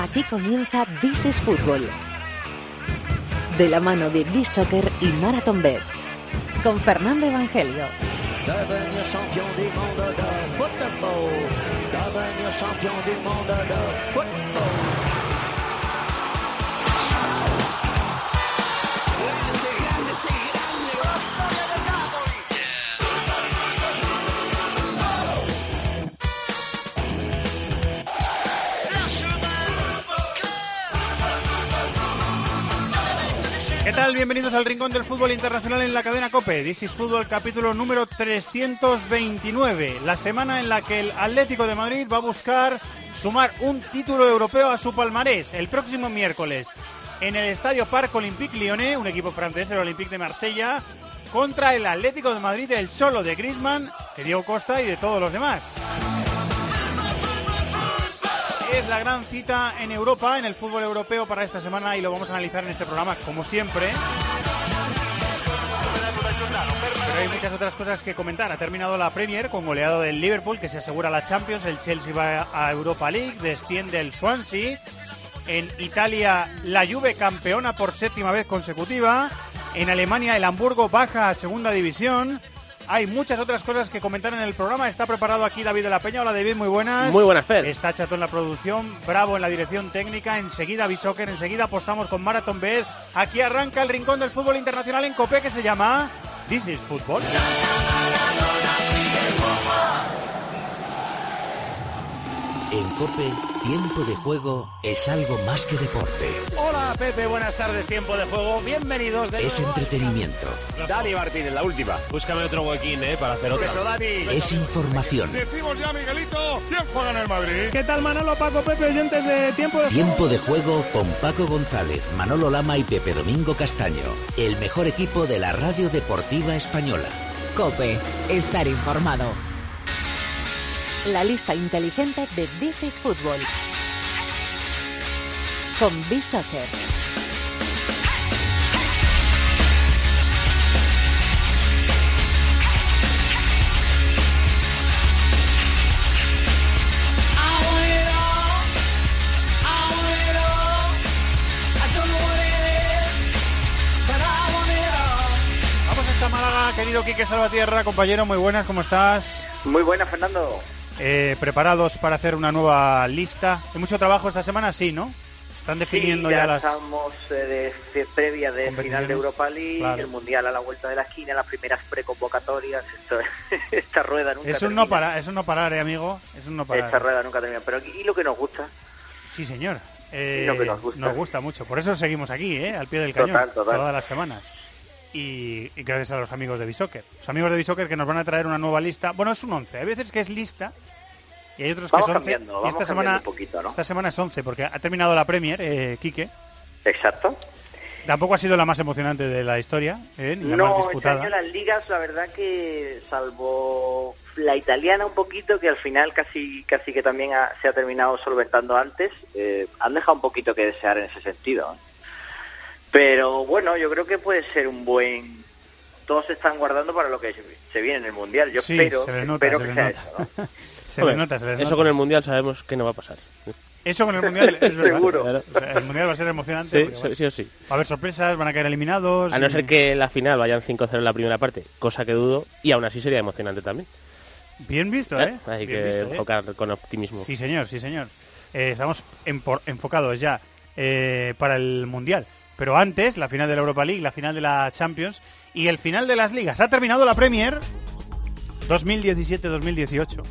Aquí comienza This is Fútbol. De la mano de Beach Soccer y Marathon Bet. Con Fernando Evangelio. Bienvenidos al Rincón del Fútbol Internacional en la cadena COPE. This is Fútbol capítulo número 329. La semana en la que el Atlético de Madrid va a buscar sumar un título europeo a su palmarés el próximo miércoles en el Estadio Parc Olympique Lyonnais, un equipo francés, el Olympique de Marsella, contra el Atlético de Madrid del Cholo de Griezmann, de Diego Costa y de todos los demás. Es la gran cita en Europa, en el fútbol europeo para esta semana y lo vamos a analizar en este programa, como siempre. Pero hay muchas otras cosas que comentar. Ha terminado la Premier con goleado del Liverpool, que se asegura la Champions. El Chelsea va a Europa League, desciende el Swansea. En Italia, la Juve campeona por séptima vez consecutiva. En Alemania, el Hamburgo baja a segunda división. Hay muchas otras cosas que comentar en el programa. Está preparado aquí David de la Peña. Hola David, muy buenas. Muy buenas, Fer. Está Chato en la producción, Bravo en la dirección técnica. Enseguida Bisoccer, enseguida apostamos con Marathon Bet. Aquí arranca el rincón del fútbol internacional en Copé que se llama This is Football. En Cope, tiempo de juego es algo más que deporte. Hola, Pepe, buenas tardes, tiempo de juego. Bienvenidos de Es nuevo. entretenimiento. Dani Martínez, la última. Búscame otro huequín, ¿eh? Para hacer otra. Eso, Dani. Es información. Decimos ya, Miguelito, ¿quién juega en el Madrid? ¿Qué tal Manolo, Paco, Pepe, oyentes de Tiempo de Tiempo de juego con Paco González, Manolo Lama y Pepe Domingo Castaño. El mejor equipo de la radio deportiva española. Cope. Estar informado. La lista inteligente de This is Fútbol. Con Beach Soccer. Vamos hasta Málaga, querido Quique Salvatierra, compañero, muy buenas, ¿cómo estás? Muy buena, Fernando. Eh, ¿Preparados para hacer una nueva lista? ¿Hay mucho trabajo esta semana? Sí, ¿no? Están definiendo Sí, ya, ya las... estamos eh, de, de previa de final de Europa League, Claro. el Mundial a la vuelta de la esquina, las primeras preconvocatorias. Esto- esta rueda nunca Es un termina. no parar, es un no parar, eh, amigo. Es un no parar. Esta rueda nunca termina. Pero y lo que nos gusta, Sí, señor. Eh, Lo que nos gusta. mucho. Por eso seguimos aquí, ¿eh? al pie del cañón, Total, total. todas las semanas. Y, y gracias a los amigos de Bisoccer. Los amigos de Bisoccer que nos van a traer una nueva lista. Bueno, es un 11. Hay veces que es lista y hay otros Vamos que es 11. cambiando, y vamos esta semana, un poquito, ¿no? esta semana es 11 porque ha terminado la Premier, eh, Quique. exacto. Tampoco ha sido la más emocionante de la historia, ¿eh? ni la más No, este año las ligas, la verdad que salvo la italiana un poquito, que al final casi casi que también ha- se ha terminado solventando antes, eh, han dejado un poquito que desear en ese sentido. ¿eh? Pero bueno, yo creo que puede ser un buen... Todos se están guardando para lo que se- viene en el Mundial. Yo Sí, espero, se le nota, espero se que sea nota. eso. ¿no? Se Joder, le nota, se le Eso nota. con el Mundial sabemos que no va a pasar. Eso con el Mundial es. Seguro. El Mundial va a ser emocionante. Sí, porque, sí, bueno, sí o sí. Va a haber sorpresas, van a caer eliminados. A no y- ser que la final vayan 5-0 en la primera parte, cosa que dudo, y aún así sería emocionante también. Bien visto, ¿eh? Hay Bien que visto, ¿eh? enfocar con optimismo. Sí, señor, sí, señor. Eh, estamos enfocados ya eh, para el Mundial. Pero antes, la final de la Europa League, la final de la Champions y el final de las ligas. Ha terminado la Premier 2017-2018.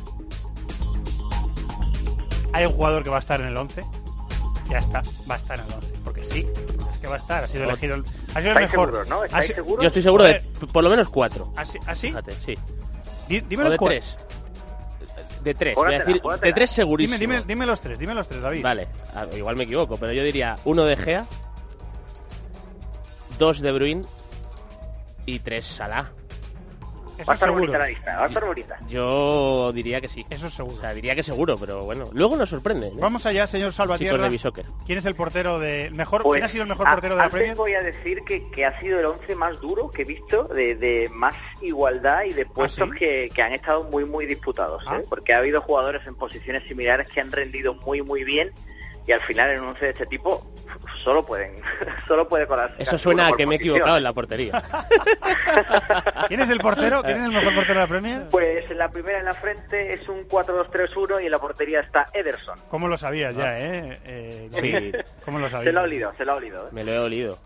Hay un jugador que va a estar en el 11. Ya está, va a estar en el 11. Porque sí, es que va a estar. Ha sido elegido el, ha sido el ¿Estáis mejor. Yo estoy seguro de por lo menos cuatro. ¿Así? así? Fíjate, sí. Di- dime O los de tres. De tres. Decir, de tres Dime, segurísimo. dime, dime los tres, dime los tres, David. Vale, igual me equivoco, pero yo diría uno de Gea, dos de Bruin y tres Salah. Eso Va a es estar seguro. bonita la lista, va a estar bonita. Yo diría que sí. Eso es seguro. O sea, diría que seguro, pero bueno. Luego nos sorprende. ¿eh? Vamos allá, señor Chicos Salvatierra. de Bisoccer. ¿Quién es el portero de mejor? Pues, ¿Quién ha sido el mejor a- portero de la Premier? voy a decir que, que ha sido el 11 más duro que he visto, de, de más igualdad y de puestos ¿Ah, sí? que, que han estado muy, muy disputados. Ah. ¿eh? Porque ha habido jugadores en posiciones similares que han rendido muy, muy bien y al final en un once de este tipo solo pueden, solo puede colarse. Eso suena a que me he equivocado en la portería. ¿Quién es el portero? ¿Quién es el mejor portero de la Premier? Pues la primera en la frente es un 4-2-3-1 y en la portería está Ederson. ¿Cómo lo sabías ya, eh? eh Sí. ¿Cómo lo sabías? Se lo ha olido, se lo ha olido. ¿eh? Me lo he olido.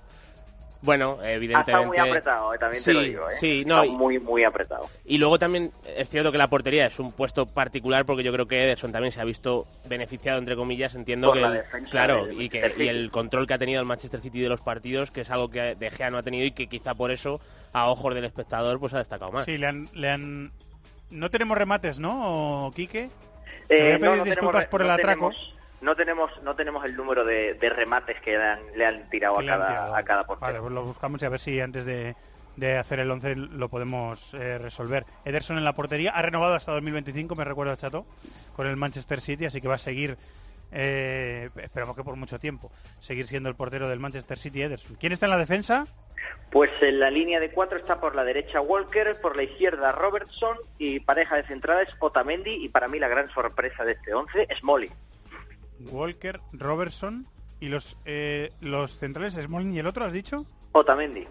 Bueno, Ha evidentemente... estado muy apretado, eh, también te Sí, lo digo. ¿eh? sí, Ha no, estado y- muy, muy apretado. Y luego también es cierto que la portería es un puesto particular porque yo creo que Ederson también se ha visto beneficiado, entre comillas, entiendo Por que la el- claro, del y, que, y el control que ha tenido el Manchester City de los partidos, que es algo que De Gea no ha tenido y que quizá por eso, a ojos del espectador, pues ha destacado más. Sí, le han, le han... No tenemos remates, ¿no, Quique? Eh, Te voy a no, pedir no disculpas tenemos, por el no atraco. tenemos- no tenemos, no tenemos el número de, de remates que le han, le han tirado a cada, tirado. a cada Vale, portero. pues lo buscamos y a ver si antes de, de hacer el 11 lo podemos eh, resolver. Ederson en la portería ha renovado hasta 2025, me recuerda Chato, con el Manchester City, así que va a seguir, eh, esperamos que por mucho tiempo, seguir siendo el portero del Manchester City Ederson. ¿Quién está en la defensa? Pues en la línea de cuatro está por la derecha Walker, por la izquierda Robertson y pareja de centrales Otamendi y para mí la gran sorpresa de este 11 Smalling. Walker, Robertson y los eh, los centrales, Smalling y el otro, ¿has dicho? Otamendi.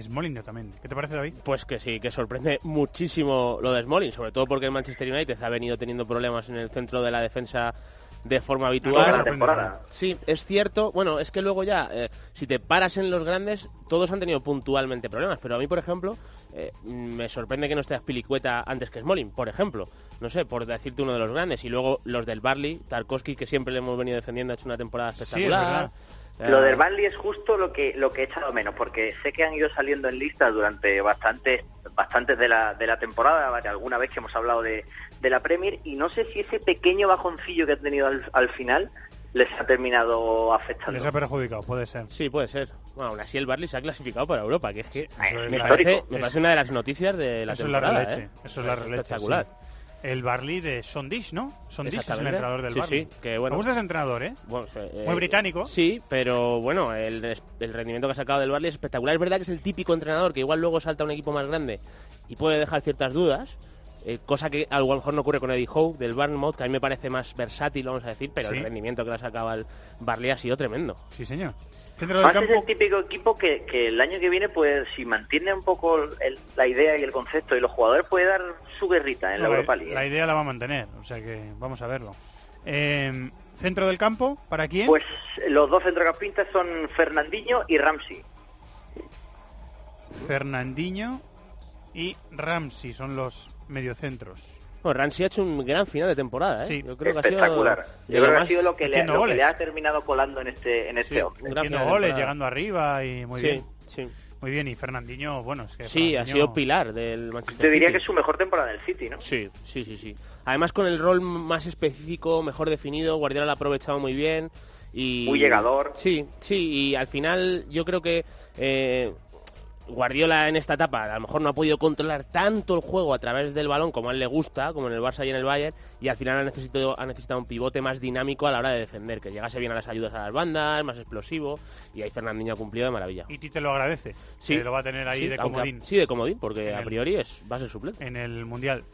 Smalling y Otamendi. ¿Qué te parece, David? Pues que sí, que sorprende muchísimo lo de Smalling, sobre todo porque el Manchester United ha venido teniendo problemas en el centro de la defensa de forma habitual. temporada. Sí, es cierto. Bueno, es que luego ya, eh, si te paras en los grandes, todos han tenido puntualmente problemas. Pero a mí, por ejemplo, eh, me sorprende que no esté Aspilicueta antes que Smalling, por ejemplo. No sé, por decirte uno de los grandes. Y luego los del Barley, Tarkovsky, que siempre le hemos venido defendiendo, ha hecho una temporada Sí, es espectacular. Eh, Lo del Burnley es justo lo que lo que he echado menos, porque sé que han ido saliendo en listas durante bastantes bastantes de la, de la temporada, alguna vez que hemos hablado de, de la Premier, y no sé si ese pequeño bajoncillo que han tenido al, al final les ha terminado afectando. Les ha perjudicado, puede ser. Sí, puede ser. Bueno, aún así el Barley se ha clasificado para Europa, que es que es me parece, me parece una de las noticias de la eso es la temporada. releche. ¿eh? Eso es la releche. espectacular. sí. El Barley de Sondish, ¿no? Sondish es el entrenador del Sí, Barley. sí, que bueno. Me gusta ese entrenador, ¿eh? Bueno, eh, Muy británico. Sí, pero bueno, el, el rendimiento que ha sacado del Barley es espectacular. Es verdad que es el típico entrenador que igual luego salta a un equipo más grande y puede dejar ciertas dudas. Eh, cosa que a lo mejor no ocurre con Eddie Howe del Bournemouth, que a mí me parece más versátil, vamos a decir, pero Sí. el rendimiento que le ha sacado al Barley ha sido tremendo. Sí, señor. Centro del es el típico equipo que, que el año que viene, pues si mantiene un poco el- la idea y el concepto y los jugadores puede dar su guerrita en la Europa League. la ¿eh? idea la va a mantener, o sea que vamos a verlo. Eh, centro del campo, ¿para quién? Pues los dos centrocampistas son Fernandinho y Ramsey. Fernandinho y Ramsey son los mediocentros. Bueno, Ramsey ha hecho un gran final de temporada, ¿eh? Sí. Yo creo que ha sido Espectacular. Yo lo creo que ha sido lo que, le, metiendo lo que goles. le ha terminado colando en este en este Sí, goles, llegando arriba y muy sí, bien. sí. Muy bien, y Fernandinho, bueno, es que Sí, ha sido pilar del Manchester Te diría City. que es su mejor temporada del City, ¿no? Sí, sí, sí, sí. Además con el rol más específico, mejor definido, Guardiola lo ha aprovechado muy bien y Muy llegador. Sí, sí, y al final yo creo que eh, Guardiola en esta etapa a lo mejor no ha podido controlar tanto el juego a través del balón como a él le gusta, como en el Barça y en el Bayern, y al final ha necesitado, ha necesitado un pivote más dinámico a la hora de defender, que llegase bien a las ayudas a las bandas, más explosivo, y ahí Fernandinho ha cumplido de maravilla. Y Tite lo agradece. Sí, que lo va a tener ahí Sí, de a- comodín Sí, de comodín, porque a priori es, va a ser suplente. en el Mundial.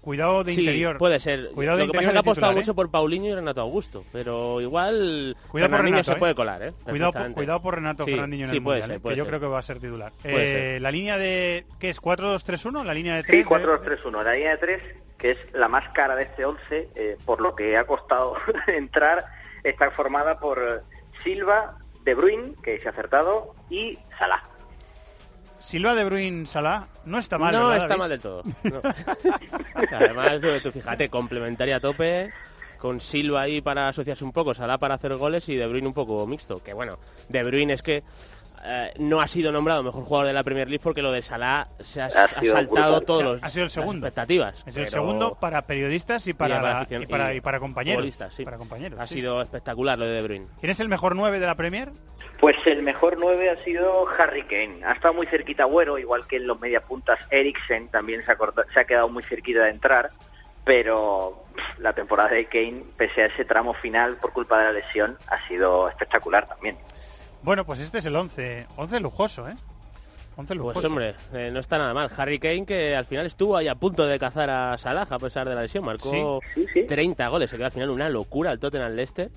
Cuidado de Sí, interior. puede ser. Cuidado Lo de que pasa es interior que ha apostado titular, ¿eh? mucho por Paulinho y Renato Augusto, pero igual Cuidado por Renato, se ¿eh? puede colar, ¿eh? Cuidado, por, cuidado por Renato Sí, Fernandinho en sí, el puede Mundial, ser, ¿eh? puede que yo ser. creo que va a ser titular. Eh, La línea de... ¿Qué es? ¿4-2-3-1? La línea de 3. Sí, 4-2-3-1. La línea de 3, que es la más cara de este 11, eh, por lo que ha costado entrar, está formada por eh, Silva, De Bruyne, que se ha acertado, y Salah. Silva de Bruin Salah no está mal, no ¿verdad, está David? mal del todo. no. Además, tú, fíjate, complementaria a tope, con Silva ahí para asociarse un poco, Salah para hacer goles y De Bruyne un poco mixto. Que bueno, De Bruyne es que eh, no ha sido nombrado mejor jugador de la Premier League porque lo de Salah se ha, Ha ha sido saltado brutal. todos los ha sido el las segundo. expectativas. Es el pero- segundo para periodistas y para, y para y para, y para compañeros. futbolistas, sí. Para compañeros, Ha sí. sido espectacular lo de De Bruyne. ¿Quién es el mejor 9 de la Premier? Pues el mejor 9 ha sido Harry Kane. Ha estado muy cerquita Agüero, igual que en los mediapuntas Eriksen también se ha, corta- se ha quedado muy cerquita de entrar, pero la temporada de Kane, pese a ese tramo final por culpa de la lesión, ha sido espectacular también. Bueno, pues este es el 11. 11 lujoso, ¿eh? 11 Pues lujosos. hombre, eh, no está nada mal. Harry Kane que al final estuvo ahí a punto de cazar a Salah a pesar de la lesión. Marcó Sí, sí, sí. 30 goles. Se quedó al final una locura el Tottenham Leicester.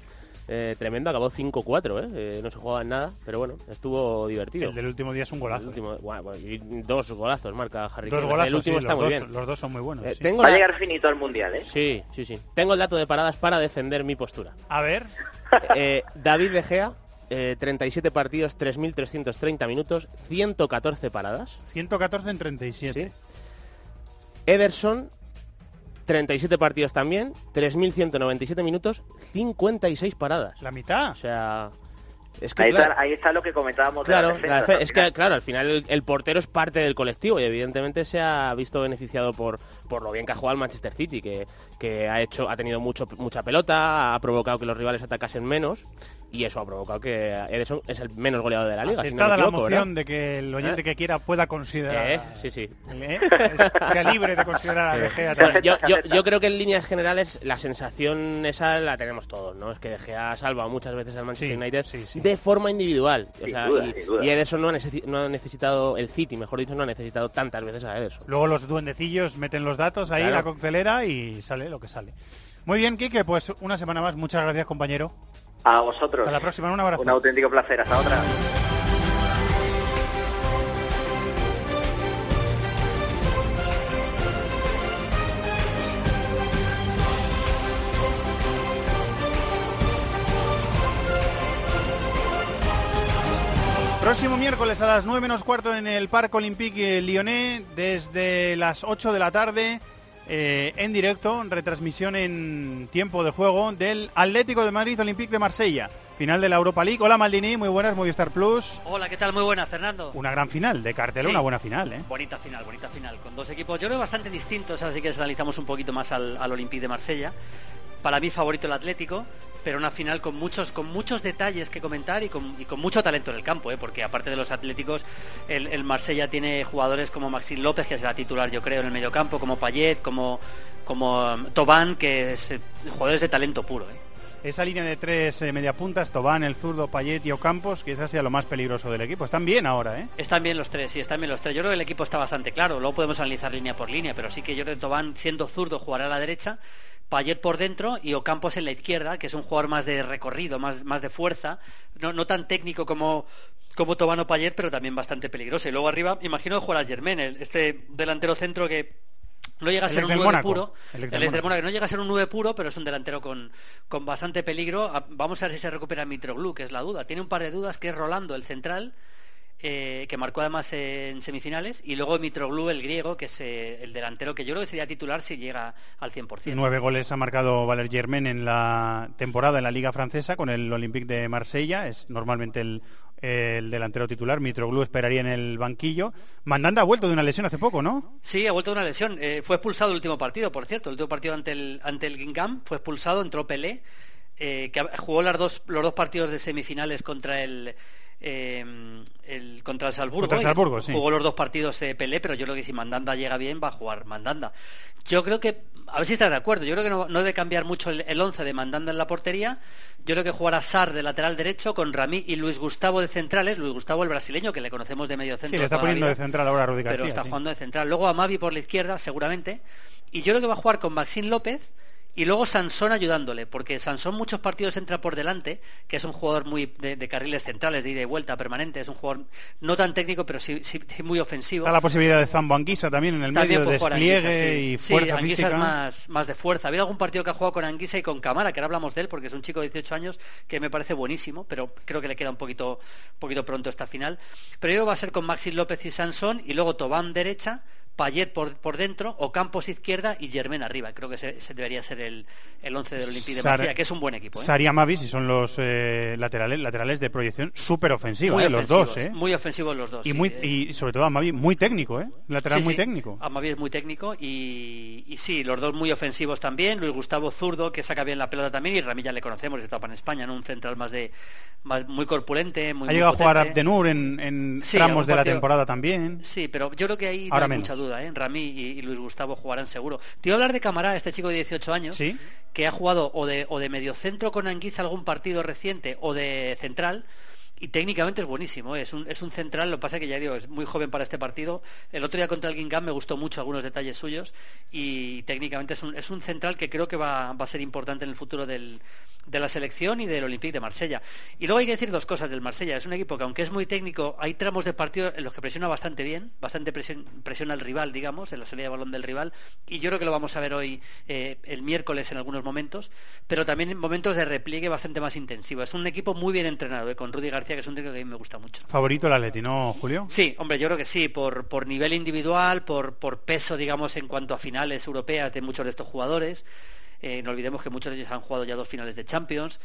Eh, tremendo, acabó 5-4, ¿eh? Eh, No se jugaba en nada, pero bueno, estuvo divertido. El del último día es un golazo. El último- guau, guau, y dos golazos marca Harry Dos Kane. golazos, el último sí, está los, muy dos, bien. los dos son muy buenos. Eh, sí. tengo Va a la- llegar finito al Mundial, ¿eh? Sí, sí, sí. Tengo el dato de paradas para defender mi postura. A ver, Eh, David De Gea, eh, 37 partidos, 3.330 minutos, 114 paradas. 114 en 37. Sí. Ederson, 37 partidos también, 3.197 minutos, 56 paradas. La mitad. O sea, es que Ahí, claro, está, ahí está lo que comentábamos claro, de la defensa. defe- es que claro, al final el, el portero es parte del colectivo y evidentemente se ha visto beneficiado por, por lo bien que ha jugado el Manchester City, que, que ha hecho, ha tenido mucho, mucha pelota, ha provocado que los rivales atacasen menos y eso ha provocado que Ederson es el menos goleador de la liga. si no me Aceptada la equivoco, ¿verdad? moción de que el oyente ¿Eh? que quiera pueda considerar. Eh, sí, sí. ¿Eh? Sea libre de considerar a De Gea Bueno, yo, yo- yo creo que en líneas generales la sensación esa la tenemos todos, ¿no? Es que De Gea ha salvado muchas veces al Manchester Sí, United sí, sí. de forma individual. O Sin sea, duda, y, y Ederson no ha, no ha necesitado, el City, mejor dicho, no ha necesitado tantas veces a Ederson. Luego los duendecillos meten los datos ahí en Claro. la coctelera y sale lo que sale. Muy bien, Quique, pues una semana más. Muchas gracias, compañero. A vosotros. Hasta la próxima, un abrazo. Un auténtico placer. Hasta otra. Miércoles a las 9 menos cuarto en el Parque Olympique Lyonnais, desde las 8 de la tarde, eh, en directo, retransmisión en tiempo de juego del Atlético de Madrid Olympique de Marsella. Final de la Europa League. Hola Maldini, muy buenas, Movistar Plus. Hola, ¿qué tal? Muy buena, Fernando. Una gran final de cartel, Sí. una buena final, ¿eh? Bonita final, bonita final, con dos equipos yo creo bastante distintos, así que analizamos un poquito más al, al Olympique de Marsella. Para mí favorito el Atlético, pero una final con muchos, con muchos detalles que comentar y con, y con mucho talento en el campo, ¿eh? porque aparte de los Atléticos, el, el Marsella tiene jugadores como Maxim López, que será titular yo creo en el mediocampo, como Payet, como, como um, Tobán, que es eh, jugadores de talento puro. ¿eh? Esa línea de tres eh, mediapuntas, Tobán, el zurdo, Payet y Ocampos, quizás sea lo más peligroso del equipo. Están bien ahora, ¿eh? Están bien los tres, sí, están bien los tres. Yo creo que el equipo está bastante claro. Luego podemos analizar línea por línea, pero sí que yo creo que Tobán, siendo zurdo, jugará a la derecha, Payet por dentro y Ocampos en la izquierda, que es un jugador más de recorrido, más, más de fuerza, no, no tan técnico como, como Tobán o Payet, pero también bastante peligroso. Y luego arriba, imagino que jugará Germain, el- este delantero centro que no llega a ser un del 9 Mónaco. puro. El El ex del Mónaco. No llega a ser un 9 puro, pero es un delantero con, con bastante peligro. A- Vamos a ver si se recupera Mitroglou, que es la duda. Tiene un par de dudas, que es Rolando, el central, eh, que marcó además en semifinales, y luego Mitroglou, el griego, que es eh, el delantero que yo creo que sería titular si llega al 100%. Nueve goles ha marcado Valer Germain en la temporada en la Liga Francesa con el Olympique de Marsella. Es normalmente el, el delantero titular. Mitroglou esperaría en el banquillo. Mandanda ha vuelto de una lesión hace poco, ¿no? Sí, ha vuelto de una lesión. Eh, fue expulsado el último partido, por cierto. El último partido ante el, ante el Guingamp fue expulsado, entró Pelé, que jugó las dos, los dos partidos de semifinales contra el, eh, el contra el Salzburgo. Contra el y Salzburgo, sí. Jugó los dos partidos eh, Pelé, pero yo creo que si Mandanda llega bien va a jugar Mandanda. Yo creo que, a ver si estás de acuerdo, yo creo que no, no debe cambiar mucho el, el 11 de Mandanda en la portería. Yo creo que jugará Sar de lateral derecho con Ramí y Luis Gustavo de centrales. Luis Gustavo el brasileño, que le conocemos de medio centro. Sí, le está poniendo vida de central ahora a Rudi pero García, está sí. jugando de central. Luego Amavi por la izquierda, seguramente. Y yo creo que va a jugar con Maxín López y luego Sansón ayudándole, porque Sansón muchos partidos entra por delante, que es un jugador muy de, de carriles centrales, de ida y vuelta permanente, es un jugador no tan técnico, pero sí, sí- sí muy ofensivo. Está la posibilidad de Zambo Anguisa también en el También medio, despliegue Anguisa, sí. y Sí, fuerza Anguisa física. es más, más de fuerza. Ha habido algún partido que ha jugado con Anguisa y con Camara, que ahora hablamos de él porque es un chico de 18 años que me parece buenísimo, pero creo que le queda un poquito, un poquito pronto esta final. Pero yo va a ser con Maxi López y Sansón y luego Tobán derecha, Payet por, por dentro, Ocampos izquierda y Germán arriba. Creo que ese, ese debería ser el, el 11 del Olympique de Marsella, que es un buen equipo. ¿eh? Saria Mavis y son los eh, laterales, laterales de proyección súper ofensiva, eh, los dos, ¿eh? Muy ofensivos los dos. y, sí, muy, eh. y sobre todo a Mavi muy técnico, ¿eh? Lateral Sí, muy sí. técnico. Amavi es muy técnico y, y sí, los dos muy ofensivos también. Luis Gustavo Zurdo, que saca bien la pelota también, y Ramilla le conocemos, que etapa en España, ¿no? Un central más de más, muy corpulente, muy ha muy llegado a jugar. Abdenur en, tramos de la temporada también. Sí, pero yo creo que ahí no hay menos. mucha duda, ¿eh? Rami y, y Luis Gustavo jugarán seguro. Te iba a hablar de Camará, este chico de 18 años, Sí. que ha jugado o de, o de mediocentro con Anguisa algún partido reciente o de central. Y técnicamente es buenísimo. ¿eh? Es, un, es un central, lo que pasa que ya digo, es muy joven para este partido. El otro día contra el Guingamp me gustó mucho algunos detalles suyos y técnicamente es un, es un central que creo que va, va a ser importante en el futuro del, de la selección y del Olympique de Marsella. Y luego hay que decir dos cosas del Marsella. Es un equipo que, aunque es muy técnico, hay tramos de partido en los que presiona bastante bien, bastante presión, presiona al rival, digamos, en la salida de balón del rival. Y yo creo que lo vamos a ver hoy, eh, el miércoles, en algunos momentos, pero también en momentos de repliegue bastante más intensivo. Es un equipo muy bien entrenado, eh, con Rudy García, que es un técnico que a mí me gusta mucho. ¿Favorito el Atleti, no, Julio? Sí, hombre, yo creo que sí, por, por nivel individual, por, por peso, digamos, en cuanto a finales europeas de muchos de estos jugadores. Eh, no olvidemos que muchos de ellos han jugado ya dos finales de Champions.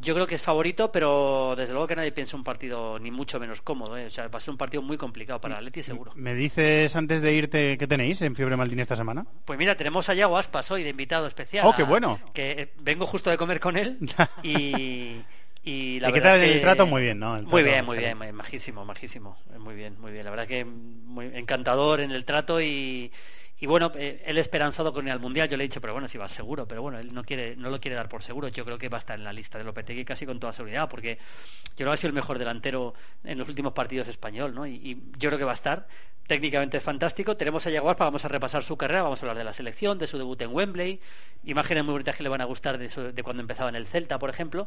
Yo creo que es favorito, pero desde luego que nadie piensa un partido ni mucho menos cómodo. ¿eh? O sea, va a ser un partido muy complicado para Atleti, seguro. ¿Me dices antes de irte qué tenéis en Fiebre Maldini esta semana? Pues mira, tenemos a Yago Aspas hoy de invitado especial. ¡Oh, qué bueno! Que eh, vengo justo de comer con él y... Y la ¿Y qué verdad tal es el que- trato? Muy bien, ¿no? El Muy bien, muy bien, majísimo, majísimo. Muy bien, muy bien. La verdad que muy encantador en el trato y, y bueno, eh, él esperanzado con ir al Mundial. Yo le he dicho, pero bueno, si va seguro, pero bueno, él no quiere, no lo quiere dar por seguro. Yo creo que va a estar en la lista de Lopetegui casi con toda seguridad, porque yo creo que ha sido el mejor delantero en los últimos partidos español, ¿no? Y, y yo creo que va a estar. Técnicamente es fantástico. Tenemos a Yaguaspa, vamos a repasar su carrera, vamos a hablar de la selección, de su debut en Wembley, imágenes muy bonitas que le van a gustar de, su- de cuando empezaba en el Celta, por ejemplo.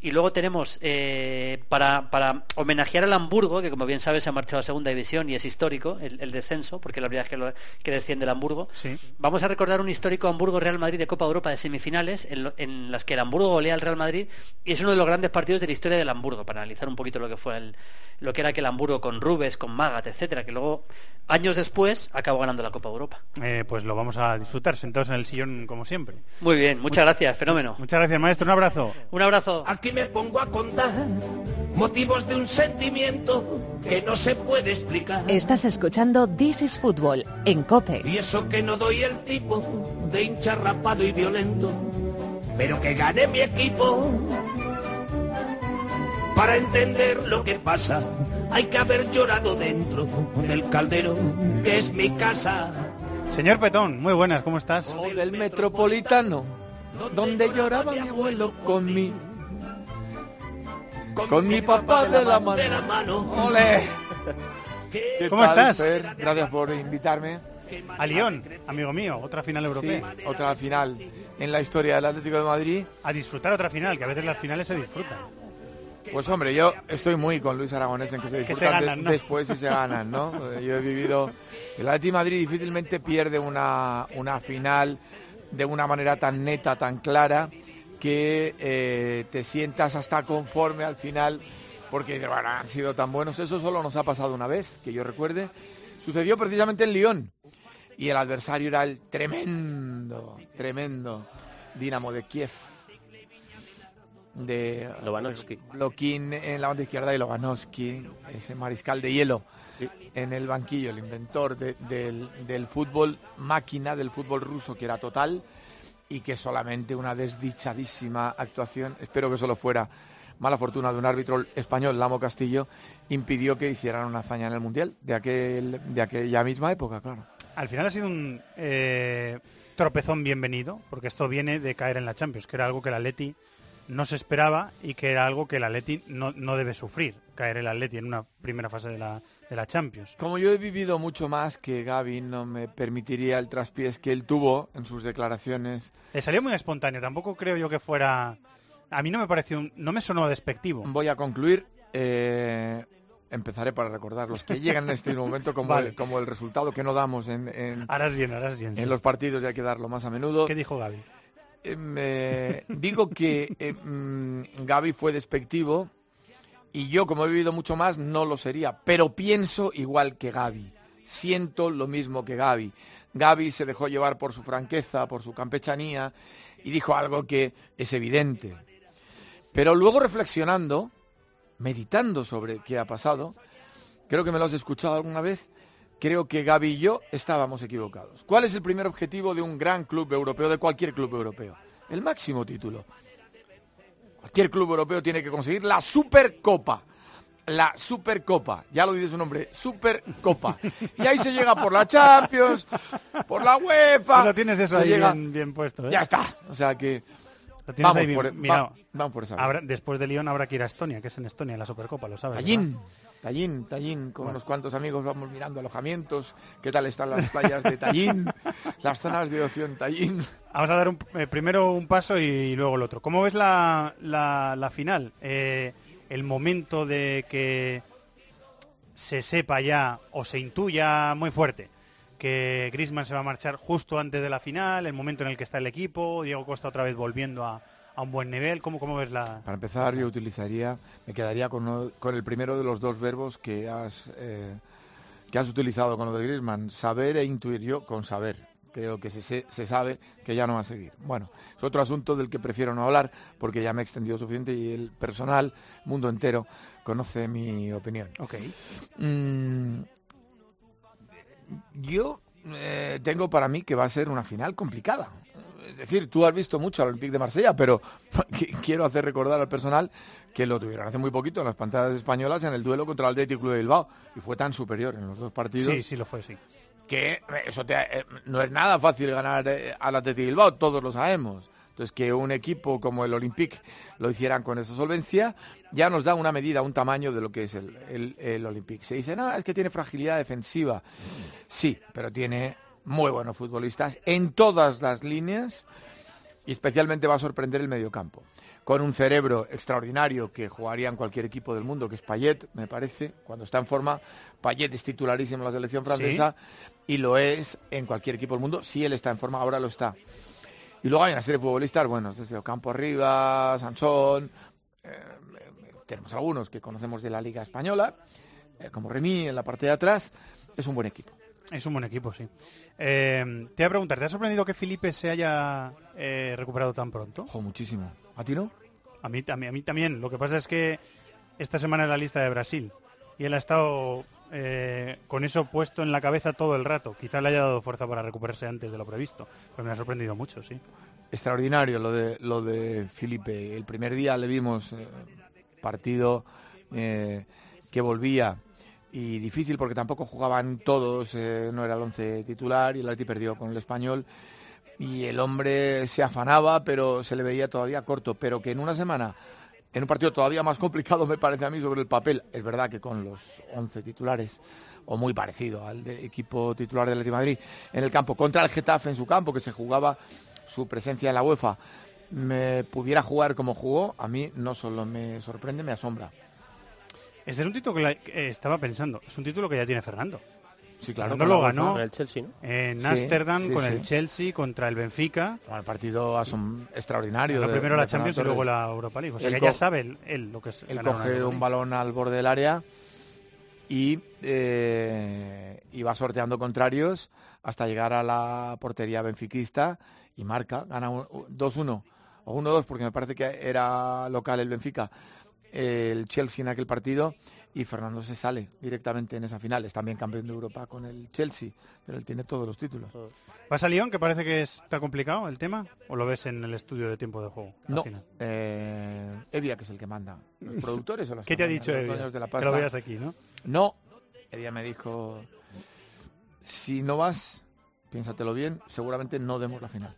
Y luego tenemos, eh, para, para homenajear al Hamburgo, que como bien sabes se ha marchado a segunda división y es histórico el, el descenso, porque la primera vez que, lo- que desciende el Hamburgo, Sí. vamos a recordar un histórico Hamburgo-Real Madrid de Copa Europa de semifinales, en, lo- en las que el Hamburgo golea al Real Madrid, y es uno de los grandes partidos de la historia del Hamburgo, para analizar un poquito lo que fue el, lo que era aquel Hamburgo con Rubes, con Magat, etcétera, que luego, años después, acabó ganando la Copa Europa. Eh, pues lo vamos a disfrutar sentados en el sillón como siempre. Muy bien, muchas gracias, fenómeno. Muchas gracias, maestro. Un abrazo. Un abrazo. Aquí me pongo a contar motivos de un sentimiento que no se puede explicar. Estás escuchando This is Football en Cope. Y eso que no doy el tipo de hincha rapado y violento, pero que gane mi equipo. Para entender lo que pasa, hay que haber llorado dentro del caldero que es mi casa. Señor Petón, muy buenas, ¿cómo estás? del metropolitano, donde lloraba mi abuelo con mi, con mi papá de la mano. De la mano. ¡Ole! ¿Qué ¿Cómo tal, estás? Fer? Gracias por invitarme. A Lyon, amigo mío, otra final Sí, europea. otra final en la historia del Atlético de Madrid. A disfrutar otra final, que a veces las finales se disfrutan. Pues hombre, yo estoy muy con Luis Aragonés en que se Que se disfrutan des- ganan, ¿no? después y se ganan, ¿no? Eh, Yo he vivido... El Atlético de Madrid difícilmente pierde una, una final de una manera tan neta, tan clara, que eh, te sientas hasta conforme al final, porque bueno, han sido tan buenos. Eso solo nos ha pasado una vez, que yo recuerde. Sucedió precisamente en Lyon. Y el adversario era el tremendo, tremendo Dinamo de Kiev de Lobanovsky. Bloquín en la banda izquierda y Lobanovsky, ese mariscal de hielo en el banquillo, el inventor de- del, del fútbol máquina, del fútbol ruso que era total y que solamente una desdichadísima actuación, espero que solo fuera mala fortuna de un árbitro español, Lamo Castillo, impidió que hicieran una hazaña en el Mundial de, aquel, de aquella misma época, claro. Al final ha sido un eh, tropezón bienvenido, porque esto viene de caer en la Champions, que era algo que el Atleti no se esperaba y que era algo que el Atleti no, no debe sufrir, caer el Atleti en una primera fase de la, de la Champions. Como yo he vivido mucho más que Gaby, no me permitiría el traspiés que él tuvo en sus declaraciones. Le salió muy espontáneo, tampoco creo yo que fuera... A mí no me pareció, un- no me sonó despectivo. Voy a concluir. eh, empezaré para recordar los que llegan en este momento como, Vale. el, como el resultado que no damos en, en- Harás bien, harás bien. sí. en los partidos y hay que darlo más a menudo. ¿Qué dijo Gaby? Digo que eh, mm, Gaby fue despectivo y yo, como he vivido mucho más, no lo sería. Pero pienso igual que Gaby. Siento lo mismo que Gaby. Gaby se dejó llevar por su franqueza, por su campechanía y dijo algo que es evidente. Pero luego reflexionando, meditando sobre qué ha pasado, creo que me lo has escuchado alguna vez, creo que Gaby y yo estábamos equivocados. ¿Cuál es el primer objetivo de un gran club europeo, de cualquier club europeo? El máximo título. Cualquier club europeo tiene que conseguir la Supercopa. La Supercopa, ya lo dice su nombre, Supercopa. Y ahí se llega por la Champions, por la UEFA. Lo tienes eso ahí llega- bien, bien puesto, ¿eh? Ya está. O sea que Vamos ahí por, va- vamos por esa. Habrá- después de Lyon habrá que ir a Estonia, que es en Estonia, la Supercopa, lo sabes. Tallín. Tallín, Tallín, con Bueno. unos cuantos amigos vamos mirando alojamientos, qué tal están las playas de Tallín, las zonas de ocio en Tallín. Vamos a dar un- eh, primero un paso y, luego el otro. ¿Cómo ves la, la- la final? Eh, el momento de que se sepa ya o se intuya muy fuerte que Griezmann se va a marchar justo antes de la final, el momento en el que está el equipo, Diego Costa otra vez volviendo a, a un buen nivel. ¿Cómo, cómo ves la...? Para empezar, yo utilizaría, me quedaría con, el primero de los dos verbos que has, eh, que has utilizado con lo de Griezmann, saber e intuir. Yo con saber, creo que se, se, se sabe que ya no va a seguir. Bueno, es otro asunto del que prefiero no hablar porque ya me he extendido suficiente y el personal, mundo entero, conoce mi opinión. Ok. Mm, yo eh, tengo para mí que va a ser una final complicada. Es decir, tú has visto mucho al Olympique de Marsella, pero qu- quiero hacer recordar al personal que lo tuvieron hace muy poquito en las pantallas españolas en el duelo contra el Athletic Club de Bilbao y fue tan superior en los dos partidos Sí, sí lo fue, sí. que eh, eso te- eh, no es nada fácil ganar eh, al Athletic Bilbao, todos lo sabemos. Entonces, que un equipo como el Olympique lo hicieran con esa solvencia, ya nos da una medida, un tamaño de lo que es el, el, el Olympique. Se dice, no, es que tiene fragilidad defensiva. Sí, pero tiene muy buenos futbolistas en todas las líneas y especialmente va a sorprender el mediocampo. Con un cerebro extraordinario que jugaría en cualquier equipo del mundo, que es Payet, me parece, cuando está en forma. Payet es titularísimo en la selección francesa y lo es en cualquier equipo del mundo. Si él está en forma, ahora lo está. Y luego hay una serie de futbolistas buenos, desde Ocampo arriba, Sansón, eh, tenemos algunos que conocemos de la Liga Española, eh, como Remy en la parte de atrás, es un buen equipo. Es un buen equipo, sí. Eh, te voy a preguntar, ¿te ha sorprendido que Felipe se haya recuperado tan pronto? Ojo, muchísimo. ¿A ti no? A mí, a, mí, a mí también. Lo que pasa es que esta semana es la lista de Brasil y él ha estado eh, con eso puesto en la cabeza todo el rato. Quizá le haya dado fuerza para recuperarse antes de lo previsto, pero me ha sorprendido mucho, sí. Extraordinario lo de lo de Felipe. El primer día le vimos eh, partido eh, que volvía y difícil porque tampoco jugaban todos, no era el once titular y el Atleti perdió con el español y el hombre se afanaba pero se le veía todavía corto, pero que en una semana en un partido todavía más complicado me parece a mí sobre el papel, es verdad que con los 11 titulares o muy parecido al equipo titular del Atleti de Madrid en el campo contra el Getafe en su campo que se jugaba su presencia en la UEFA me pudiera jugar como jugó, a mí no solo me sorprende, me asombra. Este es un título que, que estaba pensando, es un título que ya tiene Fernando. Sí, claro. Lo ganó el Chelsea, ¿no? en Sí, Ámsterdam sí, con sí. el Chelsea contra el Benfica. Bueno, el partido extraordinario. De- primero de la Champions y luego la Europa League. O sea Él que ya sabe él, él lo que es Él coge un League. balón al borde del área y, eh, y va sorteando contrarios hasta llegar a la portería benfiquista y marca, gana un- un- 2-1 o 1-2 porque me parece que era local el Benfica, el Chelsea en aquel partido y Fernando se sale directamente en esa final. Es también campeón de Europa con el Chelsea, pero él tiene todos los títulos. ¿Vas a Lyon, que parece que está complicado el tema? ¿O lo ves en el estudio de tiempo de juego? No, final? eh, Evia, que es el que manda. ¿Los productores o los ¿Qué te ha dicho Los Evia? dueños de la Que lo veas aquí, ¿no? No, Evia me dijo, si no vas, piénsatelo bien, seguramente no demos la final.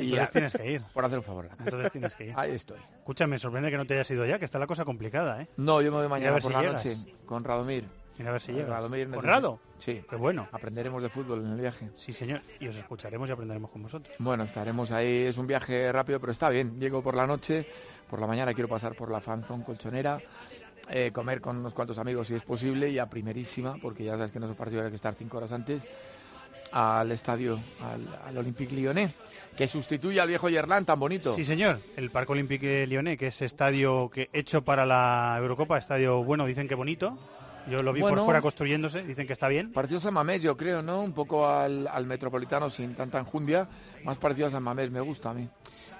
Y Entonces ya, tienes que ir. Por hacer un favor. Entonces tienes que ir. Ahí estoy. Escúchame, sorprende que no te hayas ido ya, que está la cosa complicada, ¿eh? No, yo me voy mañana por si la llegas. noche con Radomir. Mira a ver si Con llegas. Radomir ¿Con necesito- Rado? Sí. Qué bueno. Aprenderemos de fútbol en el viaje. Sí, señor. Y os escucharemos y aprenderemos con vosotros. Bueno, estaremos ahí. Es un viaje rápido, pero está bien. Llego por la noche, por la mañana quiero pasar por la fanzón colchonera, eh, comer con unos cuantos amigos si es posible y a primerísima, porque ya sabes que en esos partidos hay que estar cinco horas antes, al estadio, al, al Olympique Lyonnais, que sustituye al viejo Yerlán tan bonito. Sí, señor. El Parque Olympique Lyonnais, que es estadio que hecho para la Eurocopa, estadio bueno, dicen que bonito. Yo lo vi Bueno. por fuera construyéndose, dicen que está bien. Parecido a San Mamés, yo creo, ¿no? Un poco al, al metropolitano sin tanta enjundia. Más parecido a San Mamés, me gusta a mí.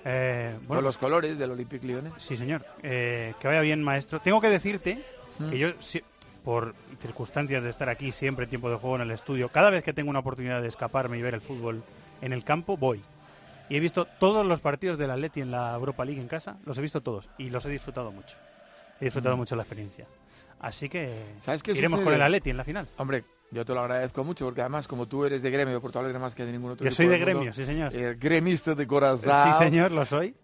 Eh, Con bueno, los colores del Olympique Lyonnais. Sí, señor. Eh, que vaya bien, maestro. Tengo que decirte Mm. que yo, si- por circunstancias de estar aquí siempre tiempo de juego en el estudio, cada vez que tengo una oportunidad de escaparme y ver el fútbol en el campo, voy. Y he visto todos los partidos del Atleti en la Europa League en casa, los he visto todos y los he disfrutado mucho. He disfrutado Mm. mucho la experiencia. Así que ¿Sabes qué iremos sucede? con el Atleti en la final. Hombre, yo te lo agradezco mucho porque además como tú eres de gremio de Porto Alegre más que de ningún otro Yo soy de del mundo, gremio, sí, señor. eh, gremista de corazón. Sí, señor, lo soy.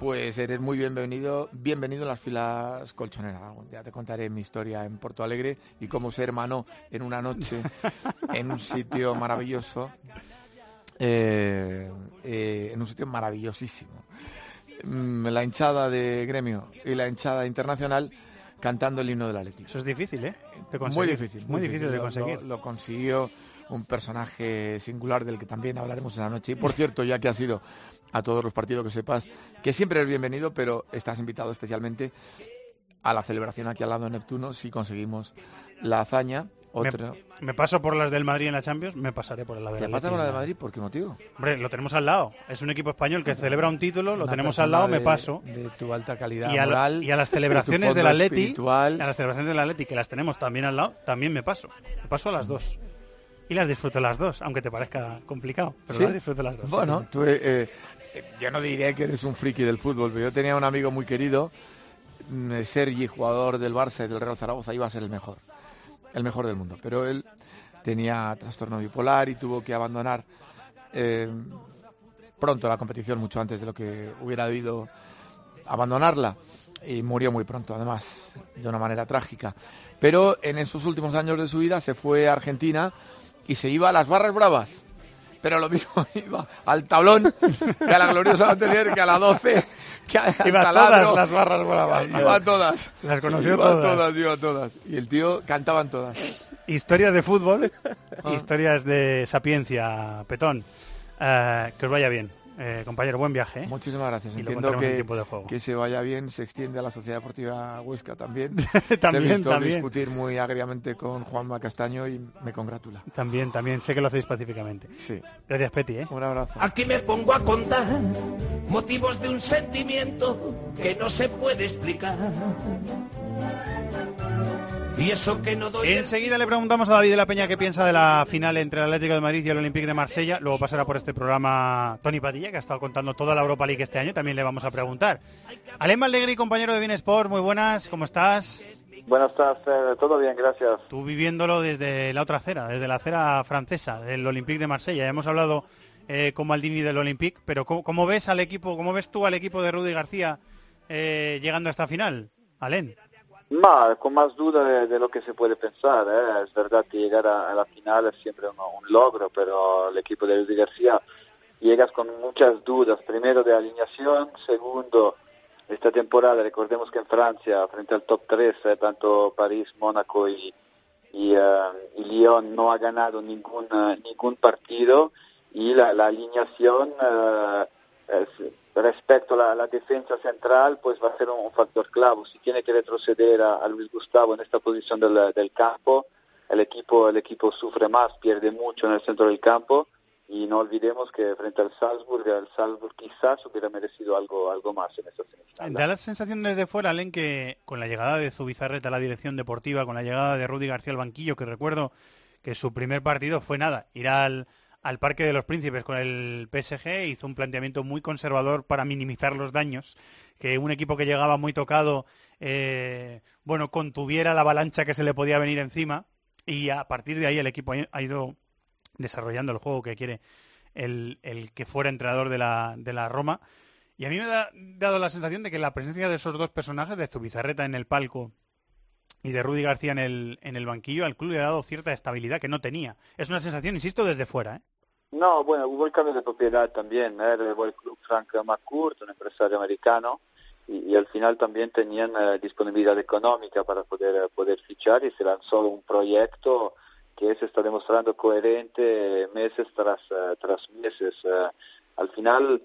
pues eres muy bienvenido, bienvenido en las filas colchoneras. Día te contaré mi historia en Porto Alegre y cómo ser hermano en una noche en un sitio maravilloso, eh, eh, en un sitio maravillosísimo. Mm, La hinchada de gremio y la hinchada internacional cantando el himno del Atlético. Eso es difícil, ¿eh? Muy difícil. Muy difícil de conseguir. Lo, lo consiguió un personaje singular del que también hablaremos esa noche. Y por cierto, ya que has ido a todos los partidos, que sepas que siempre eres bienvenido, pero estás invitado especialmente a la celebración aquí al lado de Neptuno si conseguimos la hazaña. Otro. Me, me paso por las del Madrid en la Champions, me pasaré por la del ¿Te pasa con la de Madrid? ¿Por qué motivo? Hombre, lo tenemos al lado. Es un equipo español que celebra un título, lo Una tenemos al lado, me paso. De tu alta calidad Y a, la- moral. y a las celebraciones del Atleti, espiritual. a las celebraciones del Atleti que las tenemos también al lado, también me paso. Me paso a las dos. Y las disfruto las dos, aunque te parezca complicado, pero ¿Sí? las disfruto las dos. Bueno, sí, tú, eh, eh, yo no diré que eres un friki del fútbol, pero yo tenía un amigo muy querido, mm, eh, Sergi, jugador del Barça y del Real Zaragoza, iba a ser el mejor, el mejor del mundo. Pero él tenía trastorno bipolar y tuvo que abandonar eh, pronto la competición, mucho antes de lo que hubiera debido abandonarla. Y murió muy pronto, además, de una manera trágica. Pero en esos últimos años de su vida se fue a Argentina y se iba a las barras bravas. Pero lo mismo iba al tablón que a la gloriosa Batelier, que a la 12, que a Iba a todas las barras bravas. Iba a todas. Las conoció Iba a todas. todas, iba a todas. Y el tío cantaban todas. Historias de fútbol, Ah. historias de sapiencia, petón. Eh, que os vaya bien, eh, compañero, buen viaje. ¿eh? Muchísimas gracias. Y lo Entiendo en que, tiempo de juego. que se vaya bien, se extiende a la Sociedad Deportiva Huesca también. También, Te he visto también. discutir muy agriamente con Juanma Castaño y me congratula. También, también, sé que lo hacéis pacíficamente. Sí. Gracias, Peti, ¿eh? Un abrazo. Aquí me pongo a contar motivos de un sentimiento que no se puede explicar. Y eso que no doy. el- Enseguida le preguntamos a David de la Peña qué piensa de la final entre el Atlético de Madrid y el Olympique de Marsella. Luego pasará por este programa Tony Padilla, que ha estado contando toda la Europa League este año. También le vamos a preguntar. Alem Mallegri, compañero de Bien Sport, muy buenas, ¿cómo estás? Buenas tardes, eh, todo bien, gracias. Tú viviéndolo desde la otra acera, desde la acera francesa, del Olympique de Marsella. Ya hemos hablado eh, con Maldini del Olympique, pero ¿cómo, cómo ves al equipo, cómo ves tú al equipo de Rudy García eh, llegando a esta final? Alem. Ma, con más duda de, lo que se puede pensar, ¿eh? es verdad que llegar a, la final es siempre un, logro, pero el equipo de Luis García llegas con muchas dudas, primero de alineación, segundo, esta temporada, recordemos que en Francia, frente al top 3, eh, tanto París, Mónaco eh, y Lyon no ha ganado ningún, eh, ningún partido y la, la alineación es- respecto a la, la defensa central pues va a ser un, un factor clave. Si tiene que retroceder a, a Luis Gustavo en esta posición del, del campo, el equipo, el equipo sufre más, pierde mucho en el centro del campo y no olvidemos que frente al Salzburg, el Salzburg quizás hubiera merecido algo, algo más en esta semifinal. Da la sensación desde fuera, Alem, que con la llegada de Zubizarreta a la dirección deportiva, con la llegada de Rudy García al banquillo, que recuerdo que su primer partido fue nada, ir al, al Parque de los Príncipes con el PSG, hizo un planteamiento muy conservador para minimizar los daños, que un equipo que llegaba muy tocado, eh, bueno, contuviera la avalancha que se le podía venir encima, y a partir de ahí el equipo ha ido desarrollando el juego que quiere el, el que fuera entrenador de la, de la Roma. Y a mí me ha dado la sensación de que la presencia de esos dos personajes, de Zubizarreta en el palco y de Rudy García en el, en el banquillo, al club le ha dado cierta estabilidad que no tenía. Es una sensación, insisto, desde fuera. ¿eh? No, bueno, hubo el cambio de propiedad también, ¿eh? El club Frank McCourt, un empresario americano, y, al final también tenían eh, disponibilidad económica para poder, eh, poder fichar y se lanzó un proyecto que se está demostrando coherente meses tras, eh, tras meses. eh. al final,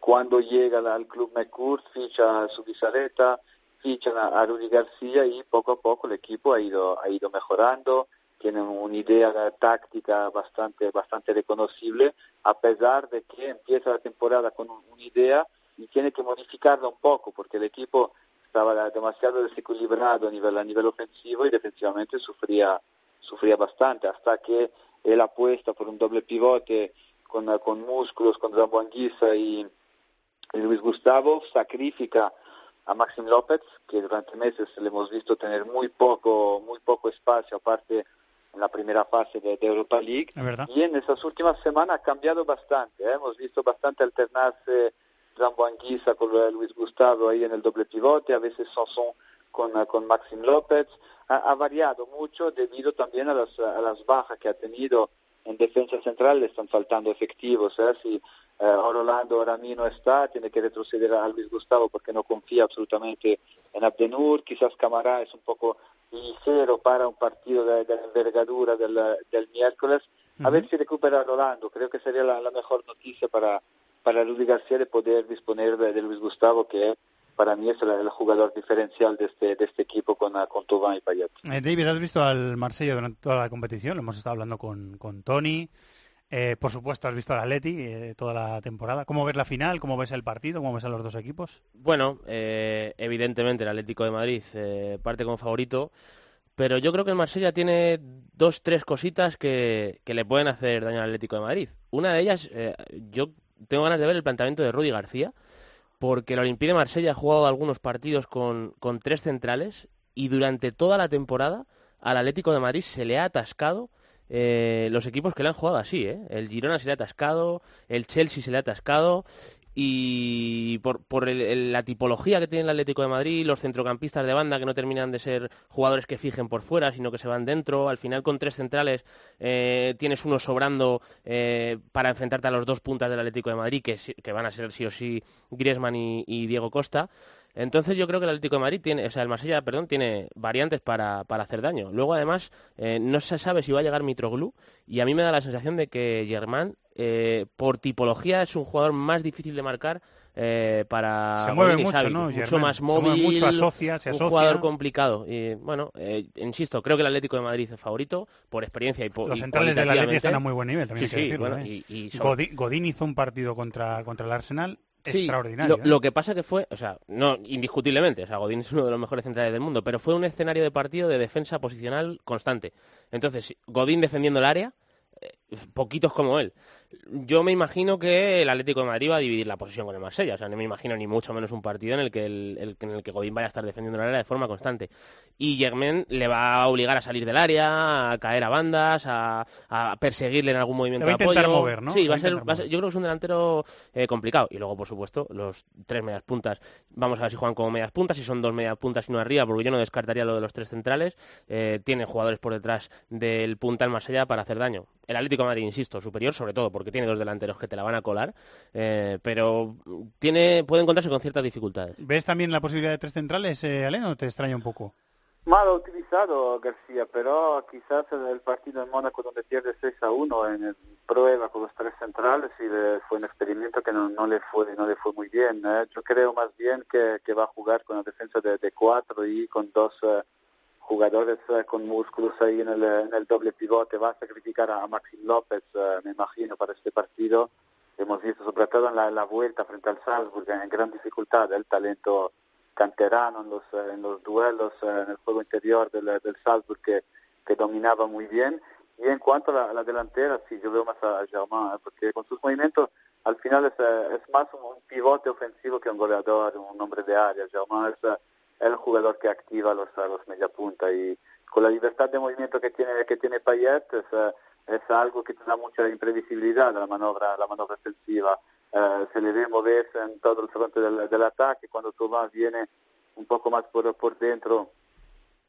cuando llega al- club McCourt, ficha a su Bizarreta, fichan a Rudy García y poco a poco el equipo ha ido, ha ido mejorando, tienen una idea táctica bastante, bastante reconocible, a pesar de que empieza la temporada con un- una idea y tiene que modificarla un poco, porque el equipo estaba demasiado desequilibrado a nivel, a nivel ofensivo y defensivamente sufría, sufría bastante, hasta que él apuesta por un doble pivote con, con músculos, con Rambo Anguissa y, y Luis Gustavo, sacrifica a Maxim López, que durante meses le hemos visto tener muy poco, muy poco espacio, aparte en la primera fase de, de Europa League. Y en esas últimas semanas ha cambiado bastante. ¿eh? Hemos visto bastante alternarse Rambo Anguissa con Luis Gustavo ahí en el doble pivote, a veces Sanson con, con Maxim López. Ha, ha, variado mucho debido también a las, a las bajas que ha tenido en defensa central, le están faltando efectivos. ¿eh? Si eh, Orlando ahora no está, tiene que retroceder a Luis Gustavo porque no confía absolutamente en Abdenur. Quizás Camará es un poco ligero para un partido de, de envergadura del, del miércoles. A ver si recupera Rolando. Creo que sería la, la mejor noticia para, para Rudy García de poder disponer de, de Luis Gustavo, que para mí es el, el, jugador diferencial de este, de este equipo con, con Tubán y Payet. Eh, David, ¿has visto al Marsella durante toda la competición? Lo hemos estado hablando con, con Tony. Eh, por supuesto, has visto al Atleti eh, toda la temporada. ¿Cómo ves la final? ¿Cómo ves el partido? ¿Cómo ves a los dos equipos? Bueno, eh, evidentemente el Atlético de Madrid eh, parte como favorito, pero yo creo que el Marsella tiene dos, tres cositas que, que le pueden hacer daño al Atlético de Madrid. Una de ellas, eh, yo tengo ganas de ver el planteamiento de Rudy García, porque el Olympique de Marsella ha jugado algunos partidos con, con tres centrales y durante toda la temporada al Atlético de Madrid se le ha atascado eh, los equipos que le han jugado así, ¿eh? El Girona se le ha atascado, el Chelsea se le ha atascado y por, por la tipología que tiene el Atlético de Madrid, los centrocampistas de banda que no terminan de ser jugadores que fijen por fuera, sino que se van dentro, al final con tres centrales eh, tienes uno sobrando eh, para enfrentarte a los dos puntas del Atlético de Madrid, que, van a ser sí o sí Griezmann y Diego Costa. Entonces yo creo que el Atlético de Madrid tiene, o sea, el Marsella, perdón, tiene variantes para, para hacer daño. Luego además eh, no se sabe si va a llegar Mitroglou y a mí me da la sensación de que Germán eh, por tipología es un jugador más difícil de marcar eh, para se mueve mucho, Xavi, ¿no? mucho Germán? más Se mueve móvil, mucho, asocia, se un asocia. jugador complicado. Y bueno, eh, insisto, creo que el Atlético de Madrid es favorito por experiencia y por Los centrales del Atlético están a muy buen nivel, también Sí, hay que sí, decirlo. bueno, ¿eh? y- y son- Godín, Godín hizo un partido contra, contra el Arsenal Sí, extraordinario. Lo, ¿eh? lo que pasa que fue, o sea, no indiscutiblemente, o sea, Godín es uno de los mejores centrales del mundo, pero fue un escenario de partido de defensa posicional constante. Entonces, Godín defendiendo el área, eh, poquitos como él. Yo me imagino que el Atlético de Madrid va a dividir la posesión con el Marsella, o sea, no me imagino ni mucho menos un partido en el que el, el- en el que Godín vaya a estar defendiendo el área de forma constante. Y Germain le va a obligar a salir del área, a caer a bandas, a, a perseguirle en algún movimiento Le va a de intentar apoyo. mover, ¿no? Sí, va a ser, va a ser- yo creo que es un delantero eh, complicado. Y luego, por supuesto, los tres medias puntas. Vamos a ver si juegan como medias puntas, si son dos medias puntas y uno arriba, porque yo no descartaría lo de los tres centrales. Eh, tiene jugadores por detrás del punta en Marsella para hacer daño. El Atlético de Madrid, insisto, superior, sobre todo porque tiene dos delanteros que te la van a colar, eh, pero tiene, puede encontrarse con ciertas dificultades. ¿Ves también la posibilidad de tres centrales, eh, Alén, o te extraña un poco? Mal utilizado García, pero quizás en el partido en Mónaco donde pierde 6 a 1 en el prueba con los tres centrales y le- fue un experimento que no, no le fue no le fue muy bien. ¿eh? Yo creo más bien que, que va a jugar con la defensa de, de cuatro y con dos eh, jugadores eh, con músculos ahí en el, en el doble pivote. Va a sacrificar a, Maxim López, eh, me imagino, para este partido. Hemos visto sobre todo en la, vuelta frente al Salzburg en gran dificultad el talento canterano en los, eh, en los duelos, eh, en el juego interior del, del Salzburg que, dominaba muy bien. Y en cuanto a la, delantera, sí, yo veo más a Germain, ¿eh? porque con sus movimientos al final es, eh, es más un, un pivote ofensivo que un goleador, un hombre de área. Germain es eh, el jugador que activa los, a los mediapunta y con la libertad de movimiento que tiene, que tiene Payet es, eh, es algo que te da mucha imprevisibilidad la maniobra, la maniobra ofensiva. Eh, se le ve moverse en todo el frente del, del ataque, cuando Tomás viene un poco más por, por dentro,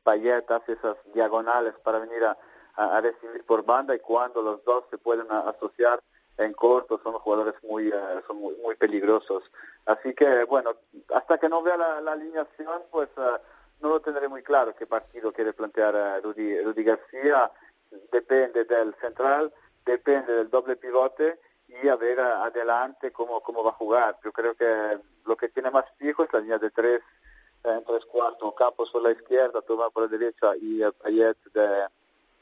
Payet hace esas diagonales para venir a, a, recibir por banda y cuando los dos se pueden asociar en corto son jugadores muy, eh, son muy, muy peligrosos. Así que, bueno, hasta que no vea la, la alineación, pues eh, no lo tendré muy claro qué partido quiere plantear eh, Rudy, Rudy García. Depende del central, depende del doble pivote y a ver adelante cómo, cómo va a jugar. Yo creo que lo que tiene más fijo es la línea de tres, en tres cuartos, Campos por la izquierda, Tomás por la derecha y eh, Payet de,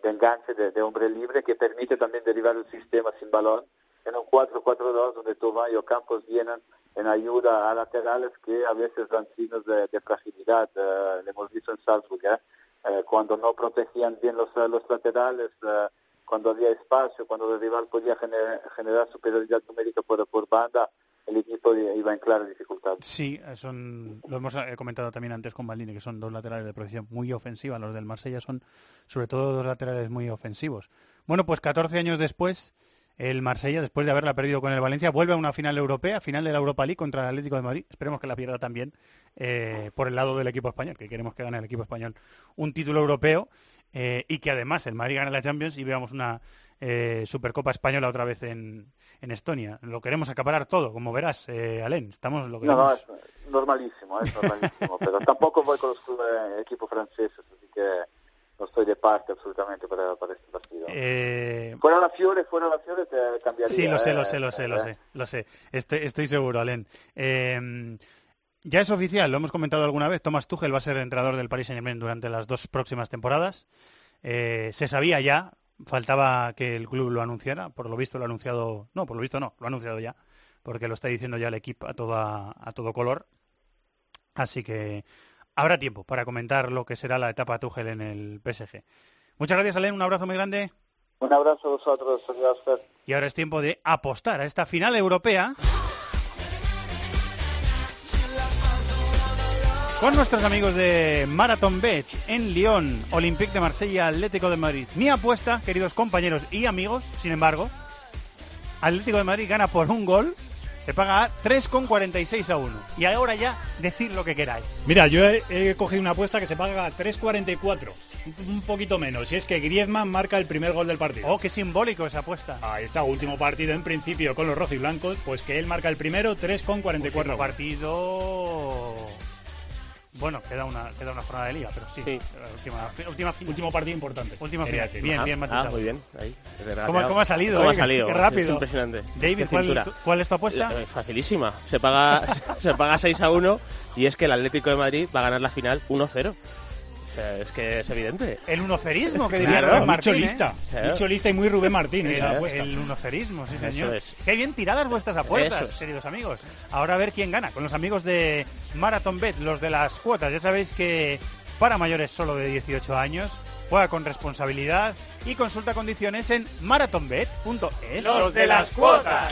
de enganche de, de hombre libre que permite también derivar el sistema sin balón en un 4-4-2 donde Tomás y Ocampos vienen en ayuda a laterales que a veces dan signos de, de fragilidad. Eh, lo hemos visto en Salzburg, ¿eh? Eh, cuando no protegían bien los, eh, los laterales, eh, cuando había espacio, cuando el rival podía gener- generar superioridad numérica por, por banda, el equipo iba en clara dificultad. Sí, son, lo hemos comentado también antes con Maldini, que son dos laterales de posición muy ofensiva. Los del Marsella son sobre todo dos laterales muy ofensivos. Bueno, pues 14 años después, el Marsella después de haberla perdido con el Valencia. Vuelve a una final europea, final de la Europa League contra el Atlético de Madrid. Esperemos que la pierda también eh, por el lado del equipo español, que queremos que gane el equipo español un título europeo eh, y que además el Madrid gane la Champions y veamos una eh, Supercopa Española otra vez en, en Estonia. Lo queremos acaparar todo, como verás, eh, Alén. Estamos lo No, no, es normalísimo, es normalísimo, pero tampoco voy con los clubes, equipos franceses, así que no estoy de parte absolutamente para, para este partido. Eh, Fuera la Fiore, fuera la Fiore te cambiaría. Sí, lo sé, eh, lo sé, lo sé, lo eh. sé, lo sé. Estoy, estoy seguro, Alén. Eh, ya es oficial, lo hemos comentado alguna vez, Thomas Tuchel va a ser entrenador del Paris Saint-Germain durante las dos próximas temporadas. Eh, se sabía ya, faltaba que el club lo anunciara, por lo visto lo ha anunciado, no, por lo visto no, lo ha anunciado ya, porque lo está diciendo ya el equipo a, toda, a todo color. Así que habrá tiempo para comentar lo que será la etapa Tuchel en el PSG. Muchas gracias, Alén, un abrazo muy grande. Un abrazo a vosotros, adiós, Fer. Y ahora es tiempo de apostar a esta final europea con nuestros amigos de Marathon Bet en Lyon, Olympique de Marsella, Atlético de Madrid. Mi apuesta, queridos compañeros y amigos, sin embargo, Atlético de Madrid gana por un gol, se paga a 3,46 a 1. Y ahora ya decir lo que queráis. Mira, yo he, he cogido una apuesta que se paga a 3.44, un- un poquito menos. Y es que Griezmann marca el primer gol del partido. Oh, qué simbólico esa apuesta. Ahí está, último partido en principio con los rojiblancos, pues que él marca el primero, 3.44. Último partido. Bueno, queda una, queda una jornada de liga, pero sí. Sí. Última, última final. Último partido importante. Última final. decir. Bien, Ah, bien ah, matizado. muy bien. Ahí, ¿Cómo, cómo ha salido? ¿Cómo eh? ha salido? Qué rápido. Es impresionante. David, Qué ¿cuál, cuál es tu apuesta? Eh, Facilísima. Se paga, se paga 6 a 1 y es que el Atlético de Madrid va a ganar la final 1-0. O sea, es que es evidente. El unocerismo que diría Claro, Rubén mucho Martín. lista. ¿eh? Mucho lista y muy Rubén Martín esa El, apuesta. el unocerismo, sí Eso señor. es. Qué bien tiradas vuestras apuestas, es. queridos amigos. Ahora a ver quién gana. Con los amigos de Marathon Bet, los de las cuotas. Ya sabéis que para mayores solo de 18 años, juega con responsabilidad y consulta condiciones en marathonbet.es. Los de las cuotas.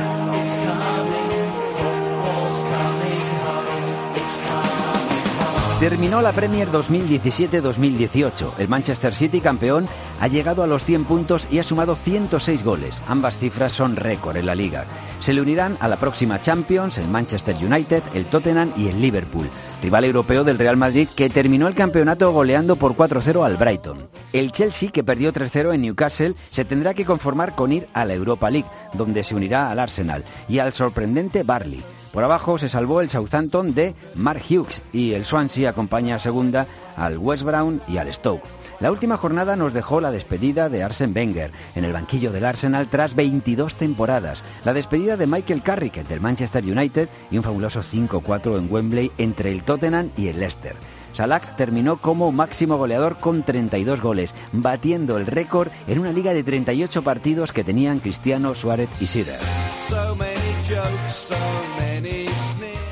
Terminó la Premier 2017-2018. El Manchester City, campeón, ha llegado a los 100 puntos y ha sumado 106 goles. Ambas cifras son récord en la liga. Se le unirán a la próxima Champions el Manchester United, el Tottenham y el Liverpool, rival europeo del Real Madrid que terminó el campeonato goleando por 4-0 al Brighton. El Chelsea, que perdió 3-0 en Newcastle, se tendrá que conformar con ir a la Europa League, donde se unirá al Arsenal y al sorprendente Barley. Por abajo se salvó el Southampton de Mark Hughes y el Swansea acompaña a segunda al West Brown y al Stoke. La última jornada nos dejó la despedida de Arsene Wenger en el banquillo del Arsenal tras 22 temporadas, la despedida de Michael Carrick del Manchester United y un fabuloso 5-4 en Wembley entre el Tottenham y el Leicester. Salah terminó como máximo goleador con 32 goles, batiendo el récord en una liga de 38 partidos que tenían Cristiano, Suárez y Sider.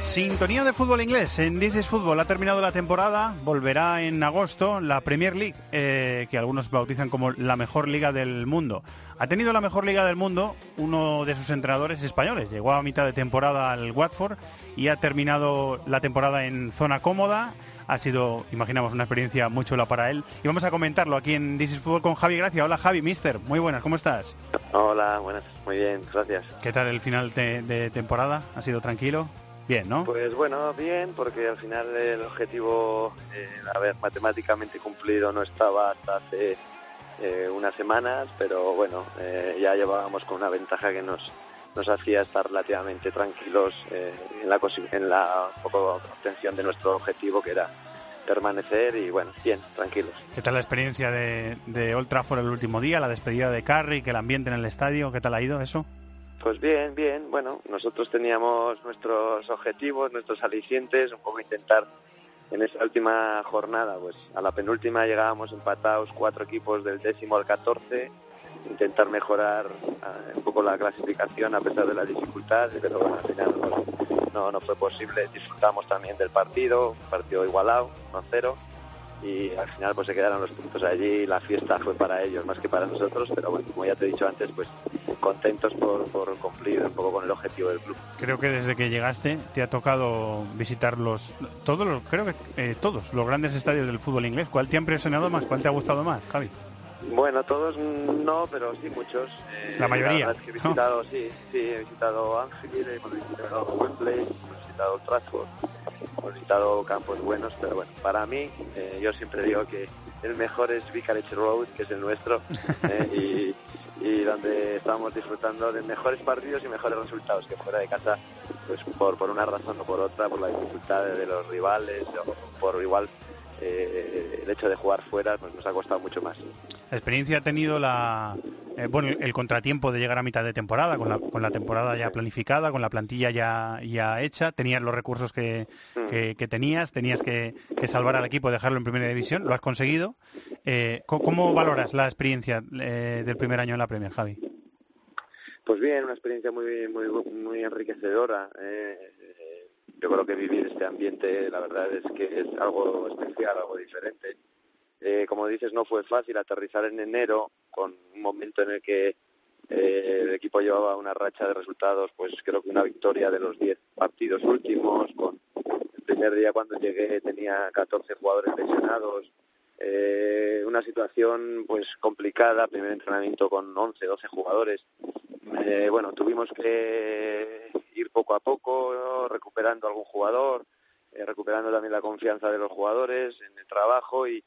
Sintonía de fútbol inglés en This is Football. Ha terminado la temporada, volverá en agosto la Premier League, eh, que algunos bautizan como la mejor liga del mundo. Ha tenido la mejor liga del mundo uno de sus entrenadores españoles. Llegó a mitad de temporada al Watford y ha terminado la temporada en zona cómoda. Ha sido, imaginamos, una experiencia muy chula para él. Y vamos a comentarlo aquí en This is Football con Javi Gracia. Hola Javi, mister. Muy buenas, ¿cómo estás? Hola, buenas, muy bien, gracias. ¿Qué tal el final de, de temporada? ¿Ha sido tranquilo? Bien, ¿no? Pues bueno, bien, porque al final el objetivo, eh, a ver, matemáticamente cumplido no estaba hasta hace eh, unas semanas, pero bueno, eh, ya llevábamos con una ventaja que nos, nos hacía estar relativamente tranquilos eh, en la, en la poco obtención de nuestro objetivo, que era permanecer y bueno, bien, tranquilos. ¿Qué tal la experiencia de, de Old Trafford el último día, la despedida de Carrick, el ambiente en el estadio? ¿Qué tal ha ido eso? Pues bien, bien. Bueno, nosotros teníamos nuestros objetivos, nuestros alicientes, un poco intentar en esta última jornada, pues a la penúltima llegábamos empatados cuatro equipos del décimo al catorce intentar mejorar eh, un poco la clasificación a pesar de la dificultad, pero bueno, al final pues, no, no fue posible. Disfrutamos también del partido, partido igualado, 1-0 y al final pues se quedaron los puntos allí la fiesta fue para ellos más que para nosotros pero bueno como ya te he dicho antes pues contentos por, por cumplir un poco con el objetivo del club Creo que desde que llegaste te ha tocado visitar los todos los creo que eh, todos los grandes estadios del fútbol inglés. ¿Cuál te ha impresionado más? ¿Cuál te ha gustado más, Javi? Bueno, todos no, pero sí muchos. Eh, La mayoría, que he visitado, sí, sí, he visitado Anfield, hemos visitado Wembley, hemos visitado Trafford, hemos visitado campos buenos, pero bueno, para mí, eh, yo siempre digo que el mejor es Vicarage Road, que es el nuestro, eh, y, y donde estamos disfrutando de mejores partidos y mejores resultados que fuera de casa, pues por, por una razón o por otra, por la dificultad de los rivales, o por igual eh, el hecho de jugar fuera, pues nos ha costado mucho más. La experiencia ha tenido la eh, bueno el contratiempo de llegar a mitad de temporada con la, con la temporada ya planificada, con la plantilla ya, ya hecha, tenías los recursos que, que, que tenías, tenías que, que salvar al equipo, dejarlo en primera división, lo has conseguido. Eh, ¿cómo, valoras la experiencia eh, del primer año en la Premier, Javi? Pues bien, una experiencia muy muy muy enriquecedora. eh, yo creo que vivir este ambiente, la verdad es que es algo especial, algo diferente. Eh, como dices, no fue fácil aterrizar en enero con un momento en el que eh, el equipo llevaba una racha de resultados, pues creo que una victoria de los 10 partidos últimos. Con el primer día cuando llegué tenía 14 jugadores lesionados. Eh, una situación pues complicada, primer entrenamiento con 11, 12 jugadores. Eh, bueno, tuvimos que ir poco a poco recuperando algún jugador, eh, recuperando también la confianza de los jugadores en el trabajo y,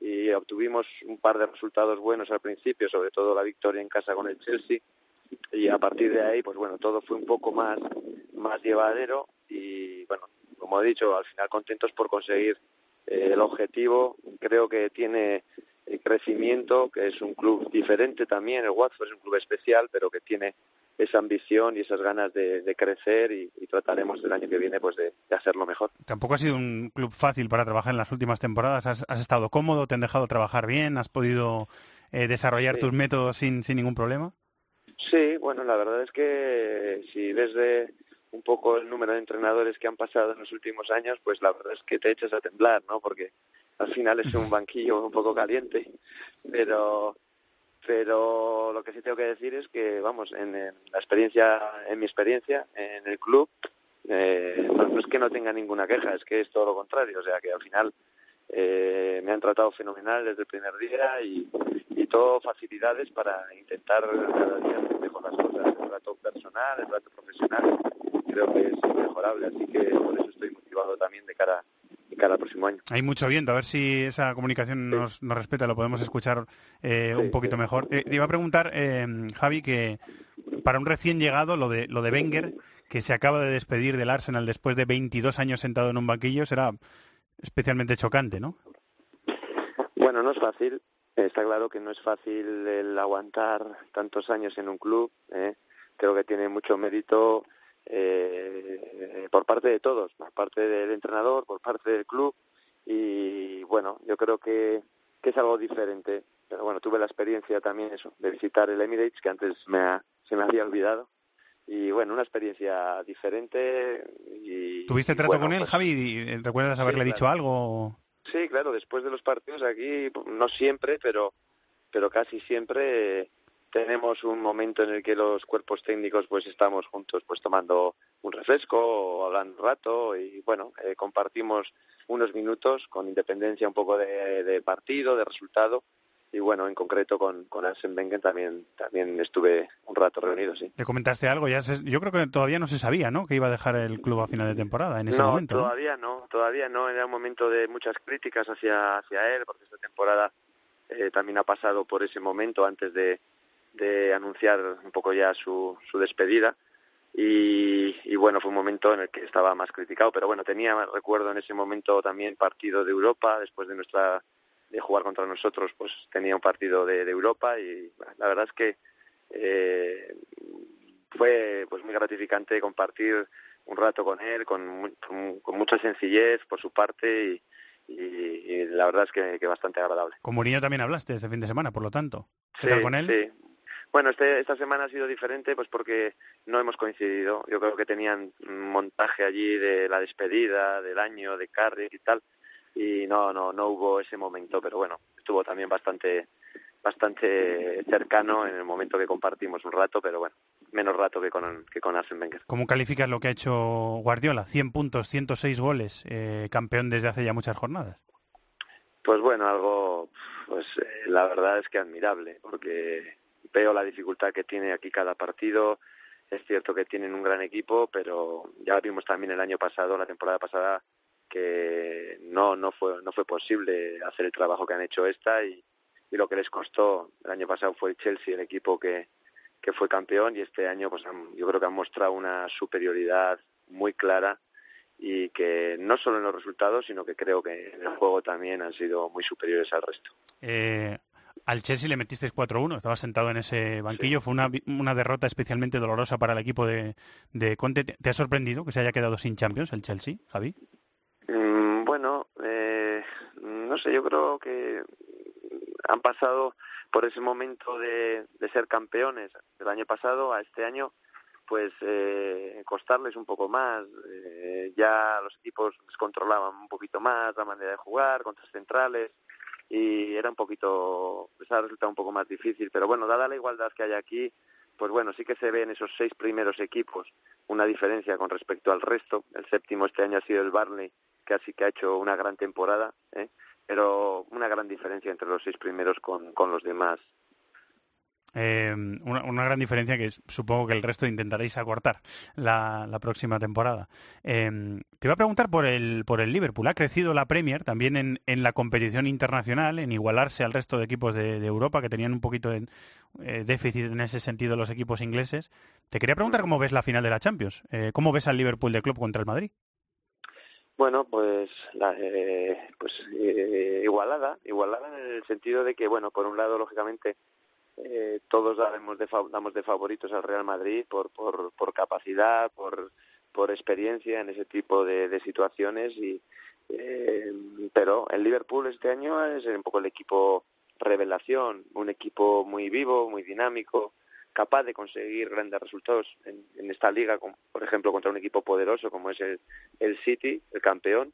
y obtuvimos un par de resultados buenos al principio, sobre todo la victoria en casa con el Chelsea y a partir de ahí pues bueno todo fue un poco más más llevadero y bueno como he dicho al final contentos por conseguir el objetivo creo que tiene eh, crecimiento que es un club diferente también el Watford es un club especial pero que tiene esa ambición y esas ganas de, de crecer y, y trataremos el año que viene pues de, de hacerlo mejor Tampoco ha sido un club fácil para trabajar en las últimas temporadas. ¿Has, has estado cómodo? ¿Te han dejado trabajar bien? ¿Has podido eh, desarrollar Sí. tus métodos sin, sin ningún problema? Sí, bueno, la verdad es que si ves de un poco el número de entrenadores que han pasado en los últimos años, pues la verdad es que te echas a temblar, ¿no? Porque al final es un banquillo un poco caliente, pero pero lo que sí tengo que decir es que, vamos, en, la experiencia, en mi experiencia en el club, eh, no, es que no tenga ninguna queja, es que es todo lo contrario, o sea que al final eh, me han tratado fenomenal desde el primer día y, y todo facilidades para intentar cada día hacer mejor las cosas. El trato personal, el trato profesional, creo que es inmejorable, así que por eso estoy motivado también de cara, de cara al próximo año. Hay mucho viento, a ver si esa comunicación nos, nos respeta, lo podemos escuchar eh, un poquito mejor. Eh, te iba a preguntar, eh, Javi, que para un recién llegado, lo de, lo de Wenger, que se acaba de despedir del Arsenal después de 22 años sentado en un banquillo, será especialmente chocante, ¿no? Bueno, no es fácil. Está claro que no es fácil el aguantar tantos años en un club. ¿eh? Creo que tiene mucho mérito eh, por parte de todos, por parte del entrenador, por parte del club. Y bueno, yo creo que, que es algo diferente. Pero bueno, tuve la experiencia también eso, de visitar el Emirates, que antes me ha- se me había olvidado. Y bueno, una experiencia diferente. Y, ¿Tuviste y trato bueno, con él, pues, Javi? ¿Y- ¿Recuerdas haberle dicho algo? Sí, claro, después de los partidos aquí, no siempre, pero, pero casi siempre tenemos un momento en el que los cuerpos técnicos pues estamos juntos pues tomando un refresco o hablando un rato y bueno, eh, compartimos unos minutos con independencia un poco de, de partido, de resultado y bueno, en concreto con, con Arsene Wenger también, también estuve un rato reunido, sí. ¿Le comentaste algo? Ya se- yo creo que todavía no se sabía, ¿no? Que iba a dejar el club a final de temporada en ese no, momento. ¿no? todavía no, todavía no. Era un momento de muchas críticas hacia, hacia él, porque esta temporada eh, también ha pasado por ese momento antes de, de anunciar un poco ya su, su despedida. Y, y bueno, fue un momento en el que estaba más criticado, pero bueno, tenía, recuerdo en ese momento también partido de Europa, después de nuestra de jugar contra nosotros, pues tenía un partido de, de Europa y bueno, la verdad es que eh, fue pues muy gratificante compartir un rato con él, con, con, con mucha sencillez por su parte y, y- y la verdad es que, que bastante agradable. Con Mourinho también hablaste ese fin de semana, por lo tanto. ¿Qué Sí, tal con él? sí. Bueno, este, esta semana ha sido diferente pues porque no hemos coincidido. Yo creo que tenían un montaje allí de la despedida, del año, de Carrick y tal, y no, no, no hubo ese momento, pero bueno, estuvo también bastante, bastante cercano en el momento que compartimos un rato, pero bueno, menos rato que con, que con Arsene Wenger. ¿Cómo calificas lo que ha hecho Guardiola? 100 puntos, 106 goles, eh, campeón desde hace ya muchas jornadas. Pues bueno, algo, pues eh, la verdad es que admirable, porque veo la dificultad que tiene aquí cada partido. Es cierto que tienen un gran equipo, pero ya vimos también el año pasado, la temporada pasada, que no no fue no fue posible hacer el trabajo que han hecho esta y, lo que les costó el año pasado fue el Chelsea, el equipo que, que fue campeón y este año pues yo creo que han mostrado una superioridad muy clara y que no solo en los resultados, sino que creo que en el juego también han sido muy superiores al resto. Eh, al Chelsea le metisteis 4-1, estaba sentado en ese banquillo, fue una, una, derrota especialmente dolorosa para el equipo de, de Conte. ¿Te ha sorprendido que se haya quedado sin Champions el Chelsea, Javi? Mm, bueno, eh, no sé, yo creo que han pasado por ese momento de, de ser campeones del año pasado a este año pues eh, costarles un poco más. Eh, ya los equipos controlaban un poquito más la manera de jugar, contras centrales, y era un poquito, pues ha resultado un poco más difícil. Pero bueno, dada la igualdad que hay aquí, pues bueno, sí que se ve en esos seis primeros equipos una diferencia con respecto al resto. El séptimo este año ha sido el Barney, que así que ha hecho una gran temporada, ¿eh? pero una gran diferencia entre los seis primeros con, con los demás eh, una, una, gran diferencia que supongo que el resto intentaréis acortar la, la próxima temporada. Eh, te iba a preguntar por el, por el Liverpool. Ha crecido la Premier también en, en la competición internacional, en igualarse al resto de equipos de, de Europa que tenían un poquito de eh, déficit en ese sentido los equipos ingleses. Te quería preguntar cómo ves la final de la Champions. Eh, ¿Cómo ves al Liverpool de club contra el Madrid? Bueno, pues, la, eh, pues eh, igualada, igualada en el sentido de que, bueno, por un lado, lógicamente, eh, todos damos de, damos de favoritos al Real Madrid por, por, por capacidad, por, por experiencia en ese tipo de, situaciones y eh, pero el Liverpool este año es un poco el equipo revelación, un equipo muy vivo, muy dinámico, capaz de conseguir grandes resultados en, en esta liga, por ejemplo contra un equipo poderoso como es el, el City, el campeón,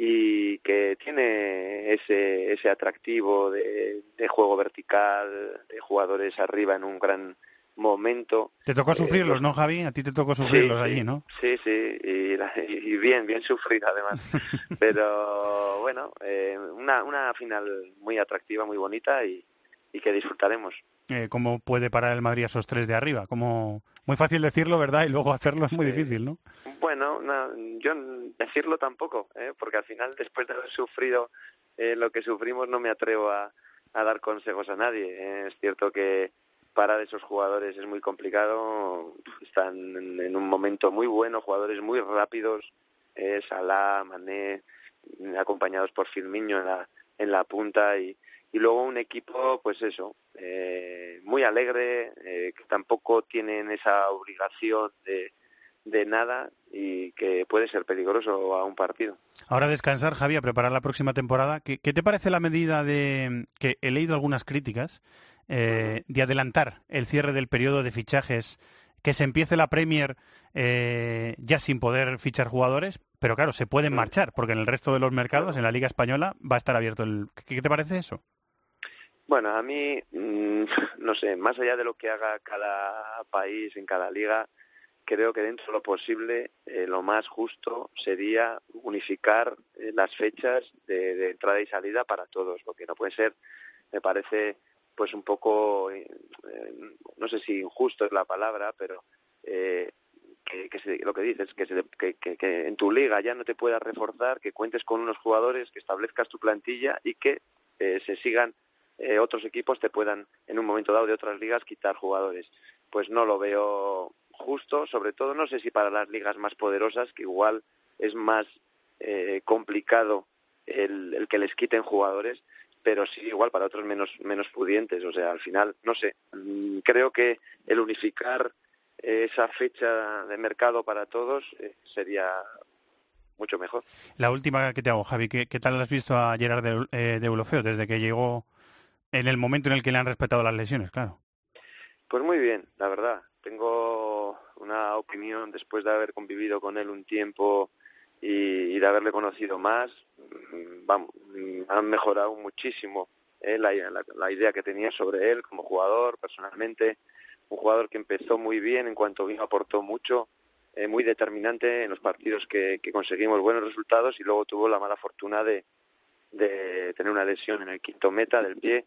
y que tiene ese, ese atractivo de, de, juego vertical, de jugadores arriba en un gran momento. Te tocó sufrirlos, eh, ¿no, Javi? A ti te tocó sufrirlos sí, allí, ¿no? Sí, sí, y, y bien, bien sufrido además. Pero bueno, eh, una, una final muy atractiva, muy bonita y, y que disfrutaremos. Eh, ¿Cómo puede parar el Madrid a esos tres de arriba? ¿Cómo... Muy fácil decirlo, ¿verdad? Y luego hacerlo es muy sí. difícil, ¿no? Bueno, no, yo decirlo tampoco, ¿eh? porque al final, después de haber sufrido eh, lo que sufrimos, no me atrevo a, a dar consejos a nadie. ¿eh? Es cierto que parar esos jugadores es muy complicado, están en, en un momento muy bueno, jugadores muy rápidos, eh, Salah, Mané, acompañados por Firmino en la, en la punta y, y luego un equipo, pues eso, eh, muy alegre, eh, que tampoco tienen esa obligación de, de nada y que puede ser peligroso a un partido. Ahora descansar, Javi, a preparar la próxima temporada. ¿Qué, qué te parece la medida de que he leído algunas críticas eh, de adelantar el cierre del periodo de fichajes, que se empiece la Premier eh, ya sin poder fichar jugadores, pero claro, se pueden marchar, porque en el resto de los mercados, en la Liga Española, va a estar abierto el... ¿Qué te parece eso? Bueno, a mí, mmm, no sé, más allá de lo que haga cada país en cada liga, creo que dentro de lo posible eh, lo más justo sería unificar eh, las fechas de, de, entrada y salida para todos, porque no puede ser, me parece pues un poco, eh, no sé si injusto es la palabra, pero eh, que, que se, lo que dices, que, se, que, que, en tu liga ya no te puedas reforzar, que cuentes con unos jugadores, que establezcas tu plantilla y que eh, se sigan eh, otros equipos te puedan en un momento dado de otras ligas quitar jugadores. Pues no lo veo justo, sobre todo no sé si para las ligas más poderosas, que igual es más eh, complicado el, que les quiten jugadores, pero sí igual para otros menos, menos pudientes. O sea, al final, no sé, mm, creo que el unificar esa fecha de mercado para todos eh, sería mucho mejor. La última que te hago, Javi, ¿qué, tal has visto a Gerard de, eh, de Eulofeo desde que llegó en el momento en el que le han respetado las lesiones, claro? Pues muy bien, la verdad. Tengo una opinión después de haber convivido con él un tiempo y, de haberle conocido más. Mm, vamos, mm, han mejorado muchísimo eh, la, idea que tenía sobre él como jugador, personalmente. Un jugador que empezó muy bien en cuanto vino, aportó mucho, eh, muy determinante en los partidos que, conseguimos buenos resultados y luego tuvo la mala fortuna de, de tener una lesión en el quinto meta del pie.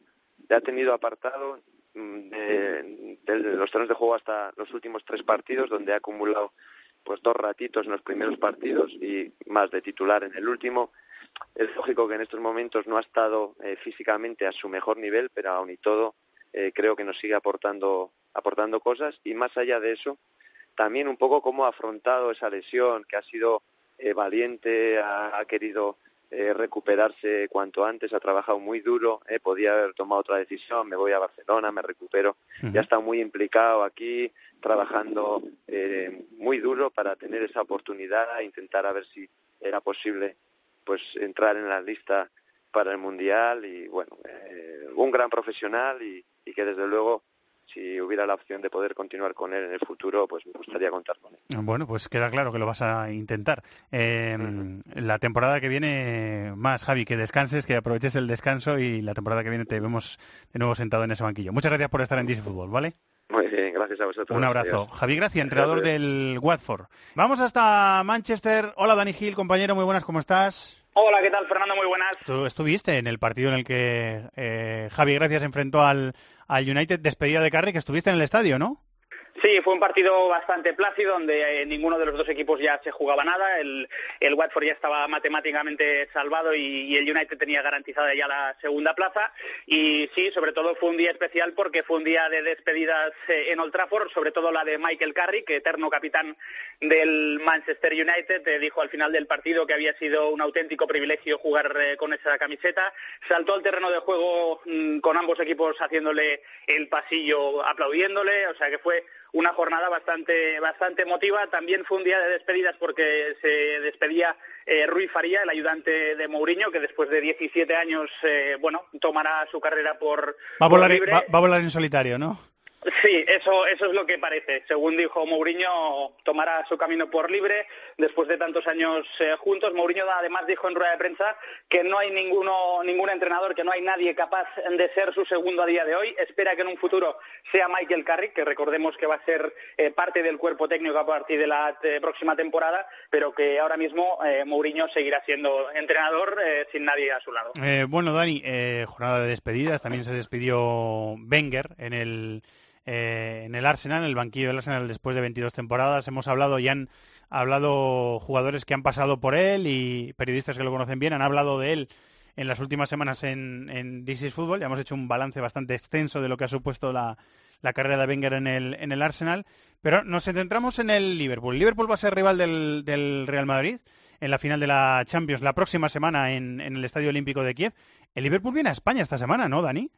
Ha tenido apartado mm, de, de, los trenes de juego hasta los últimos tres partidos, donde ha acumulado pues dos ratitos en los primeros partidos y más de titular en el último. Es lógico que en estos momentos no ha estado eh, físicamente a su mejor nivel, pero aún y todo eh, creo que nos sigue aportando, aportando cosas y más allá de eso, también un poco cómo ha afrontado esa lesión, que ha sido eh, valiente, ha, querido recuperarse cuanto antes, ha trabajado muy duro, podía haber tomado otra decisión, me voy a Barcelona, me recupero, ya está muy implicado aquí, trabajando muy duro para tener esa oportunidad, e intentar a ver si era posible pues entrar en la lista para el mundial. Y bueno eh, un gran profesional y, que desde luego si hubiera la opción de poder continuar con él en el futuro, pues me gustaría contar con él. Bueno, pues queda claro que lo vas a intentar. Eh, La temporada que viene, más Javi, que descanses, que aproveches el descanso y la temporada que viene te vemos de nuevo sentado en ese banquillo. Muchas gracias por estar en DC Fútbol, ¿vale? Muy bien, gracias a vosotros. Un abrazo. Javi Gracia, entrenador del Watford. Vamos hasta Manchester. Hola, Dani Gil, compañero, muy buenas, ¿cómo estás? Hola, ¿qué tal, Fernando? Muy buenas. Tú estuviste en el partido en el que eh, Javi Gracia se enfrentó al, al United despedida de Carri, que estuviste en el estadio, ¿no? Sí, fue un partido bastante plácido donde eh, ninguno de los dos equipos ya se jugaba nada. El, el Watford ya estaba matemáticamente salvado y, el United tenía garantizada ya la segunda plaza. Y sí, sobre todo fue un día especial porque fue un día de despedidas eh, en Old Trafford, sobre todo la de Michael Carrick, eterno capitán del Manchester United. Eh, dijo al final del partido que había sido un auténtico privilegio jugar con esa camiseta. Saltó al terreno de juego mm, con ambos equipos haciéndole el pasillo, aplaudiéndole. O sea que fue una jornada bastante bastante emotiva. También fue un día de despedidas porque se despedía eh, Rui Faría, el ayudante de Mourinho, que después de 17 años, eh, bueno, tomará su carrera por, va a volar, va a volar en solitario, ¿no? Sí, eso, eso es lo que parece. Según dijo Mourinho, tomará su camino por libre después de tantos años eh, juntos. Mourinho además dijo en rueda de prensa que no hay ninguno, ningún entrenador, que no hay nadie capaz de ser su segundo a día de hoy. Espera que en un futuro sea Michael Carrick, que recordemos que va a ser eh, parte del cuerpo técnico a partir de la eh, próxima temporada, pero que ahora mismo Mourinho seguirá siendo entrenador sin nadie a su lado. bueno, Dani, jornada de despedidas. También se despidió Wenger en el eh, en el Arsenal, en el banquillo del Arsenal después de 22 temporadas. Hemos hablado y han hablado jugadores que han pasado por él y periodistas que lo conocen bien, han hablado de él en las últimas semanas en, en This Football. Ya hemos hecho un balance bastante extenso de lo que ha supuesto la, carrera de Wenger en el, en el Arsenal. Pero nos centramos en el Liverpool. Liverpool va a ser rival del, Real Madrid en la final de la Champions la próxima semana en el Estadio Olímpico de Kiev. El Liverpool viene a España esta semana, ¿no, Dani?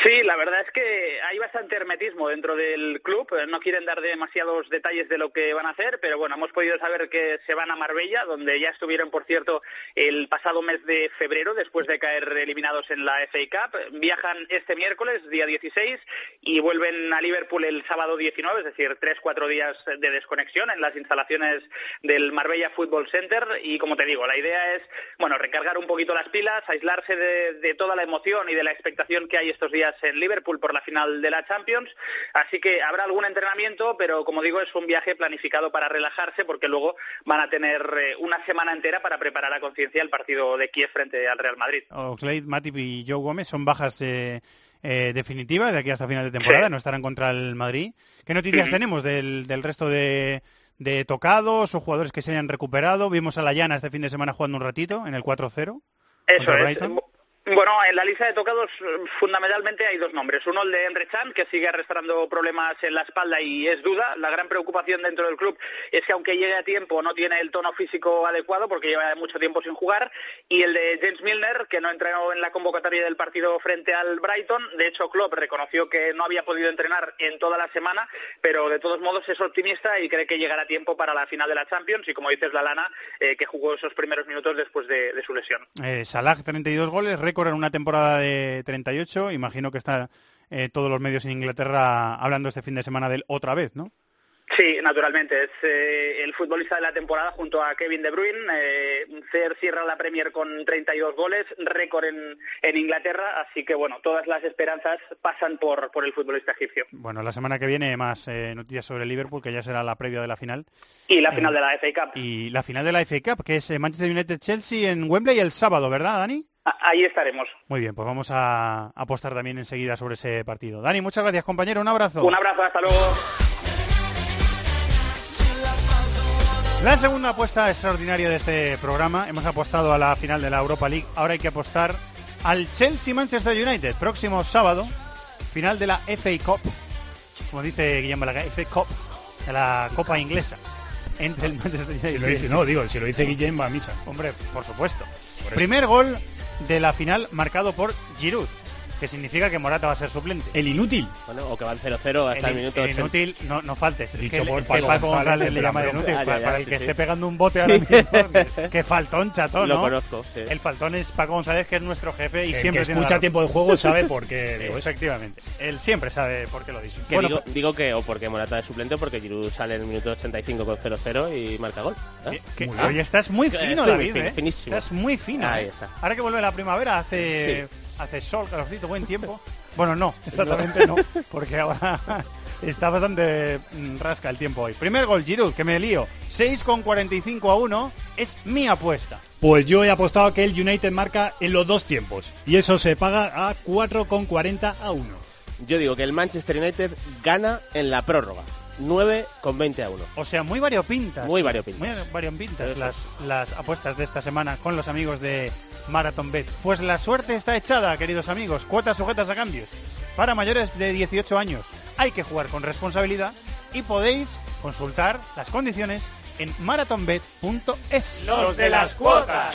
Sí, la verdad es que hay bastante hermetismo dentro del club. No quieren dar demasiados detalles de lo que van a hacer, pero bueno, hemos podido saber que se van a Marbella, donde ya estuvieron, por cierto, el pasado mes de febrero, después de caer eliminados en la FA Cup. Viajan este miércoles, día 16, y vuelven a Liverpool el sábado 19, es decir, tres, cuatro días de desconexión en las instalaciones del Marbella Football Center. Y como te digo, la idea es, bueno, recargar un poquito las pilas, aislarse de, de toda la emoción y de la expectación que hay estos días en Liverpool por la final de la Champions. Así que habrá algún entrenamiento, pero como digo, es un viaje planificado para relajarse porque luego van a tener eh, una semana entera para preparar a conciencia el partido de Kiev frente al Real Madrid. Oxlade, Matip y Joe Gómez son bajas eh, eh, definitivas de aquí hasta final de temporada, no estarán contra el Madrid. ¿Qué noticias tenemos del, resto de, de tocados o jugadores que se hayan recuperado? Vimos a la Llana este fin de semana jugando un ratito en el 4-0. Eso es. Bueno, en la lista de tocados fundamentalmente hay dos nombres. Uno el de Emre Can, que sigue arrastrando problemas en la espalda y es duda. La gran preocupación dentro del club es que aunque llegue a tiempo no tiene el tono físico adecuado porque lleva mucho tiempo sin jugar. Y el de James Milner, que no entrenó en la convocatoria del partido frente al Brighton. De hecho, Klopp reconoció que no había podido entrenar en toda la semana, pero de todos modos es optimista y cree que llegará a tiempo para la final de la Champions. Y como dices, la Lana, eh, que jugó esos primeros minutos después de, su lesión. Eh, Salah, 32 goles, récord en una temporada de 38, imagino que está eh, todos los medios en Inglaterra hablando este fin de semana de él otra vez, ¿no? Sí, naturalmente. Es eh, el futbolista de la temporada junto a Kevin De Bruyne. Eh, Cer cierra la Premier con 32 goles, récord en, en Inglaterra. Así que, bueno, todas las esperanzas pasan por, por el futbolista egipcio. Bueno, la semana que viene más eh, noticias sobre Liverpool, que ya será la previa de la final. Y la final de la FA Cup. Y la final de la FA Cup, que es eh, Manchester United-Chelsea en Wembley el sábado, ¿verdad, Dani? Ahí estaremos. Muy bien, pues vamos a apostar también enseguida sobre ese partido. Dani, muchas gracias, compañero. Un abrazo. Un abrazo, hasta luego. La segunda apuesta extraordinaria de este programa. Hemos apostado a la final de la Europa League. Ahora hay que apostar al Chelsea-Manchester United. Próximo sábado, final de la FA Cup. Como dice Guillem Balaguer, FA Cup, de la Copa Inglesa. Entre el Manchester United Si lo dice, no, digo, si lo dice Guillem va a misa. Hombre, por supuesto. Por. Primer gol de la final marcado por Giroud, que significa que Morata va a ser suplente. El inútil. Bueno, o que van 0-0 hasta el, El, minuto el 80. inútil, no, no faltes. Es Dicho que, el- por que Paco González, le llama inútil. Ah, ya, para, ya, para el sí, que sí. esté pegando un bote ahora mismo. que faltón, chatón, Lo ¿no? conozco, sí. El faltón es Paco González, que es nuestro jefe y El siempre que tiene escucha la tiempo de juego sabe por qué. Efectivamente. Él siempre sabe por qué lo dice. Que Bueno, digo, digo que o porque Morata es suplente o porque Giroud sale en el minuto 85 con 0-0 y marca gol. ¿eh? que- Muy oye, estás muy Que fino, estoy David. ¿eh? Estás muy fino. Ahí ¿eh? está. Ahora que vuelve la primavera, hace, hace sol, calorcito, buen tiempo. Bueno, no, exactamente no, porque ahora está bastante mm, rasca el tiempo hoy. Primer gol, Giroud, que me lío. 6 con 45 a 1 es mi apuesta. Pues yo he apostado que el United marca en los dos tiempos. Y eso se paga a 4,40 a 1. Yo digo que el Manchester United gana en la prórroga. 9 con 20 a 1. O sea, muy variopintas. Muy variopintas. Muy variopintas las, las apuestas de esta semana con los amigos de Marathon Bet. Pues la suerte está echada, queridos amigos. Cuotas sujetas a cambios. Para mayores de 18 años hay que jugar con responsabilidad y podéis consultar las condiciones en marathonbet.es. Los de las cuotas.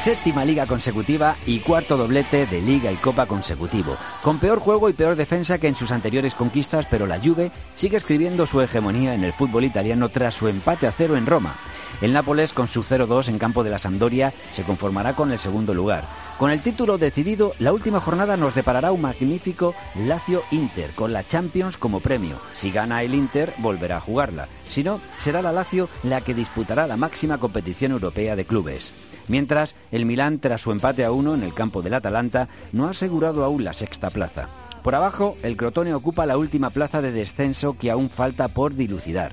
Séptima liga consecutiva y cuarto doblete de liga y copa consecutivo. Con peor juego y peor defensa que en sus anteriores conquistas, pero la Juve sigue escribiendo su hegemonía en el fútbol italiano tras su empate a cero en Roma. El Nápoles, con su 0-2 en campo de la Sampdoria, se conformará con el segundo lugar. Con el título decidido, la última jornada nos deparará un magnífico Lazio-Inter, con la Champions como premio. Si gana el Inter, volverá a jugarla. Si no, será la Lazio la que disputará la máxima competición europea de clubes. Mientras, el Milán, tras su empate a uno en el campo del Atalanta, no ha asegurado aún la sexta plaza. Por abajo, el Crotone ocupa la última plaza de descenso que aún falta por dilucidar.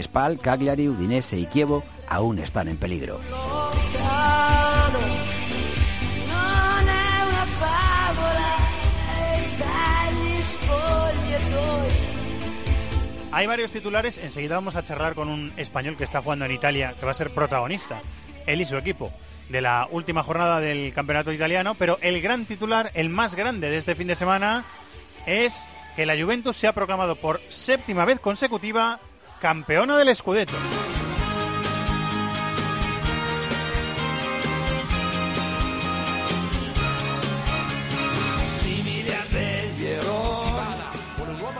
Spal, Cagliari, Udinese y Kievo aún están en peligro. Hay varios titulares, enseguida vamos a charlar con un español que está jugando en Italia, que va a ser protagonista, él y su equipo, de la última jornada del campeonato italiano, pero el gran titular, el más grande de este fin de semana, es que la Juventus se ha proclamado por séptima vez consecutiva campeona del Scudetto.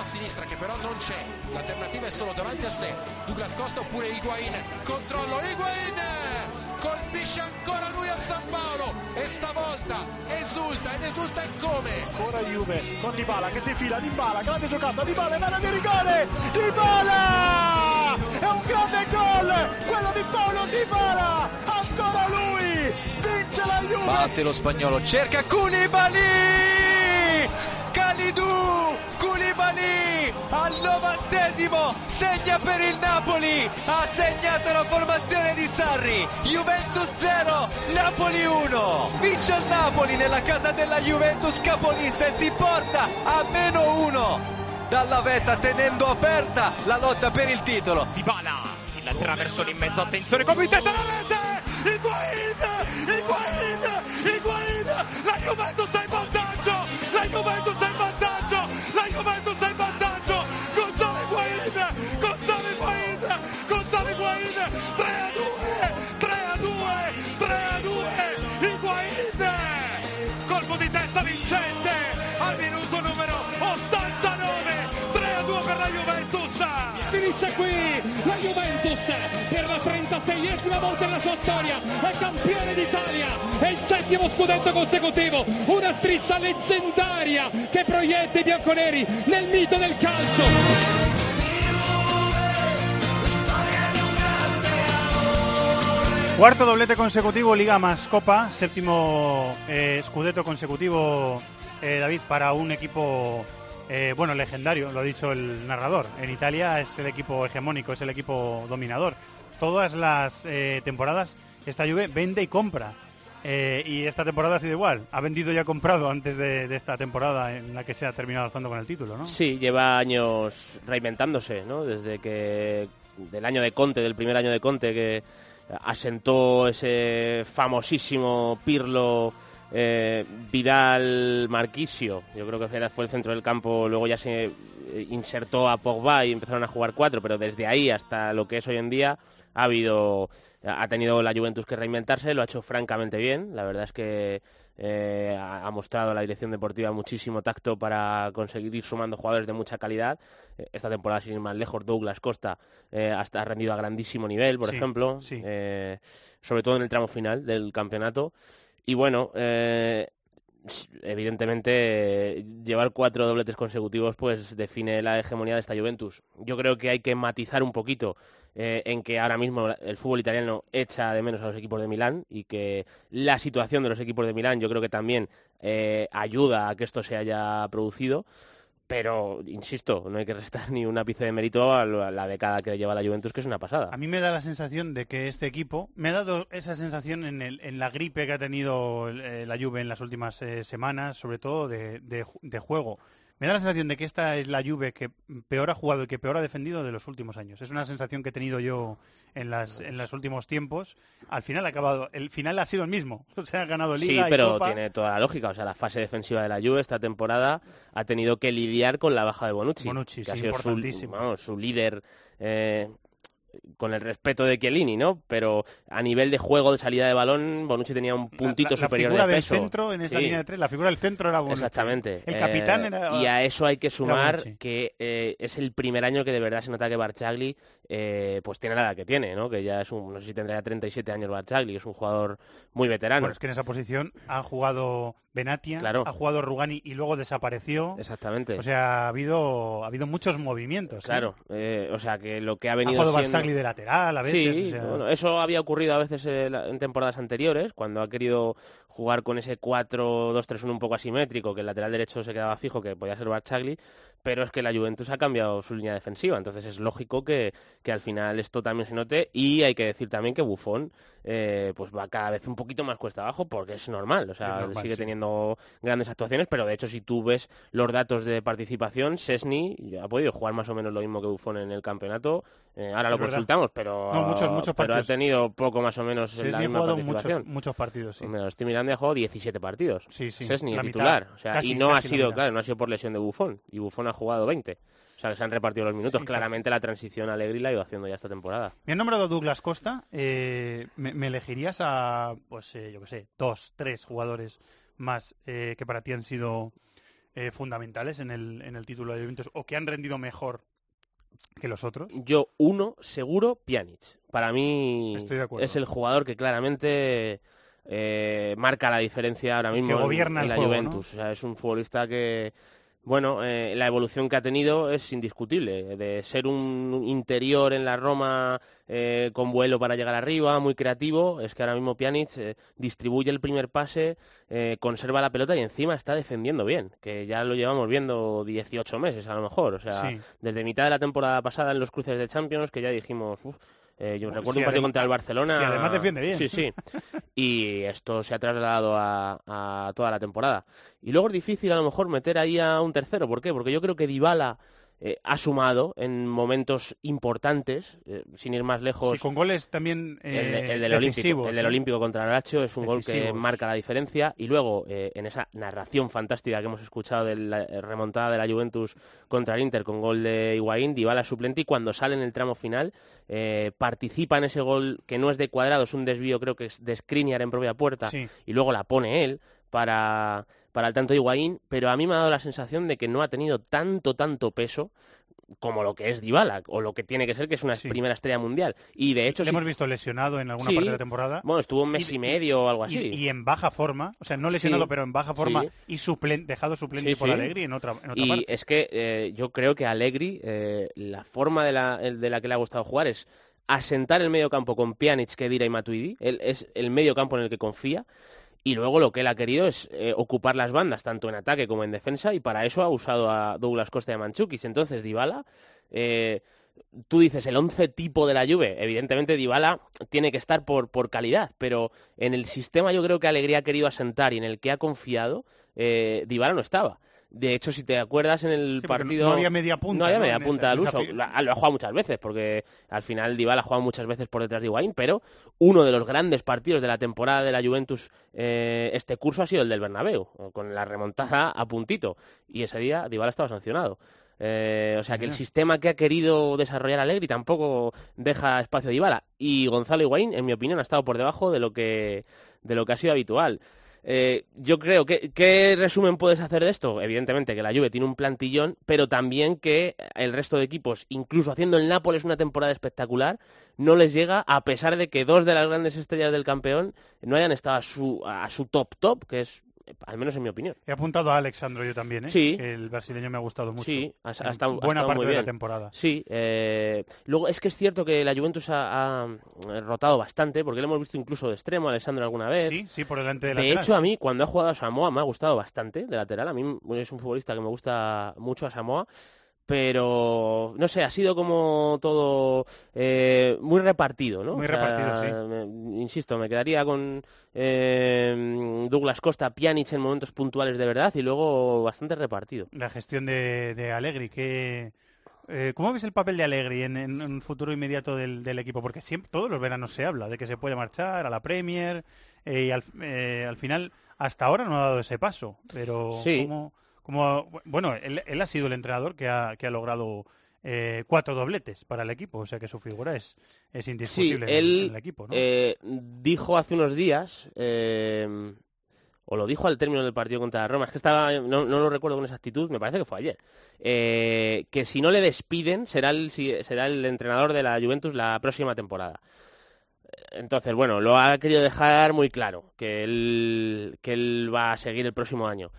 Sinistra che però non c'è. L'alternativa è solo davanti a sé. Douglas Costa oppure Higuain. Controllo Higuain! Colpisce ancora lui al San Paolo e stavolta esulta ed esulta in come? Ancora Juve con Dybala che si infila, Dybala, grande giocata, Dybala in area di rigore, Dybala! È un grande gol, quello di Paolo Dybala, ancora lui, vince la Juve! Batte lo spagnolo, cerca Koulibaly! Kalidou! Koulibaly al novantesimo segna per il Napoli, ha segnato la formazione di Sarri, Juventus 0, Napoli 1, vince il Napoli nella casa della Juventus capolista e si porta a meno 1 dalla vetta tenendo aperta la lotta per il titolo. Dybala, il traversone in mezzo, attenzione, come in testa alla rete, Higuain, Higuain, Higuain, la Juventus è in Finisce qui la Juventus per la 36esima volta nella sua storia è campione d'Italia. È il settimo scudetto consecutivo una striscia leggendaria che proietta i bianconeri nel mito del calcio. Cuarto doblete consecutivo, Liga más Copa, séptimo eh, scudetto consecutivo, eh, David, para un equipo, eh, bueno, legendario, lo ha dicho el narrador. En Italia es el equipo hegemónico, es el equipo dominador. Todas las eh, temporadas esta Juve vende y compra. Eh, y esta temporada ha sido igual. Ha vendido y ha comprado antes de, de esta temporada en la que se ha terminado alzando con el título, ¿no? Sí, lleva años reinventándose, ¿no? Desde que del año de Conte, del primer año de Conte, que asentó ese famosísimo Pirlo eh, Vidal Marquisio. Yo creo que fue el centro del campo, luego ya se eh, insertó a Pogba y empezaron a jugar cuatro, pero desde ahí hasta lo que es hoy en día ha habido ha tenido la Juventus que reinventarse, lo ha hecho francamente bien. La verdad es que eh, ha mostrado a la dirección deportiva muchísimo tacto para conseguir ir sumando jugadores de mucha calidad. Esta temporada, sin ir más lejos, Douglas Costa eh, hasta ha rendido a grandísimo nivel, por Sí, ejemplo, sí. eh, sobre todo en el tramo final del campeonato. Y bueno, eh, evidentemente llevar cuatro dobletes consecutivos pues define la hegemonía de esta Juventus. Yo creo que hay que matizar un poquito eh, en que ahora mismo el fútbol italiano echa de menos a los equipos de Milán y que la situación de los equipos de Milán yo creo que también eh, ayuda a que esto se haya producido. Pero, insisto, no hay que restar ni un ápice de mérito a la década que lleva la Juventus, que es una pasada. A mí me da la sensación de que este equipo, me ha dado esa sensación en, el- en la gripe que ha tenido eh, la Juve en las últimas eh, semanas, sobre todo de, de de juego. Me da la sensación de que esta es la Juve que peor ha jugado y que peor ha defendido de los últimos años. Es una sensación que he tenido yo en las en los últimos tiempos. Al final ha acabado, el final ha sido el mismo. O sea, ha ganado Liga Sí, y pero Copa. tiene toda la lógica. O sea, la fase defensiva de la Juve esta temporada ha tenido que lidiar con la baja de Bonucci, Bonucci, que ha sí, sido su, vamos, su líder eh, con el respeto de Chiellini, ¿no? Pero a nivel de juego, de salida de balón, Bonucci tenía un puntito la, la superior figura de del peso. centro en esa Sí. línea de tres, la figura del centro era Bonucci. Exactamente. El capitán Eh, era Y a eso hay que sumar que eh, es el primer año que de verdad se nota que Barchagli eh, pues tiene la edad que tiene, ¿no? Que ya es un, no sé si tendrá 37 años Barchagli, es un jugador muy veterano. Bueno, es que en esa posición ha jugado Benatia, Claro. ha jugado Rugani y luego desapareció. Exactamente. O sea, ha habido, ha habido muchos movimientos. ¿eh? Claro, eh, o sea que lo que ha Ha venido jugado siendo... Barzagli de lateral a veces. Sí, o sea, bueno, eso había ocurrido a veces eh, en temporadas anteriores, cuando ha querido jugar con ese 4-2-3-1 un poco asimétrico, que el lateral derecho se quedaba fijo, que podía ser Barchagli, pero es que la Juventus ha cambiado su línea defensiva, entonces es lógico que, que al final esto también se note y hay que decir también que Buffon eh, pues va cada vez un poquito más cuesta abajo porque es normal, o sea, normal, sigue sí. teniendo grandes actuaciones, pero de hecho si tú ves los datos de participación, Sesni ha podido jugar más o menos lo mismo que Buffon en el campeonato, eh, ahora lo consultamos, pero, No, muchos- muchos pero ha tenido poco más o menos Sesni la ha misma jugado muchos, participación. muchos partidos, sí. Me lo estoy mirando y ha jugado 17 partidos. Sí, sí, Sesni, mitad, titular. O sea, casi, y no ha sido, claro, no ha sido por lesión de Buffon. Y Buffon ha jugado 20. O sea, que se han repartido los minutos. Sí, Claramente la transición a Allegri la ha ido haciendo ya esta temporada. Me han nombrado Douglas Costa. eh, me, me elegirías a, pues eh, yo qué sé, dos, tres jugadores más eh, que para ti han sido eh, fundamentales en el, en el título de Juventus o que han rendido mejor que los otros? Yo, uno, seguro, Pjanic. Para mí Estoy de acuerdo. es el jugador que claramente eh, marca la diferencia ahora mismo en- gobierna en, la juego, Juventus. O sea, es un futbolista que, bueno, eh, la evolución que ha tenido es indiscutible. De ser un interior en la Roma eh, con vuelo para llegar arriba, muy creativo, es que ahora mismo Pjanic eh, distribuye el primer pase, eh, conserva la pelota y encima está defendiendo bien, que ya lo llevamos viendo 18 meses a lo mejor. O sea, Sí. desde mitad de la temporada pasada en los cruces de Champions, que ya dijimos, uf, eh, yo recuerdo un partido contra el Barcelona. sí, además defiende bien. Sí, sí. Y esto se ha trasladado a, a toda la temporada. Y luego es difícil a lo mejor meter ahí a un tercero. ¿Por qué? Porque yo creo que Dybala eh, ha sumado en momentos importantes, eh, sin ir más lejos. Sí, con goles también eh, el del Olímpico, decisivos, el del ¿eh? Olímpico contra el Lazio es un gol que marca la diferencia y luego eh, en esa narración fantástica que hemos escuchado de la eh, remontada de la Juventus contra el Inter con gol de Higuaín, Dybala suplente y cuando sale en el tramo final eh, participa en ese gol que no es de cuadrado, es un desvío creo que es de Skriniar en propia puerta Sí. y luego la pone él para, para el tanto de Higuaín, pero a mí me ha dado la sensación de que no ha tenido tanto, tanto peso como lo que es Dybala, o lo que tiene que ser, que es una primera estrella mundial. Y de hecho, Le sí- hemos visto lesionado en alguna Sí. parte de la temporada. Bueno, estuvo un mes y, medio o algo así. Y, y en baja forma, o sea, no lesionado, pero en baja forma y suplen- dejado suplente por sí. Allegri en otra, en otra y parte. es que eh, yo creo que Allegri, eh, la forma de la, el- de la que le ha gustado jugar es asentar el medio campo con Pjanic, Kedira y Matuidi. Él es el medio campo en el que confía. Y luego lo que él ha querido es eh, ocupar las bandas, tanto en ataque como en defensa, y para eso ha usado a Douglas Costa a Manchukis. Entonces, Dybala, eh, tú dices el 11 tipo de la Juve, evidentemente Dybala tiene que estar por, por calidad, pero en el sistema yo creo que Alegría ha querido asentar y en el que ha confiado, eh, Dybala no estaba. De hecho, si te acuerdas en el Sí, partido... no había media punta, No había ¿no? media punta al uso. Lo ha jugado muchas veces, porque al final Dybala ha jugado muchas veces por detrás de Higuaín, pero uno de los grandes partidos de la temporada de la Juventus eh, este curso ha sido el del Bernabéu, con la remontada a puntito. Y ese día Dybala estaba sancionado. Eh, o sea que el sistema que ha querido desarrollar Allegri tampoco deja espacio a Dybala. Y Gonzalo Higuaín, en mi opinión, ha estado por debajo de lo que, de lo que ha sido habitual. Eh, yo creo que ¿qué resumen puedes hacer de esto? Evidentemente que la Juve tiene un plantillón, pero también que el resto de equipos, incluso haciendo el Nápoles una temporada espectacular, no les llega a pesar de que dos de las grandes estrellas del campeón no hayan estado a su, top top, que es al menos en mi opinión. He apuntado a Alexandro yo también, ¿eh? Sí. El brasileño me ha gustado mucho. Sí, ha, ha estado, ha buena estado parte muy de la temporada. Sí, eh, luego es que es cierto que la Juventus ha, ha, eh, rotado bastante, porque lo hemos visto incluso de extremo a Alessandro alguna vez. Sí, sí, por delante de De lateral. hecho, a mí, cuando ha jugado a Samoa, me ha gustado bastante de lateral. A mí es un futbolista que me gusta mucho a Samoa. Pero, no sé, ha sido como todo eh, muy repartido, ¿no? Muy O sea, repartido, me- insisto, me quedaría con eh, Douglas Costa, Pjanic en momentos puntuales de verdad y luego bastante repartido. La gestión de, de Allegri, que... eh, ¿Cómo ves el papel de Allegri en, en un futuro inmediato del, del equipo? Porque siempre, todos los veranos se habla de que se puede marchar a la Premier y al, al final hasta ahora no ha dado ese paso. Pero Sí. ¿cómo- cómo- bueno, él, él ha sido el entrenador que ha, que ha logrado eh, cuatro dobletes para el equipo, o sea que su figura es, es Sí, indiscutible en- en, él el equipo. ¿no? eh, dijo hace unos días, eh, o lo dijo al término del partido contra la Roma, es que estaba, no, no lo recuerdo con exactitud, me parece que fue ayer, eh, que si no le despiden será el, si- será el entrenador de la Juventus la próxima temporada. Entonces, bueno, lo ha querido dejar muy claro, que él, que él va a seguir el próximo año.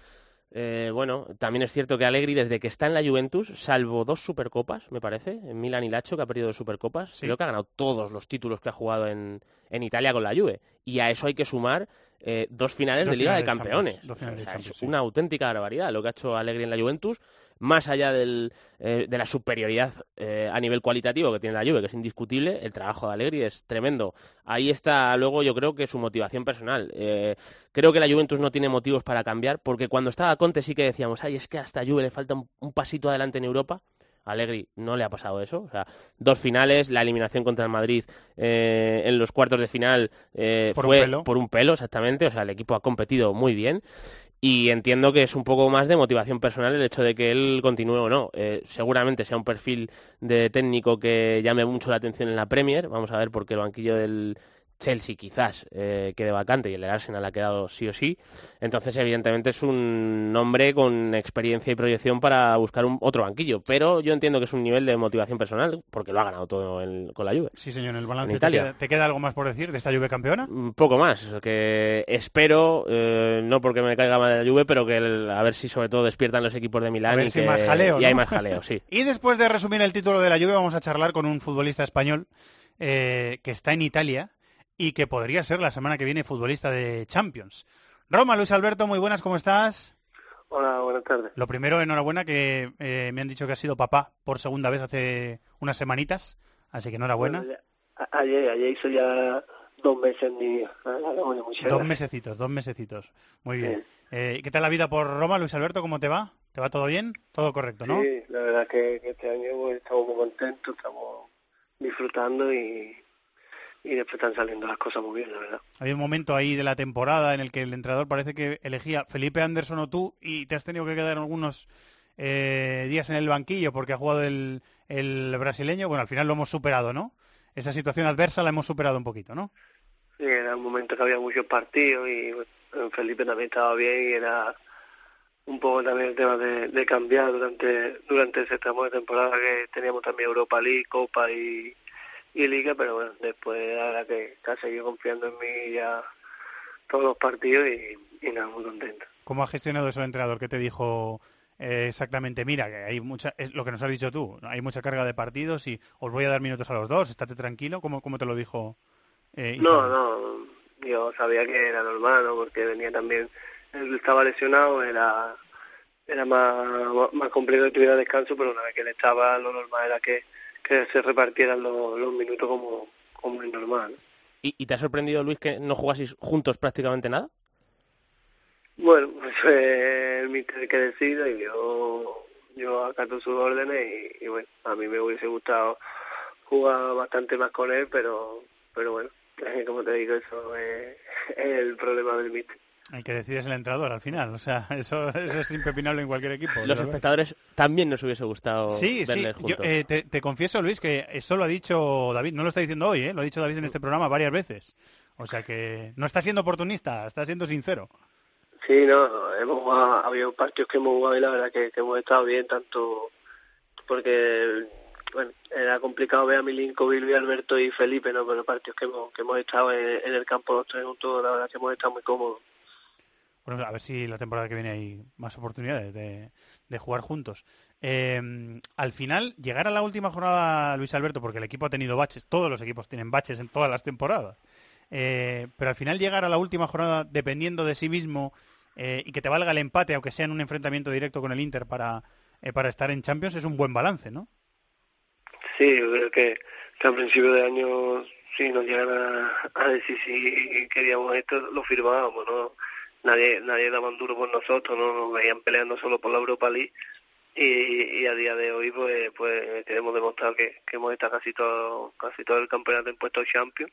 Eh, bueno, también es cierto que Allegri, desde que está en la Juventus, salvo dos Supercopas, me parece, en Milan y Lacho, que ha perdido dos Supercopas, creo que ha ganado todos los títulos que ha jugado en, en Italia con la Juve. Y a eso hay que sumar eh, dos finales Dos de Liga de finales de Campeones. Champions, de es sí. una auténtica barbaridad lo que ha hecho Allegri en la Juventus, más allá del, eh, de la superioridad eh, a nivel cualitativo que tiene la Juve, que es indiscutible, el trabajo de Allegri es tremendo. Ahí está luego yo creo que su motivación personal. Creo que la Juventus no tiene motivos para cambiar, porque cuando estaba Conte sí que decíamos, ay, es que hasta Juve le falta un, un pasito adelante en Europa. A Allegri no le ha pasado eso. O sea, dos finales, la eliminación contra el Madrid eh, en los cuartos de final eh, Por un fue pelo. por un pelo, exactamente. O sea, el equipo ha competido muy bien. Y entiendo que es un poco más de motivación personal el hecho de que él continúe o no. Eh, seguramente sea un perfil de técnico que llame mucho la atención en la Premier. Vamos a ver porque el banquillo del Chelsea quizás eh, quede vacante y el Arsenal ha quedado sí o sí. Entonces, evidentemente, es un hombre con experiencia y proyección para buscar un, otro banquillo. Pero yo entiendo que es un nivel de motivación personal porque lo ha ganado todo en- con la Juve. Sí, señor, en el balance. En ¿te, Italia. queda, te queda algo más por decir de esta Juve campeona? Un poco más, que espero, eh, no porque me caiga mal la Juve, pero que el- a ver si sobre todo despiertan los equipos de Milán A ver y, si que- más jaleo, y hay más jaleo, sí. Y después de resumir el título de la Juve, vamos a charlar con un futbolista español eh, que está en Italia y que podría ser la semana que viene futbolista de Champions. Roma, Luis Alberto, muy buenas, ¿cómo estás? Hola, buenas tardes. Lo primero, enhorabuena, que eh, me han dicho que has sido papá por segunda vez hace unas semanitas, así que enhorabuena. Bueno, ya- a- ayer, ayer hizo ya dos meses bueno, muchas Dos mesecitos, dos mesecitos. Muy bien. Bien. Eh, ¿Qué tal la vida por Roma, Luis Alberto? ¿Cómo te va? ¿Te va todo bien? Todo correcto, ¿no? Sí, la verdad que, que este año pues, estamos muy contentos, estamos disfrutando y, y después están saliendo las cosas muy bien, la verdad. Había un momento ahí de la temporada en el que el entrenador parece que elegía Felipe Anderson o tú y te has tenido que quedar algunos eh, días en el banquillo porque ha jugado el, el brasileño. Bueno, al final lo hemos superado, ¿no? Esa situación adversa la hemos superado un poquito, ¿no? Sí, era un momento que había muchos partidos y bueno, Felipe también estaba bien y era un poco también el tema de, de cambiar durante durante ese tramo de temporada que teníamos también Europa League, Copa y, y Liga, pero bueno, después ahora que, que ha seguido confiando en mí ya todos los partidos y, y nada, muy contento. ¿Cómo ha gestionado eso el entrenador? ¿Qué te dijo eh, exactamente? Mira, que hay mucha, es lo que nos has dicho tú, hay mucha carga de partidos y os voy a dar minutos a los dos, estate tranquilo. ¿Cómo, cómo te lo dijo? Eh, No, no, yo sabía que era normal, ¿no? porque venía también, él estaba lesionado, era era más, más complejo que tuviera descanso, pero una vez que él estaba, lo normal era que, que se repartieran los, los minutos como, como es normal. ¿no? ¿Y, y te ha sorprendido, Luis, que no jugaseis juntos prácticamente nada? Bueno, pues fue el mister que decida y yo, yo acato sus órdenes y, y bueno, a mí me hubiese gustado jugar bastante más con él, pero pero bueno, como te digo, eso es, es el problema del mister. El que decide es el entrenador al final, o sea, eso, eso es impepinable en cualquier equipo. Los espectadores también nos hubiese gustado Sí, sí. verles Yo, juntos. eh, te, te confieso, Luis, que esto lo ha dicho David. No lo está diciendo hoy, ¿eh? Lo ha dicho David en este programa varias veces. O sea que no está siendo oportunista, está siendo sincero. Sí, no, hemos jugado, ha habido partidos que hemos jugado y la verdad que, que hemos estado bien, tanto porque bueno, era complicado ver a Milinko, Bilby, Alberto y Felipe, ¿no? Pero los partidos que hemos, que hemos estado en, en el campo los tres juntos, la verdad que hemos estado muy cómodos. Bueno, a ver si la temporada que viene hay más oportunidades de, jugar juntos. Eh, al final, llegar a la última jornada, Luis Alberto, porque el equipo ha tenido baches, todos los equipos tienen baches en todas las temporadas. Eh, pero al final llegar a la última jornada dependiendo de sí mismo eh, y que te valga el empate, aunque sea en un enfrentamiento directo con el Inter para, eh, para estar en Champions, es un buen balance, ¿no? Sí, yo creo que, al principio de año, si nos llegan a, a decir si queríamos esto, lo firmábamos, ¿no? Nadie, nadie daba un duro por nosotros, ¿no? Nos veían peleando solo por la Europa League y, y a día de hoy, pues, pues queremos demostrar que, que hemos estado casi todo, casi todo el campeonato en puesto Champions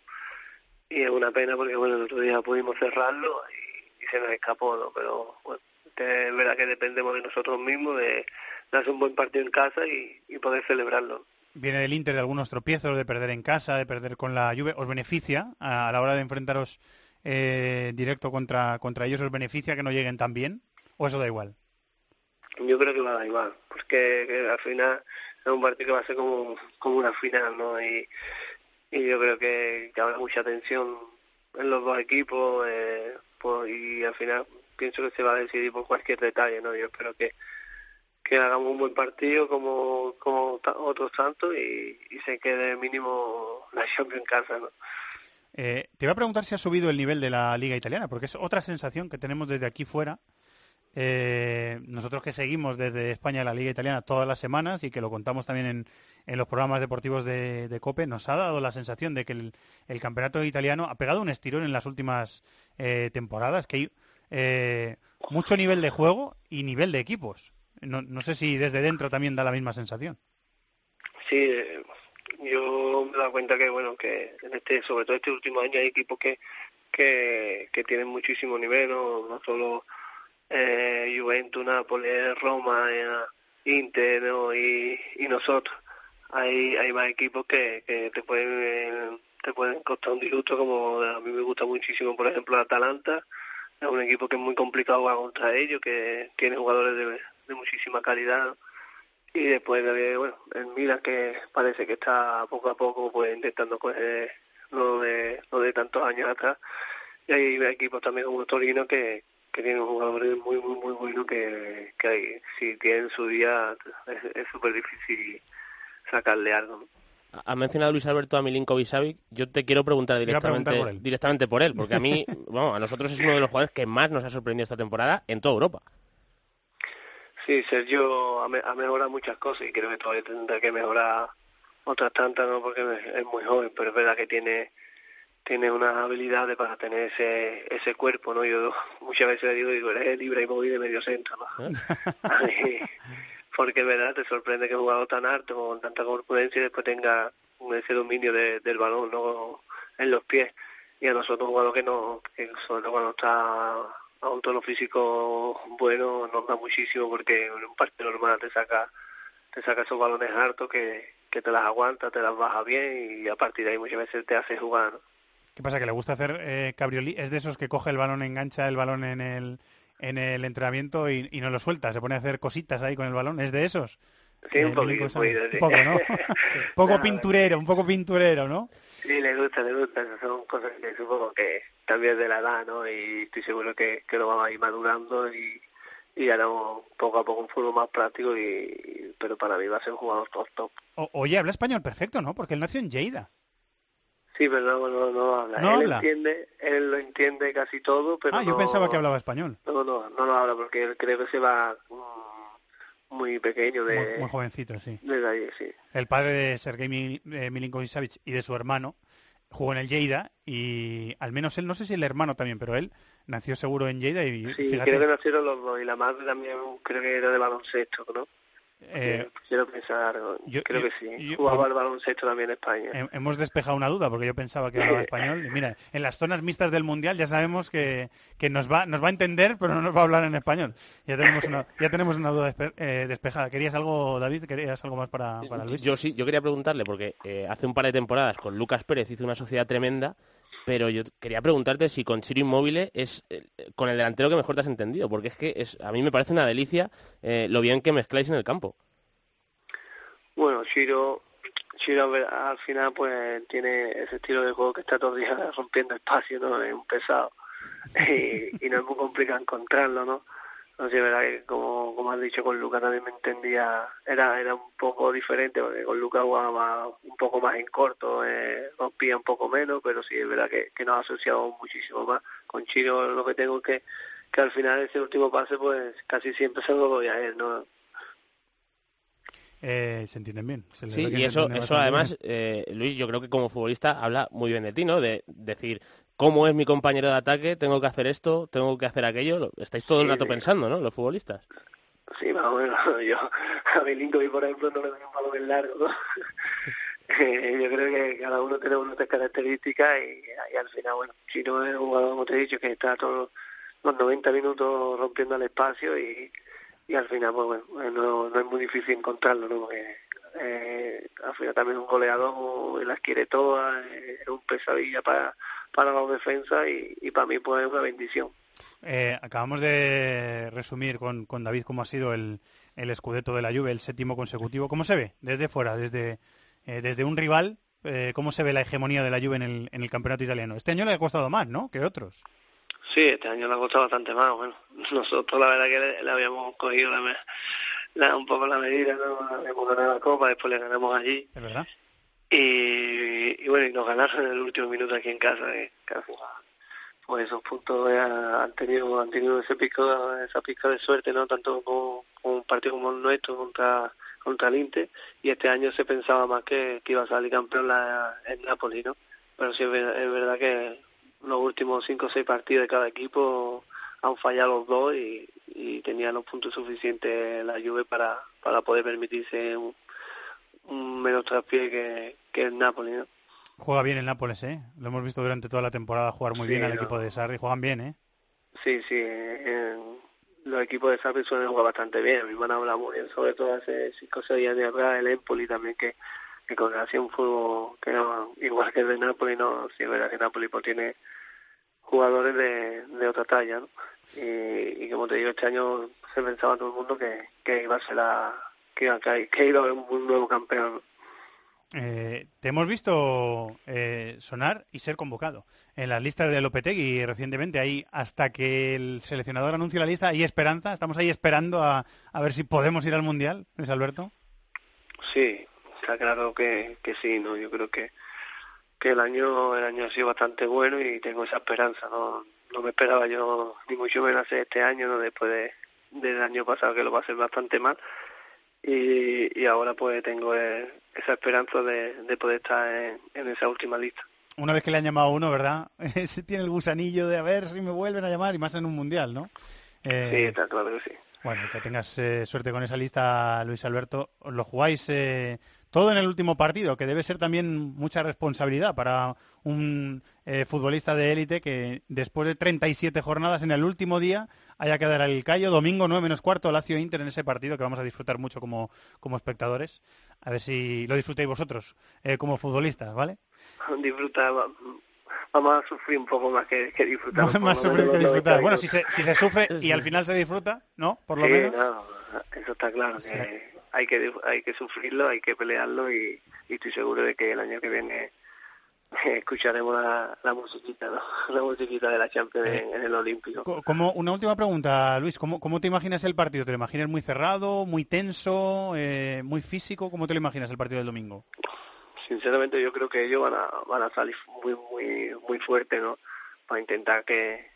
y es una pena porque, bueno, el otro día pudimos cerrarlo y, se nos escapó, ¿no? Pero, bueno, es verdad que dependemos de nosotros mismos, de, de un buen partido en casa y, y poder celebrarlo. Viene del Inter de algunos tropiezos, de perder en casa, de perder con la Juve. ¿Os beneficia a la hora de enfrentaros eh, directo contra, contra ellos? ¿Os beneficia que no lleguen tan bien? ¿O eso da igual? Yo creo que va a dar igual, porque que al final es un partido que va a ser como, como una final, ¿no? Y, y yo creo que, habrá mucha tensión en los dos equipos eh, pues, y al final pienso que se va a decidir por cualquier detalle, ¿no? Yo espero que, que hagamos un buen partido como, como otros tantos y, y se quede mínimo la Champions casa, ¿no? Eh, te iba a preguntar si ha subido el nivel de la liga italiana, porque es otra sensación que tenemos desde aquí fuera. Eh, nosotros que seguimos desde España la liga italiana todas las semanas y que lo contamos también en, en los programas deportivos de, de COPE, nos ha dado la sensación de que el, el campeonato italiano ha pegado un estirón en las últimas eh, temporadas, que hay eh, mucho nivel de juego y nivel de equipos. No, no sé si desde dentro también da la misma sensación. Sí, eh, yo me he dado cuenta que bueno que en este sobre todo este último año hay equipos que que, que tienen muchísimo nivel no, solo eh, Juventus, Nápoles, Roma, eh, Inter ¿no? y, y nosotros hay hay más equipos que, que te pueden te pueden costar un disgusto como a mí me gusta muchísimo por ejemplo Atalanta es un equipo que es muy complicado jugar contra ellos que tiene jugadores de, de muchísima calidad. Y después de bueno el Milan que parece que está poco a poco pues intentando coger lo de lo de tantos años atrás y hay equipos también como Torino que que tienen jugadores muy muy muy buenos que, que hay, si tienen su día es súper difícil sacarle algo ¿no? Ha mencionado Luis Alberto a Milinkovic Savic. Yo te quiero preguntar directamente preguntar por él. directamente por él, porque a mí, bueno, a nosotros es uno de los jugadores que más nos ha sorprendido esta temporada en toda Europa. Sí, Sergio ha, me- ha mejorado muchas cosas y creo que todavía tendrá que mejorar otras tantas, ¿no? Porque es muy joven, pero es verdad que tiene tiene unas habilidades para tener ese, ese cuerpo, ¿no? Yo muchas veces le digo, digo, eres libre y móvil de medio centro, ¿no? Porque es verdad, te sorprende que un jugador tan alto, con tanta corpulencia, y después tenga ese dominio de- del balón, ¿no? En los pies. Y a nosotros un jugador que no, que sobre todo cuando está a un tono físico bueno, nos da muchísimo porque en un partido normal te saca, te saca esos balones hartos que, que te las aguanta, te las baja bien y a partir de ahí muchas veces te hace jugar, ¿no? ¿Qué pasa? ¿Que le gusta hacer eh, cabriolí? ¿Es de esos que coge el balón, engancha el balón en el, en el entrenamiento y, y no lo suelta? ¿Se pone a hacer cositas ahí con el balón? ¿Es de esos? Sí, un Eh, poquito, un poquito, sí. Poco, ¿no? un poco pinturero, un poco pinturero, ¿no? Sí, le gusta, le gusta, son cosas que supongo que también de la edad, ¿no? Y estoy seguro que, que lo vamos a ir madurando y, y haremos poco a poco un fútbol más práctico, y, pero para mí va a ser un jugador top, top. O- oye, habla español perfecto, ¿no? Porque él nació en Lleida. Sí, pero no, no, no habla. ¿No él habla? entiende, él lo entiende casi todo, pero ah, yo no- pensaba que hablaba español. No, no, no lo habla porque él creo que se va mm, muy pequeño de, Muy, muy jovencito, sí. de ahí, sí. El padre de Sergei eh, Milinkovic-Savic y de su hermano jugó en el Lleida y al menos él, no sé si el hermano también, pero él nació seguro en Lleida y Sí, fíjate, creo que nacieron los dos y la madre también creo que era de baloncesto, ¿no? Eh, Quiero pensar, yo- creo yo- que sí. yo- Jugaba al baloncesto también en España. He- Hemos despejado una duda porque yo pensaba que hablaba español. Y mira, en las zonas mixtas del mundial ya sabemos que, que nos va nos va a entender, pero no nos va a hablar en español. Ya tenemos una ya tenemos una duda despe- eh, despejada. ¿Querías algo, David? ¿Querías algo más para, para Luis? Yo sí, yo quería preguntarle, porque eh, hace un par de temporadas con Lucas Pérez hizo una sociedad tremenda, pero yo quería preguntarte si con Chiro Inmóvil es eh, con el delantero que mejor te has entendido, porque es que es, a mí me parece una delicia eh, lo bien que mezcláis en el campo. Bueno, a ver, al final pues tiene ese estilo de juego que está todo el día rompiendo espacio, ¿no? Es un pesado y, y no es muy complicado encontrarlo, ¿no? No sé, verdad que como, como has dicho con Lucas también me entendía, era era un poco diferente porque con Lucas jugaba un poco más en corto, eh, rompía un poco menos, pero sí es verdad que, que nos ha asociado muchísimo más. Con Chiro lo que tengo es que, que al final ese último pase pues casi siempre se lo doy a él, ¿no? Eh, se entienden bien. se les Sí, y eso, eso además, eh, Luis, yo creo que como futbolista habla muy bien de ti, ¿no? De decir, ¿cómo es mi compañero de ataque? Tengo que hacer esto, tengo que hacer aquello. Lo- Estáis todo el rato sí. pensando, ¿no? Los futbolistas. Sí, más o menos. Yo a Milinkovic, por ejemplo, no le doy un balón en largo, ¿no? Eh, Yo creo que cada uno tiene nuestras características y, y al final, bueno, si no es un jugador, como te he dicho, que está todos los 90 minutos rompiendo el espacio y, y al final, pues bueno, no, no es muy difícil encontrarlo, ¿no? Porque eh, al final también un goleador, y las quiere eh, es un pesadilla para, para la defensa y, y para mí pues es una bendición. Eh, acabamos de resumir con, con David cómo ha sido el, el escudeto de la Juve, el séptimo consecutivo. ¿Cómo se ve desde fuera, desde, eh, desde un rival? eh, ¿Cómo se ve la hegemonía de la Juve en el, en el campeonato italiano? Este año le ha costado más, ¿no? Que otros. Sí, este año le ha costado bastante más. Bueno, nosotros la verdad que le, le habíamos cogido la, un poco la medida, ¿no? Habíamos ganado la Copa, después le ganamos allí. ¿Es verdad? Y, y bueno, y nos ganaron en el último minuto aquí en casa. Final, pues esos puntos ya han tenido han tenido ese pico, esa pizca de suerte, no tanto con, con un partido como el nuestro contra contra el Inter. Y este año se pensaba más que, que iba a salir campeón la, el Napoli, ¿no? Pero sí es es verdad que los últimos cinco o seis partidos de cada equipo han fallado los dos y, y tenían los puntos suficientes la Juve para, para poder permitirse un, un menos traspié que, que el Napoli, ¿no? Juega bien el Nápoles, ¿eh? Lo hemos visto durante toda la temporada jugar muy Sí, bien al no. equipo de Sarri. Juegan bien, ¿eh? Sí, sí, en- los equipos de Sarri suelen jugar bastante bien, a mí me han hablado muy bien, sobre todo hace cinco o seis días de atrás, el Empoli también, que, que con hacía un fútbol que no, igual que el de Napoli, no, sí verdad que Napoli pues tiene jugadores de, de otra talla, ¿no? Y, y como te digo, este año se pensaba todo el mundo que, que iba a ser la, que, iba- que, que iba a haber un, nuevo campeón. Eh, te hemos visto eh, sonar y ser convocado en las listas de Lopetegui recientemente. Ahí, hasta que el seleccionador anuncie la lista, hay esperanza. Estamos ahí esperando a, a ver si podemos ir al Mundial, Luis Alberto. Sí, está claro que, que sí, no, yo creo que, que el año el año ha sido bastante bueno y tengo esa esperanza, no no me esperaba yo ni mucho menos hacer este año, no después de, del año pasado que lo pasé bastante mal y, y ahora pues tengo eh, esa esperanza de, de poder estar en, en esa última lista. una vez que le han llamado a uno, ¿verdad? Ese tiene el gusanillo de a ver si me vuelven a llamar y más en un mundial, ¿no? Eh, Sí, está claro que sí. Bueno, que tengas eh, suerte con esa lista, Luis Alberto. Lo jugáis eh, todo en el último partido, que debe ser también mucha responsabilidad para un eh, futbolista de élite que después de 37 jornadas en el último día haya que dar el callo. Domingo 9 menos cuarto, Lazio Inter en ese partido que vamos a disfrutar mucho como, como espectadores. A ver si lo disfrutáis vosotros eh, como futbolistas, ¿vale? Disfruta, va- vamos a sufrir un poco más que, que disfrutar. por Más lo sufrir menos que los disfrutar. 90 Bueno, si se, si se sufre y al final se disfruta, ¿no? Por lo Sí, menos. no, eso está claro, que hay que hay que sufrirlo, hay que pelearlo y, y estoy seguro de que el año que viene escucharemos la, la musiquita, ¿no? La musiquita de la Champions en, en el Olímpico. Co- Como una última pregunta, Luis, ¿cómo, cómo te imaginas el partido? ¿Te lo imaginas muy cerrado, muy tenso, eh, muy físico? ¿Cómo te lo imaginas el partido del domingo? Sinceramente yo creo que ellos van a, van a salir muy muy muy fuerte, ¿no? Para intentar que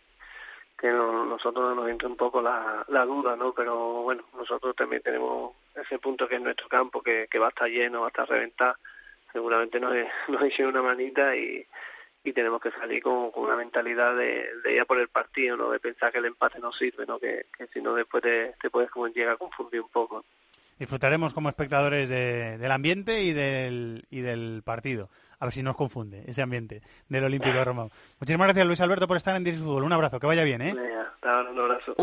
que no- nosotros nos entre un poco la, la duda, ¿no? Pero bueno, nosotros también tenemos ese punto que es nuestro campo, que, que va a estar lleno, va a estar reventado. Seguramente nos, nos hicieron una manita y, y tenemos que salir con, con una mentalidad de, de ir a por el partido, ¿no? De pensar que el empate no sirve, ¿no? Que, que si no después te, puedes como llegar a confundir un poco. Disfrutaremos como espectadores de- del ambiente y del, y del partido. A ver si nos confunde ese ambiente del Olímpico de Roma. Muchísimas gracias, Luis Alberto, por estar en Direct Fútbol. Un abrazo, que vaya bien, ¿eh? Un abrazo.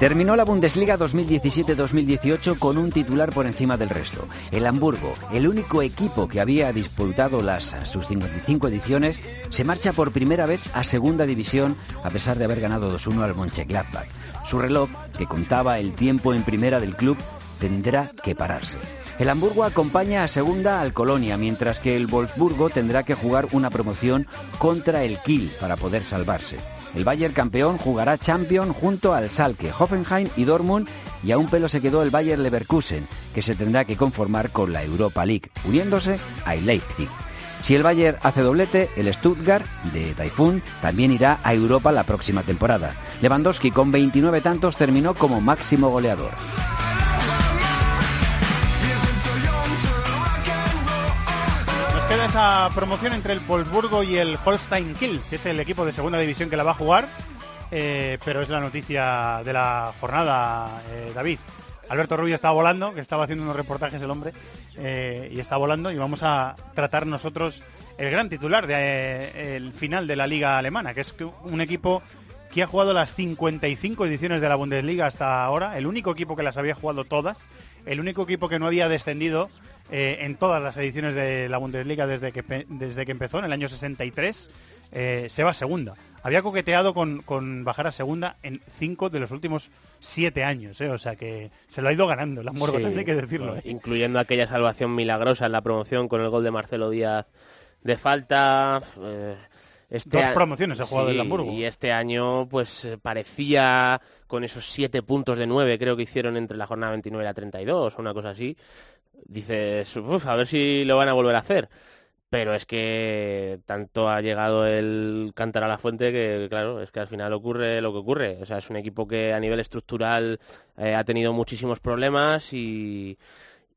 Terminó la Bundesliga 2017-2018 con un titular por encima del resto. El Hamburgo, el único equipo que había disputado las sus 55 ediciones, se marcha por primera vez a segunda división a pesar de haber ganado 2-1 al Mönchengladbach. Su reloj, que contaba el tiempo en primera del club, tendrá que pararse. El Hamburgo acompaña a segunda al Colonia, mientras que el Wolfsburgo tendrá que jugar una promoción contra el Kiel para poder salvarse. El Bayern campeón jugará Champion junto al Salke, Hoffenheim y Dortmund y a un pelo se quedó el Bayern Leverkusen, que se tendrá que conformar con la Europa League, uniéndose al Leipzig. Si el Bayern hace doblete, el Stuttgart de Typhoon también irá a Europa la próxima temporada. Lewandowski con 29 tantos terminó como máximo goleador. Nos queda esa promoción entre el Wolfsburgo y el Holstein Kiel, que es el equipo de segunda división que la va a jugar, eh, pero es la noticia de la jornada, eh, David. Alberto Rubio está volando, que estaba haciendo unos reportajes el hombre, eh, y está volando, y vamos a tratar nosotros el gran titular del final de la liga alemana, que es un equipo que ha jugado las 55 ediciones de la Bundesliga hasta ahora, el único equipo que las había jugado todas, el único equipo que no había descendido eh, en todas las ediciones de la Bundesliga desde que, desde que empezó en el año 63, eh, se va segunda. Había coqueteado con, con bajar a segunda en cinco de los últimos siete años, eh, o sea que se lo ha ido ganando el Hamburgo, Sí, también hay que decirlo. eh. Incluyendo aquella salvación milagrosa en la promoción con el gol de Marcelo Díaz de falta. eh, este Dos promociones ha jugado Sí, el Hamburgo. Y este año, pues eh, parecía con esos siete puntos de nueve, creo que hicieron entre la jornada 29 y la 32, o una cosa así. Dices, "Uf, a ver si lo van a volver a hacer. Pero es que tanto ha llegado el cantar a la fuente que, claro, es que al final ocurre lo que ocurre. O sea, es un equipo que a nivel estructural eh, ha tenido muchísimos problemas y,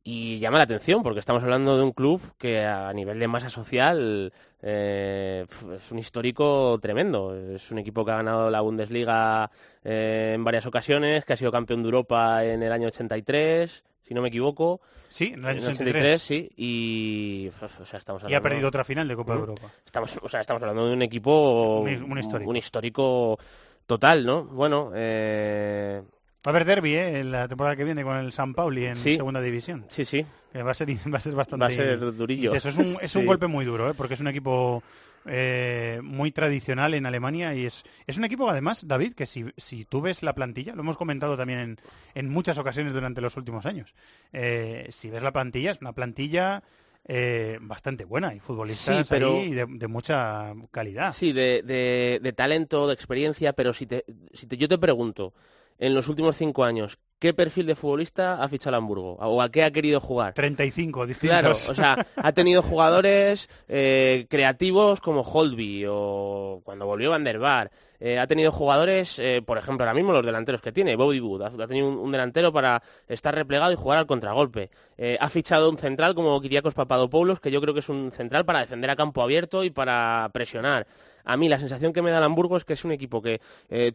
llama la atención porque estamos hablando de un club que a nivel de masa social eh, es un histórico tremendo. Es un equipo que ha ganado la Bundesliga eh, en varias ocasiones, que ha sido campeón de Europa en el año 83, si no me equivoco. Sí, en el año 83, sí. Y, o sea, estamos Y ha perdido otra final de Copa de. Europa. Estamos, o sea, estamos hablando de un equipo, Un- un histórico. un histórico total, ¿no? Bueno, eh, Va a haber derby eh, en la temporada que viene con el San Pauli en Sí. segunda división. Sí, sí. Que va a ser, va a ser bastante... Va a ser durillo. Eso es un, es un golpe muy duro, ¿eh? porque es un equipo eh, muy tradicional en Alemania y es, es un equipo, además, David, que si, si tú ves la plantilla, lo hemos comentado también en, en muchas ocasiones durante los últimos años, eh, si ves la plantilla, es una plantilla eh, bastante buena y futbolistas Sí, pero- ahí de, de mucha calidad. Sí, de, de- de talento, de experiencia, pero si, te, si te- yo te pregunto, en los últimos cinco años, qué perfil de futbolista ha fichado el Hamburgo o a qué ha querido jugar. 35 distintos. Claro, o sea, ha tenido jugadores eh, creativos como Holby o cuando volvió Van der Vaart. Eh, ha tenido jugadores, eh, por ejemplo, ahora mismo los delanteros que tiene, Bobby Wood, ha, ha tenido un, un delantero para estar replegado y jugar al contragolpe. Eh, ha fichado un central como Kiriakos Papadopoulos, que yo creo que es un central para defender a campo abierto y para presionar. A mí la sensación que me da el Hamburgo es que es un equipo que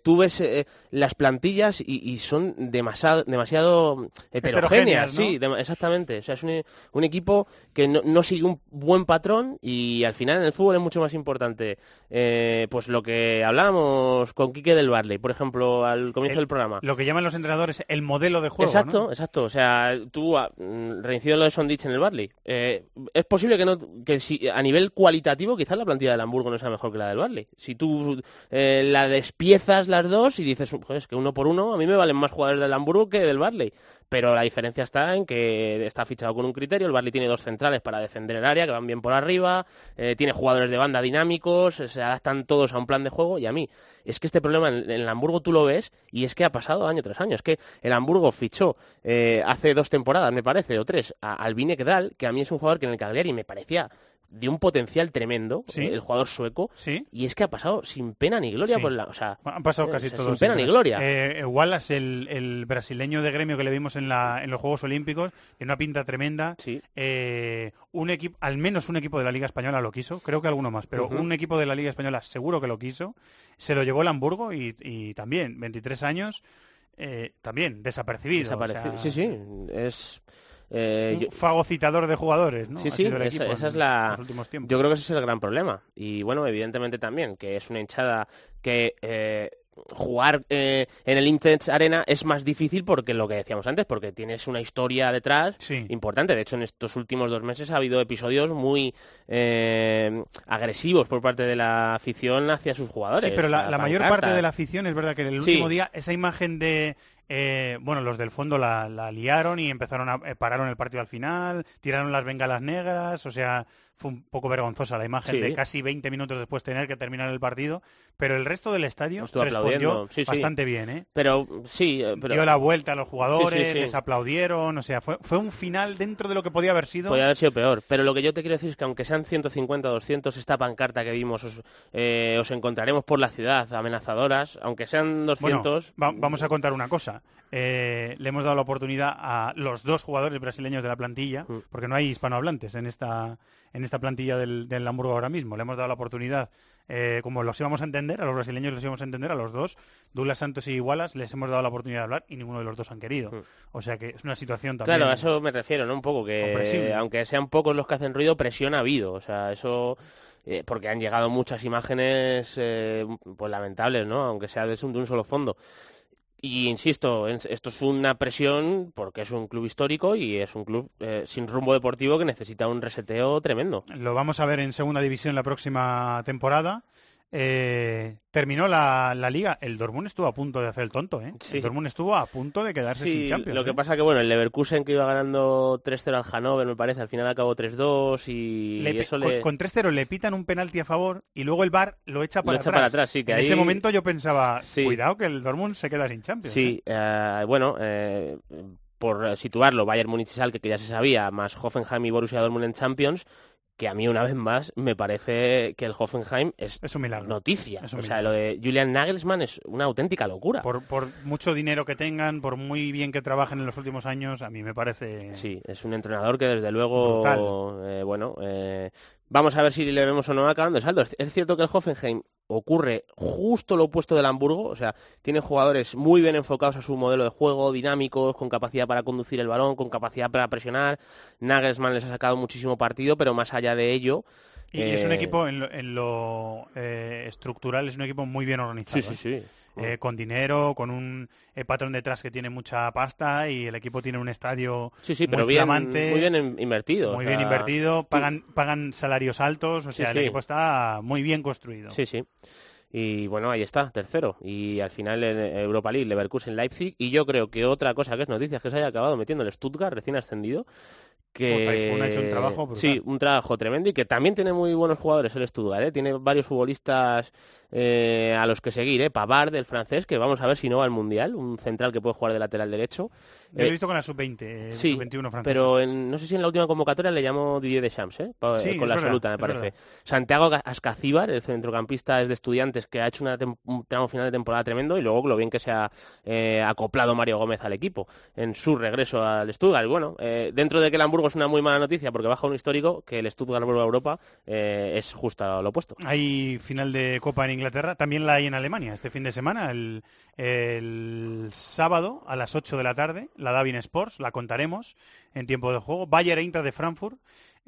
tú ves las plantillas y, y son demasiado, demasiado heterogéneas. Heterogéneas, ¿no? Sí, exactamente. O sea, es un, un equipo que no, no sigue un buen patrón y al final en el fútbol es mucho más importante eh, pues lo que hablábamos con Quique del Barley, por ejemplo, al comienzo El- del programa. Lo que llaman los entrenadores el modelo de juego. Exacto, ¿no? exacto. O sea, tú ah, mm, reincido en lo de Sondich en el Barley. Eh, es posible que no que si a nivel cualitativo quizás la plantilla del Hamburgo no sea mejor que la del Barley. Si tú eh, la despiezas las dos y dices, pues que uno por uno, a mí me valen más jugadores del Hamburgo que del Barley. Pero la diferencia está en que está fichado con un criterio. El Barley tiene dos centrales para defender el área, que van bien por arriba. eh, tiene jugadores de banda dinámicos, eh, se adaptan todos a un plan de juego. Y a mí, es que este problema en, el Hamburgo tú lo ves y es que ha pasado año tras año. Es que el Hamburgo fichó eh, hace dos temporadas, me parece, o tres, a Albine Kedal, que a mí es un jugador que en el Cagliari me parecía de un potencial tremendo, Sí. eh, el jugador sueco, Sí. y es que ha pasado sin pena ni gloria Sí. por la... O sea, Han pasado eh, casi o sea, todos. Sin pena ni gloria. Eh, Wallace, el, el brasileño de gremio que le vimos en, la, en los Juegos Olímpicos, tiene una pinta tremenda. Eh, un equipo, al menos un equipo de la Liga Española lo quiso, creo que alguno más, pero un equipo de la Liga Española seguro que lo quiso. Se lo llevó el Hamburgo y, y también, 23 años, eh, también desapercibido. o Desaparecido. sea, Sí, sí, es... eh, un yo- fagocitador de jugadores, ¿no? Sí, sí, esa, equipo esa en es la... los últimos tiempos. Yo creo que ese es el gran problema. Y bueno, evidentemente también, que es una hinchada que eh, jugar eh, en el Intense Arena es más difícil porque lo que decíamos antes, porque tienes una historia detrás importante. De hecho, en estos últimos dos meses ha habido episodios muy eh, agresivos por parte de la afición hacia sus jugadores. Sí, pero la, mayor parte de la afición es verdad que en el Sí. último día esa imagen de eh, bueno los del fondo la, liaron y empezaron a eh, pararon el partido al final, tiraron las bengalas negras, o sea fue un poco vergonzosa la imagen Sí. de casi 20 minutos después tener que terminar el partido, pero el resto del estadio Estuvo respondió sí. bastante bien, ¿eh? Pero sí, eh, pero... Dio la vuelta a los jugadores, les aplaudieron, o sea, fue, fue un final dentro de lo que podía haber sido. Podría haber sido peor, pero lo que yo te quiero decir es que aunque sean 150 200, esta pancarta que vimos os, eh, os encontraremos por la ciudad amenazadoras, aunque sean 200... Bueno, va- vamos a contar una cosa. Eh, le hemos dado la oportunidad a los dos jugadores brasileños de la plantilla, Mm. porque no hay hispanohablantes en esta, en esta plantilla del, del Hamburgo ahora mismo. Le hemos dado la oportunidad, eh, como los íbamos a entender, a los brasileños los íbamos a entender, a los dos, Douglas Santos y Igualas, les hemos dado la oportunidad de hablar y ninguno de los dos han querido. O sea que es una situación también. Mm. Claro, a eso me refiero, ¿no? Un poco que, aunque sean pocos los que hacen ruido, presión ha habido. O sea, eso... eh, porque han llegado muchas imágenes eh, pues lamentables, ¿no? Aunque sea de un, de un solo fondo. Y insisto, esto es una presión porque es un club histórico y es un club eh, sin rumbo deportivo que necesita un reseteo tremendo. Lo vamos a ver en segunda división la próxima temporada. Eh, terminó la, la liga. El Dortmund estuvo a punto de hacer el tonto, ¿eh? El Dortmund estuvo a punto de quedarse sin Champions. lo que ¿eh? pasa que bueno, el Leverkusen que iba ganando 3-0 al Hannover, me parece, al final acabó 3-2 y Le pi- eso con, le... con 3-0 le pitan un penalti a favor y luego el VAR lo echa para echa atrás. para atrás, sí, que en ahí- ese momento yo pensaba, Sí. cuidado que el Dortmund se queda sin Champions. Sí, eh, bueno, eh, por situarlo, Bayern Múnich y Schalke, que ya se sabía, más Hoffenheim y Borussia Dortmund en Champions, que a mí una vez más me parece que el Hoffenheim es, un milagro. noticia. Es un o sea, lo de Julian Nagelsmann es una auténtica locura. Por, por mucho dinero que tengan, por muy bien que trabajen en los últimos años, a mí me parece... Sí, es un entrenador que desde luego, eh, bueno, eh, vamos a ver si le vemos o no acabando el saldo. Es cierto que el Hoffenheim ocurre justo lo opuesto del Hamburgo, o sea, tiene jugadores muy bien enfocados a su modelo de juego, dinámicos, con capacidad para conducir el balón, con capacidad para presionar. Nagelsmann les ha sacado muchísimo partido, pero más allá de ello... Y es un eh, equipo en lo, en lo, eh, estructural, es un equipo muy bien organizado. Sí, sí, ¿eh? Eh, con dinero, con un eh, patrón detrás que tiene mucha pasta y el equipo tiene un estadio Sí, sí, muy pero bien, flamante, muy bien in- invertido. muy o bien invertido, pagan, pagan salarios altos, o Sí, sea, el equipo está muy bien construido. Sí, sí. Y bueno, ahí está, tercero. Y al final en Europa League, Leverkusen, Leipzig. Y yo creo que otra cosa que es noticia es que se haya acabado metiendo el Stuttgart, recién ascendido, que ha hecho un trabajo brutal. sí un trabajo tremendo y que también tiene muy buenos jugadores el Stuttgart ¿eh? tiene varios futbolistas eh, a los que seguir ¿eh? Pavard del francés que vamos a ver si no va al mundial un central que puede jugar de lateral derecho lo he Eh, visto con la sub-20, eh, sí, sub-21 francesa. pero en- no sé si en la última convocatoria le llamó Didier Deschamps, ¿eh? Pa- Sí, con la verdad, absoluta, me parece. verdad. Santiago Ascacíbar, el centrocampista es de estudiantes, que ha hecho una un tramo final de temporada tremendo y luego lo bien que se ha eh, acoplado Mario Gómez al equipo en su regreso al Stuttgart. Y bueno, dentro de que el Hamburgo es una muy mala noticia porque baja un histórico, que el Stuttgart vuelva a Europa es justo lo opuesto. Hay final de Copa en Inglaterra, también la hay en Alemania este fin de semana, el, el sábado a las 8 de la tarde, la Davin Sports, la contaremos en tiempo de juego. Bayern Eintracht de Frankfurt,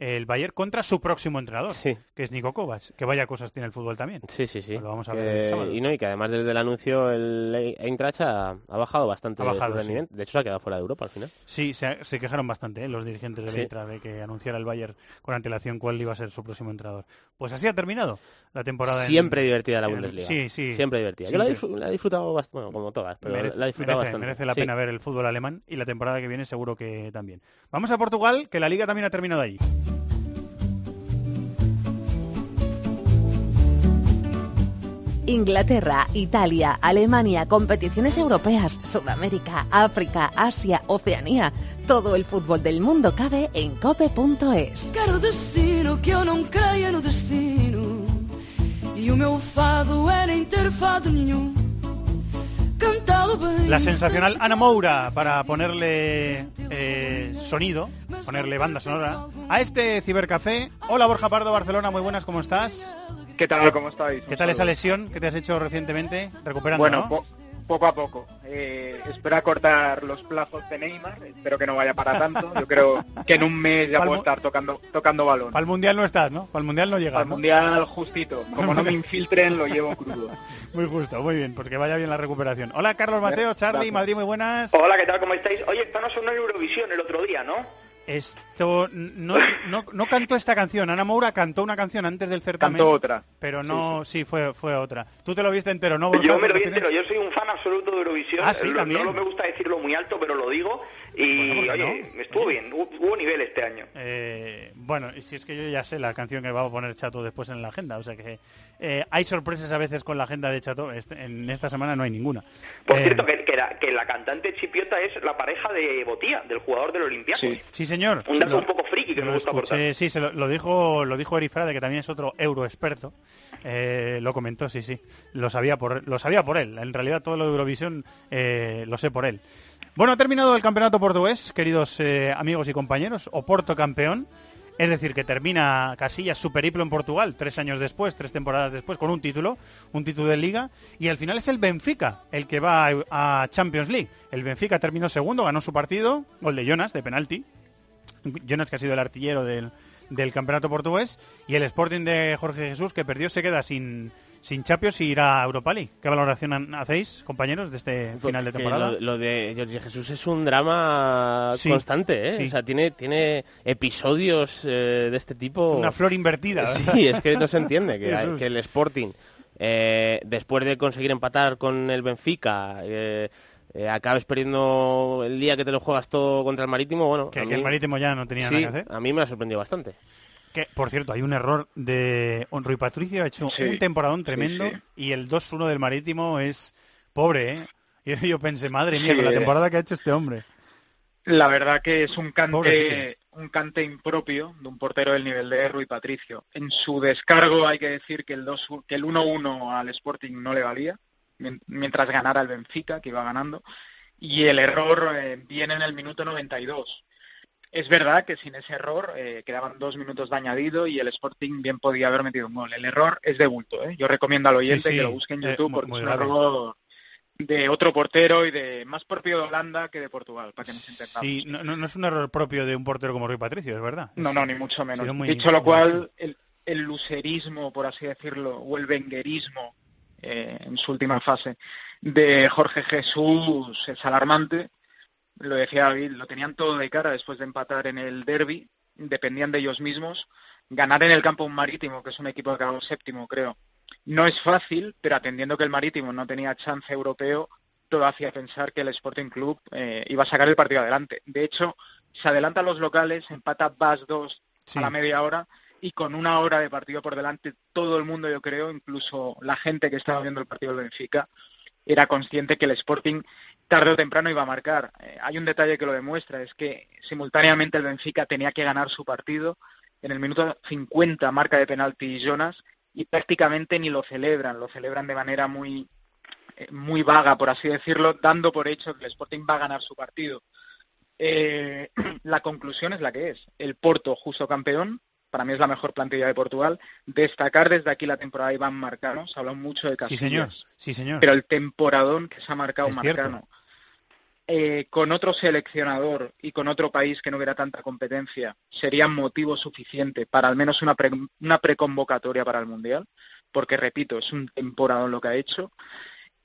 el Bayern contra su próximo entrenador, que es Nico Kovac, que vaya cosas tiene el fútbol también. Sí, sí, sí. Lo vamos a Que- ver el sábado. y no, y que además desde el anuncio el Eintracht ha, ha bajado bastante Ha de bajado, sí. De hecho, se ha quedado fuera de Europa al final. Sí, se, se quejaron bastante ¿eh? los dirigentes del Sí. Eintracht de que anunciara el Bayern con antelación cuál iba a ser su próximo entrenador. Pues así ha terminado la temporada. en- Siempre divertida la en- Bundesliga. Sí, sí. Siempre divertida. Yo Siempre. disfr- la he disfrutado bastante, bueno, como todas, pero merece, la he disfrutado merece- bastante. merece la Sí. pena ver el fútbol alemán y la temporada que viene seguro que también. Vamos a Portugal, que la liga también ha terminado allí. Inglaterra, Italia, Alemania, competiciones europeas, Sudamérica, África, Asia, Oceanía. Todo el fútbol del mundo cabe en cope.es. Quero destino que eu não creia no destino. E o meu fado é nem ter fado nenhum. Cantado bem. La sensacional Ana Moura para ponerle eh, sonido, ponerle banda sonora a este cibercafé. Hola Borja Pardo, Barcelona, muy buenas, ¿cómo estás? ¿Qué tal? ¿Cómo estáis? ¿Qué tal esa lesión que te has hecho recientemente? Recuperando, Bueno, ¿no? po- poco a poco. Eh, espero acortar los plazos de Neymar. Espero que no vaya para tanto. Yo creo que en un mes ya puedo estar tocando tocando balón. Para el Mundial no estás, ¿no? Para el Mundial no llegas, Al ¿no? mundial justito. Como no me infiltren, lo llevo crudo. Muy justo, muy bien, porque vaya bien la recuperación. Hola Carlos Mateo, Charlie, Gracias. Madrid, muy buenas. Hola, ¿qué tal? ¿Cómo estáis? Oye, esta no sonó en Eurovisión el otro día, ¿no? Esto no, no, no cantó esta canción. Ana Moura cantó una canción antes del certamen. Cantó otra. Pero no, sí, fue, fue otra. Tú te lo viste entero, ¿no? Borja? Yo me lo vi entero, yo soy un fan absoluto de Eurovisión. Ah, sí, también. no me gusta decirlo muy alto, pero lo digo. Y Bueno, ¿por qué oye, estuvo bien, hubo, hubo nivel este año. Eh, bueno, y si es que yo ya sé la canción que va a poner Chato después en la agenda, o sea que eh, hay sorpresas a veces con la agenda de Chato, este- en esta semana no hay ninguna. Por Eh, cierto, que, que la, que la cantante chipiota es la pareja de Botía, del jugador del Olympiacos. Sí, señor. Un dato Lo- un poco friki que me gusta escuché, aportar. Sí, se lo, lo dijo lo dijo Eri Frade, que también es otro euroexperto. Eh, lo comentó, sí, sí. Lo sabía por lo sabía por él. En realidad todo lo de Eurovisión eh, lo sé por él. Bueno, ha terminado el campeonato portugués, queridos eh, amigos y compañeros. Oporto campeón. Es decir, que termina Casillas su periplo en Portugal tres años después, tres temporadas después, con un título, un título de liga. Y al final es el Benfica el que va a, a Champions League. El Benfica terminó segundo, ganó su partido, gol de Jonas, de penalti. Jonas, que ha sido el artillero del, del campeonato portugués, y el Sporting de Jorge Jesús, que perdió, se queda sin, sin Champions y irá a Europa League. ¿Qué valoración hacéis, compañeros, de este final de temporada? Lo, lo de Jorge Jesús es un drama Sí, constante, ¿eh? sí. O sea, tiene, tiene episodios eh, de este tipo. Una flor invertida. Sí, es que no se entiende que, el Sporting, eh, después de conseguir empatar con el Benfica, eh, eh, acabes perdiendo el día que te lo juegas todo contra el Marítimo, bueno... Que- el Marítimo ya no tenía sí, nada que hacer. a mí me ha sorprendido bastante. Que, por cierto, hay un error de Rui Patricio, ha hecho Sí, un temporadón tremendo sí. y el 2-1 del Marítimo es pobre, ¿eh? Yo, yo pensé, madre mía, con la eh. temporada que ha hecho este hombre. La verdad que es un cante, un cante impropio de un portero del nivel de Rui Patricio. En su descargo hay que decir que el 2 que el 1-1 al Sporting no le valía, mien- mientras ganara el Benfica, que iba ganando, y el error eh, viene en el minuto 92. Es verdad que sin ese error eh, quedaban dos minutos de añadido y el Sporting bien podía haber metido un gol. El error es de bulto. ¿eh? Yo recomiendo al oyente Sí, sí, que lo busque en eh, YouTube mu- porque es un error de otro portero y de más propio de Holanda que de Portugal, para que nos entendamos. Sí, no, es un error propio de un portero como Rui Patricio, es verdad. No, no, ni mucho menos. muy- Dicho lo cual, el, el lucerismo, por así decirlo, o el venguerismo eh, en su última fase de Jorge Jesús es alarmante. Lo decía David, lo tenían todo de cara después de empatar en el derby, dependían de ellos mismos. Ganar en el campo un marítimo, que es un equipo que acabó séptimo, creo, no es fácil, pero atendiendo que el marítimo no tenía chance europeo, todo hacía pensar que el Sporting Club eh, iba a sacar el partido adelante. De hecho, se adelantan los locales, empata Bas 2 Sí. a la media hora y con una hora de partido por delante, todo el mundo, yo creo, incluso la gente que estaba viendo el partido del Benfica, era consciente que el Sporting tarde o temprano iba a marcar. Eh, hay un detalle que lo demuestra, es que simultáneamente el Benfica tenía que ganar su partido. En el minuto 50 marca de penalti Jonas y prácticamente ni lo celebran, lo celebran de manera muy, eh, muy vaga, por así decirlo, dando por hecho que el Sporting va a ganar su partido. Eh, la conclusión es la que es. El Porto, justo campeón, para mí es la mejor plantilla de Portugal. Destacar desde aquí la temporada de Iván Marcano, se habló mucho de Sí, Casillas, señor. Sí, señor. pero el temporadón que se ha marcado Es. Marcano, eh, con otro seleccionador y con otro país que no hubiera tanta competencia, sería motivo suficiente para al menos una, pre- una preconvocatoria para el Mundial, porque repito, es un temporadón lo que ha hecho.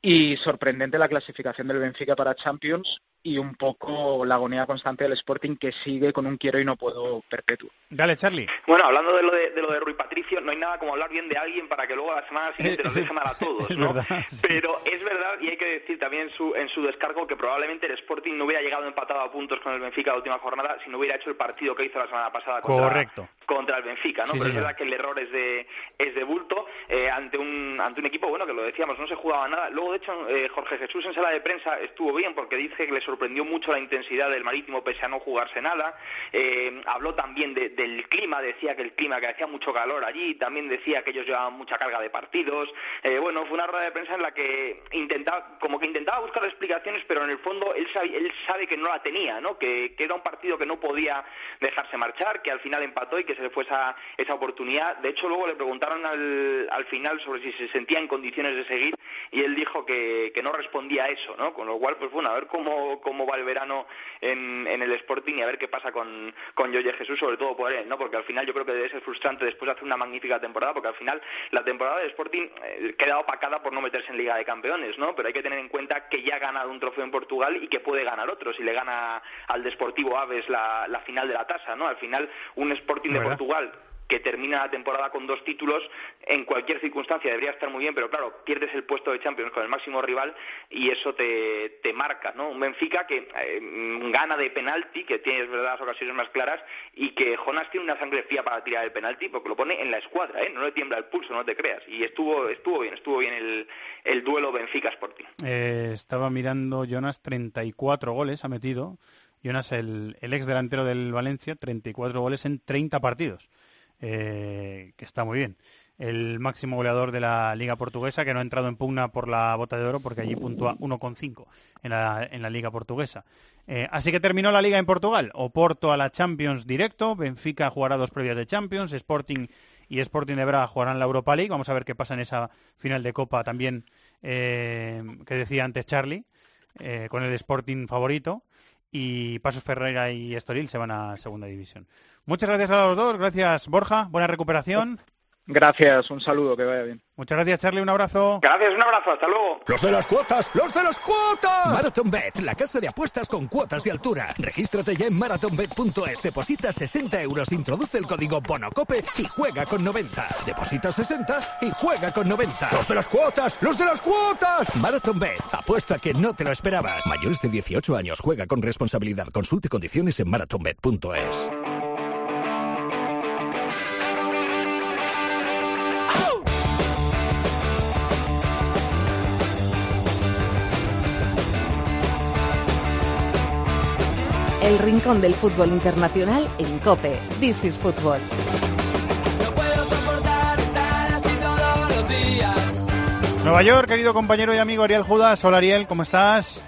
Y sorprendente la clasificación del Benfica para Champions y un poco la agonía constante del Sporting que sigue con un quiero y no puedo perpetuo. Dale, Charlie. Bueno, hablando de lo de, de lo de Rui Patricio, no hay nada como hablar bien de alguien para que luego a la semana siguiente nos deje mal a todos, Es ¿no? Pero es verdad, y hay que decir también en su, en su descargo, que probablemente el Sporting no hubiera llegado empatado a puntos con el Benfica la última jornada si no hubiera hecho el partido que hizo la semana pasada contra, Correcto. contra el Benfica, ¿no? Sí, Pero es verdad que el error es de, es de bulto eh, ante, un, ante un equipo, bueno, que lo decíamos, no se jugaba nada. Luego, de hecho, eh, Jorge Jesús en sala de prensa estuvo bien porque dice que le sorprendió mucho la intensidad del Marítimo pese a no jugarse nada. Eh, habló también de- del clima, decía que el clima, que hacía mucho calor allí, también decía que ellos llevaban mucha carga de partidos. Eh, bueno, fue una rueda de prensa en la que intentaba, como que intentaba buscar explicaciones, pero en el fondo él sabe, él sabe que no la tenía, ¿no? Que, que era un partido que no podía dejarse marchar, que al final empató y que se le fue esa, esa oportunidad. De hecho, luego le preguntaron al, al final sobre si se sentía en condiciones de seguir y él dijo que, que no respondía a eso, ¿no? Con lo cual, pues bueno, a ver cómo, cómo va el verano en, en el Sporting y a ver qué pasa con, con Yoye Jesús, sobre todo por él, ¿no? Porque al final yo creo que debe ser frustrante después de hacer una magnífica temporada, porque al final la temporada del Sporting eh, queda opacada por no meterse en Liga de Campeones, ¿no? Pero hay que tener en cuenta que ya ha ganado un trofeo en Portugal y que puede ganar otro si le gana al Desportivo Aves la, la final de la tasa, ¿no? Al final un Sporting de ¿Verdad? Portugal que termina la temporada con dos títulos, en cualquier circunstancia debería estar muy bien, pero claro, pierdes el puesto de Champions con el máximo rival y eso te, te marca, ¿no? Un Benfica que eh, gana de penalti, que tiene verdad las ocasiones más claras, y que Jonas tiene una sangre fría para tirar el penalti, porque lo pone en la escuadra, ¿eh? No le tiembla el pulso, no te creas. Y estuvo, estuvo bien, estuvo bien el, el duelo Benfica-Sporting. Eh, estaba mirando Jonas, 34 goles ha metido. Jonas, el, el ex delantero del Valencia, 34 goles en 30 partidos. Eh, que está muy bien. El máximo goleador de la Liga Portuguesa, que no ha entrado en pugna por la bota de oro, porque allí puntúa 1,5 en la, en la Liga Portuguesa. Eh, así que terminó la Liga en Portugal. Oporto a la Champions directo, Benfica jugará dos previas de Champions, Sporting y Sporting de Braga jugarán la Europa League. Vamos a ver qué pasa en esa final de Copa también eh, que decía antes Charlie, con el Sporting favorito. Y Pasos Ferreira y Estoril se van a Segunda División. Muchas gracias a los dos. Gracias, Borja. Buena recuperación. Gracias, un saludo, que vaya bien. Muchas gracias, Charlie. Un abrazo. Gracias, un abrazo, hasta luego. ¡Los de las cuotas! ¡Los de las cuotas! Marathon Bet, la casa de apuestas con cuotas de altura. Regístrate ya en marathonbet.es, deposita 60 euros, introduce el código BONOCOPE y juega con 90. Deposita 60 y juega con 90. ¡Los de las cuotas! ¡Los de las cuotas! Marathon Bet, apuesta que no te lo esperabas. Mayores de 18 años, juega con responsabilidad. Consulte condiciones en marathonbet.es. El rincón del fútbol internacional en Cope. This is Fútbol. Nueva York, querido compañero y amigo Ariel Judas. Hola, Ariel, ¿cómo estás?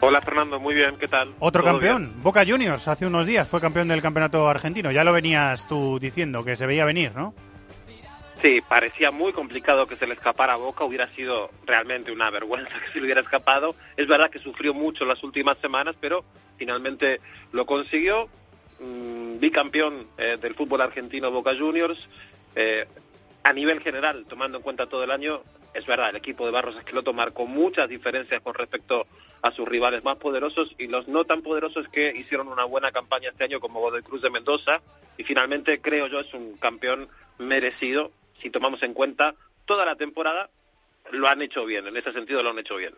Hola Fernando, muy bien, ¿qué tal? Otro ¿Todo campeón, Boca Juniors, hace unos días fue campeón del campeonato argentino. Ya lo venías tú diciendo, que se veía venir, ¿no? Sí, parecía muy complicado que se le escapara a Boca, hubiera sido realmente una vergüenza que se le hubiera escapado. Es verdad que sufrió mucho las últimas semanas, pero finalmente lo consiguió. Mm, bicampeón eh, del fútbol argentino Boca Juniors. Eh, a nivel general, tomando en cuenta todo el año, es verdad, el equipo de Barros Esqueloto marcó muchas diferencias con respecto a sus rivales más poderosos y los no tan poderosos que hicieron una buena campaña este año como Godoy Cruz de Mendoza y finalmente creo yo es un campeón merecido si tomamos en cuenta toda la temporada lo han hecho bien, en ese sentido lo han hecho bien.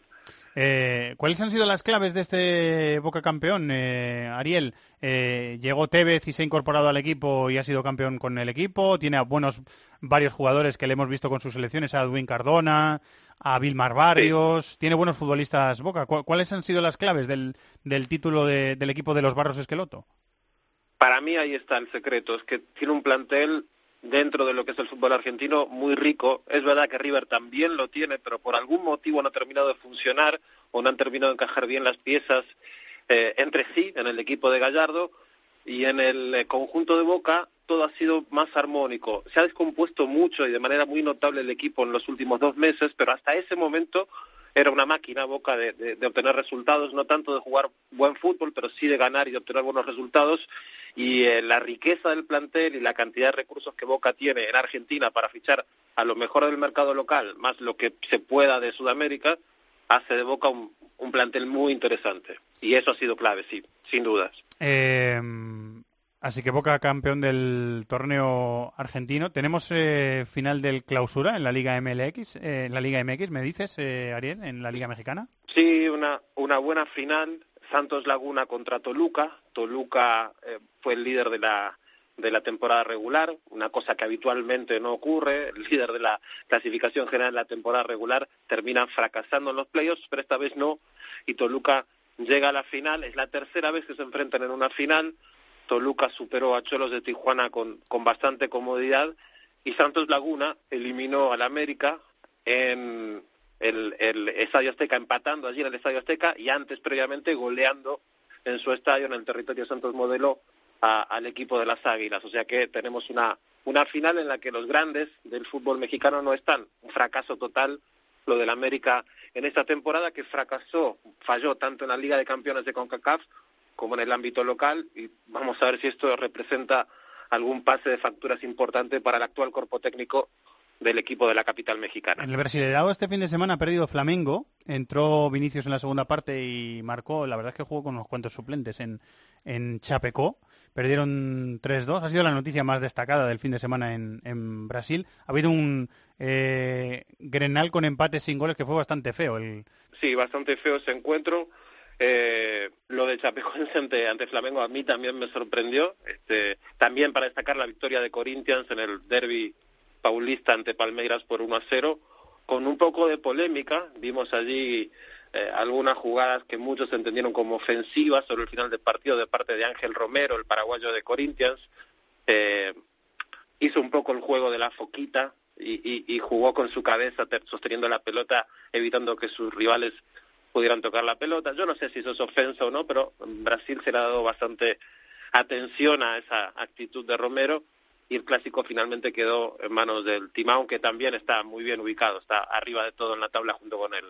Eh, ¿Cuáles han sido las claves de este Boca campeón, eh, Ariel? Eh, llegó Tevez y se ha incorporado al equipo y ha sido campeón con el equipo. Tiene a buenos varios jugadores que le hemos visto con sus selecciones, a Edwin Cardona, a Vilmar Barrios. Tiene buenos futbolistas Boca. ¿Cu- ¿Cuáles han sido las claves del, del título de- del equipo de los Barros Esqueloto? Para mí ahí está el secreto, es que tiene un plantel dentro de lo que es el fútbol argentino muy rico. Es verdad que River también lo tiene, pero por algún motivo no ha terminado de funcionar o no han terminado de encajar bien las piezas eh, entre sí en el equipo de Gallardo y en el eh, conjunto de Boca todo ha sido más armónico. Se ha descompuesto mucho y de manera muy notable el equipo en los últimos dos meses, pero hasta ese momento era una máquina Boca de, obtener resultados, no tanto de jugar buen fútbol, pero sí de ganar y de obtener buenos resultados. Y eh, la riqueza del plantel y la cantidad de recursos que Boca tiene en Argentina para fichar a lo mejor del mercado local, más lo que se pueda de Sudamérica, hace de Boca un, un plantel muy interesante. Y eso ha sido clave, sí, sin dudas. Eh, así que Boca campeón del torneo argentino. Tenemos eh, final del clausura en la Liga MLX, eh, en la Liga MX, me dices, eh, Ariel, en la Liga Mexicana. Sí, una, una buena final. Santos Laguna contra Toluca. Toluca eh, fue el líder de la, de la temporada regular, una cosa que habitualmente no ocurre. El líder de la clasificación general de la temporada regular termina fracasando en los playoffs, pero esta vez no. Y Toluca llega a la final. Es la tercera vez que se enfrentan en una final. Toluca superó a Cholos de Tijuana con, con bastante comodidad. Y Santos Laguna eliminó al América en el, el Estadio Azteca, empatando allí en el Estadio Azteca y antes previamente goleando en su estadio, en el territorio Santos Modelo, a- al equipo de las Águilas. O sea que tenemos una, una final en la que los grandes del fútbol mexicano no están. Un fracaso total lo del América en esta temporada que fracasó, falló tanto en la Liga de Campeones de CONCACAF como en el ámbito local y vamos a ver si esto representa algún pase de facturas importante para el actual cuerpo técnico del equipo de la capital mexicana. En el Brasileirao este fin de semana ha perdido Flamengo. Entró Vinicius en la segunda parte y marcó. La verdad es que jugó con unos cuantos suplentes en, en Chapecó. Perdieron 3-2. Ha sido la noticia más destacada del fin de semana en, en Brasil. Ha habido un eh, Grenal con empate sin goles que fue bastante feo. El, Sí, bastante feo ese encuentro. Eh, lo de Chapecoense ante, ante Flamengo a mí también me sorprendió. Este, también para destacar la victoria de Corinthians en el derby paulista ante Palmeiras por 1 a 0, con un poco de polémica. Vimos allí eh, algunas jugadas que muchos entendieron como ofensivas sobre el final del partido de parte de Ángel Romero, el paraguayo de Corinthians. Eh, hizo un poco el juego de la foquita y, y- y jugó con su cabeza sosteniendo la pelota, evitando que sus rivales pudieran tocar la pelota. Yo no sé si eso es ofensa o no, pero Brasil se le ha dado bastante atención a esa actitud de Romero y el clásico finalmente quedó en manos del Timao, que también está muy bien ubicado, está arriba de todo en la tabla junto con el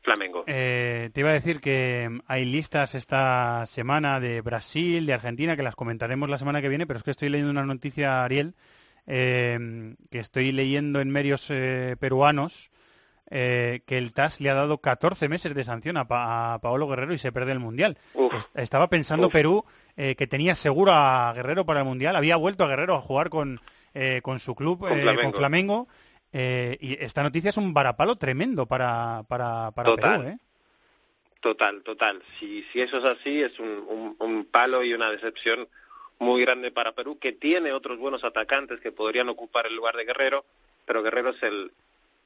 Flamengo. Eh, te iba a decir que mm, hay listas esta semana de Brasil, de Argentina, que las comentaremos la semana que viene, pero es que estoy leyendo una noticia, Ariel, eh, que estoy leyendo en medios eh, peruanos, eh, que el TAS le ha dado 14 meses de sanción a, Pa- a Paolo Guerrero y se pierde el Mundial. Est- Estaba pensando Uf. Perú eh, que tenía seguro a Guerrero para el Mundial, había vuelto a Guerrero a jugar con, eh, con su club, Con eh, Flamengo. con Flamengo, eh, y esta noticia es un varapalo tremendo para, para, para Total. Perú. ¿eh? Total, total. Si, si eso es así, es un, un, un palo y una decepción muy grande para Perú, que tiene otros buenos atacantes que podrían ocupar el lugar de Guerrero, pero Guerrero es el,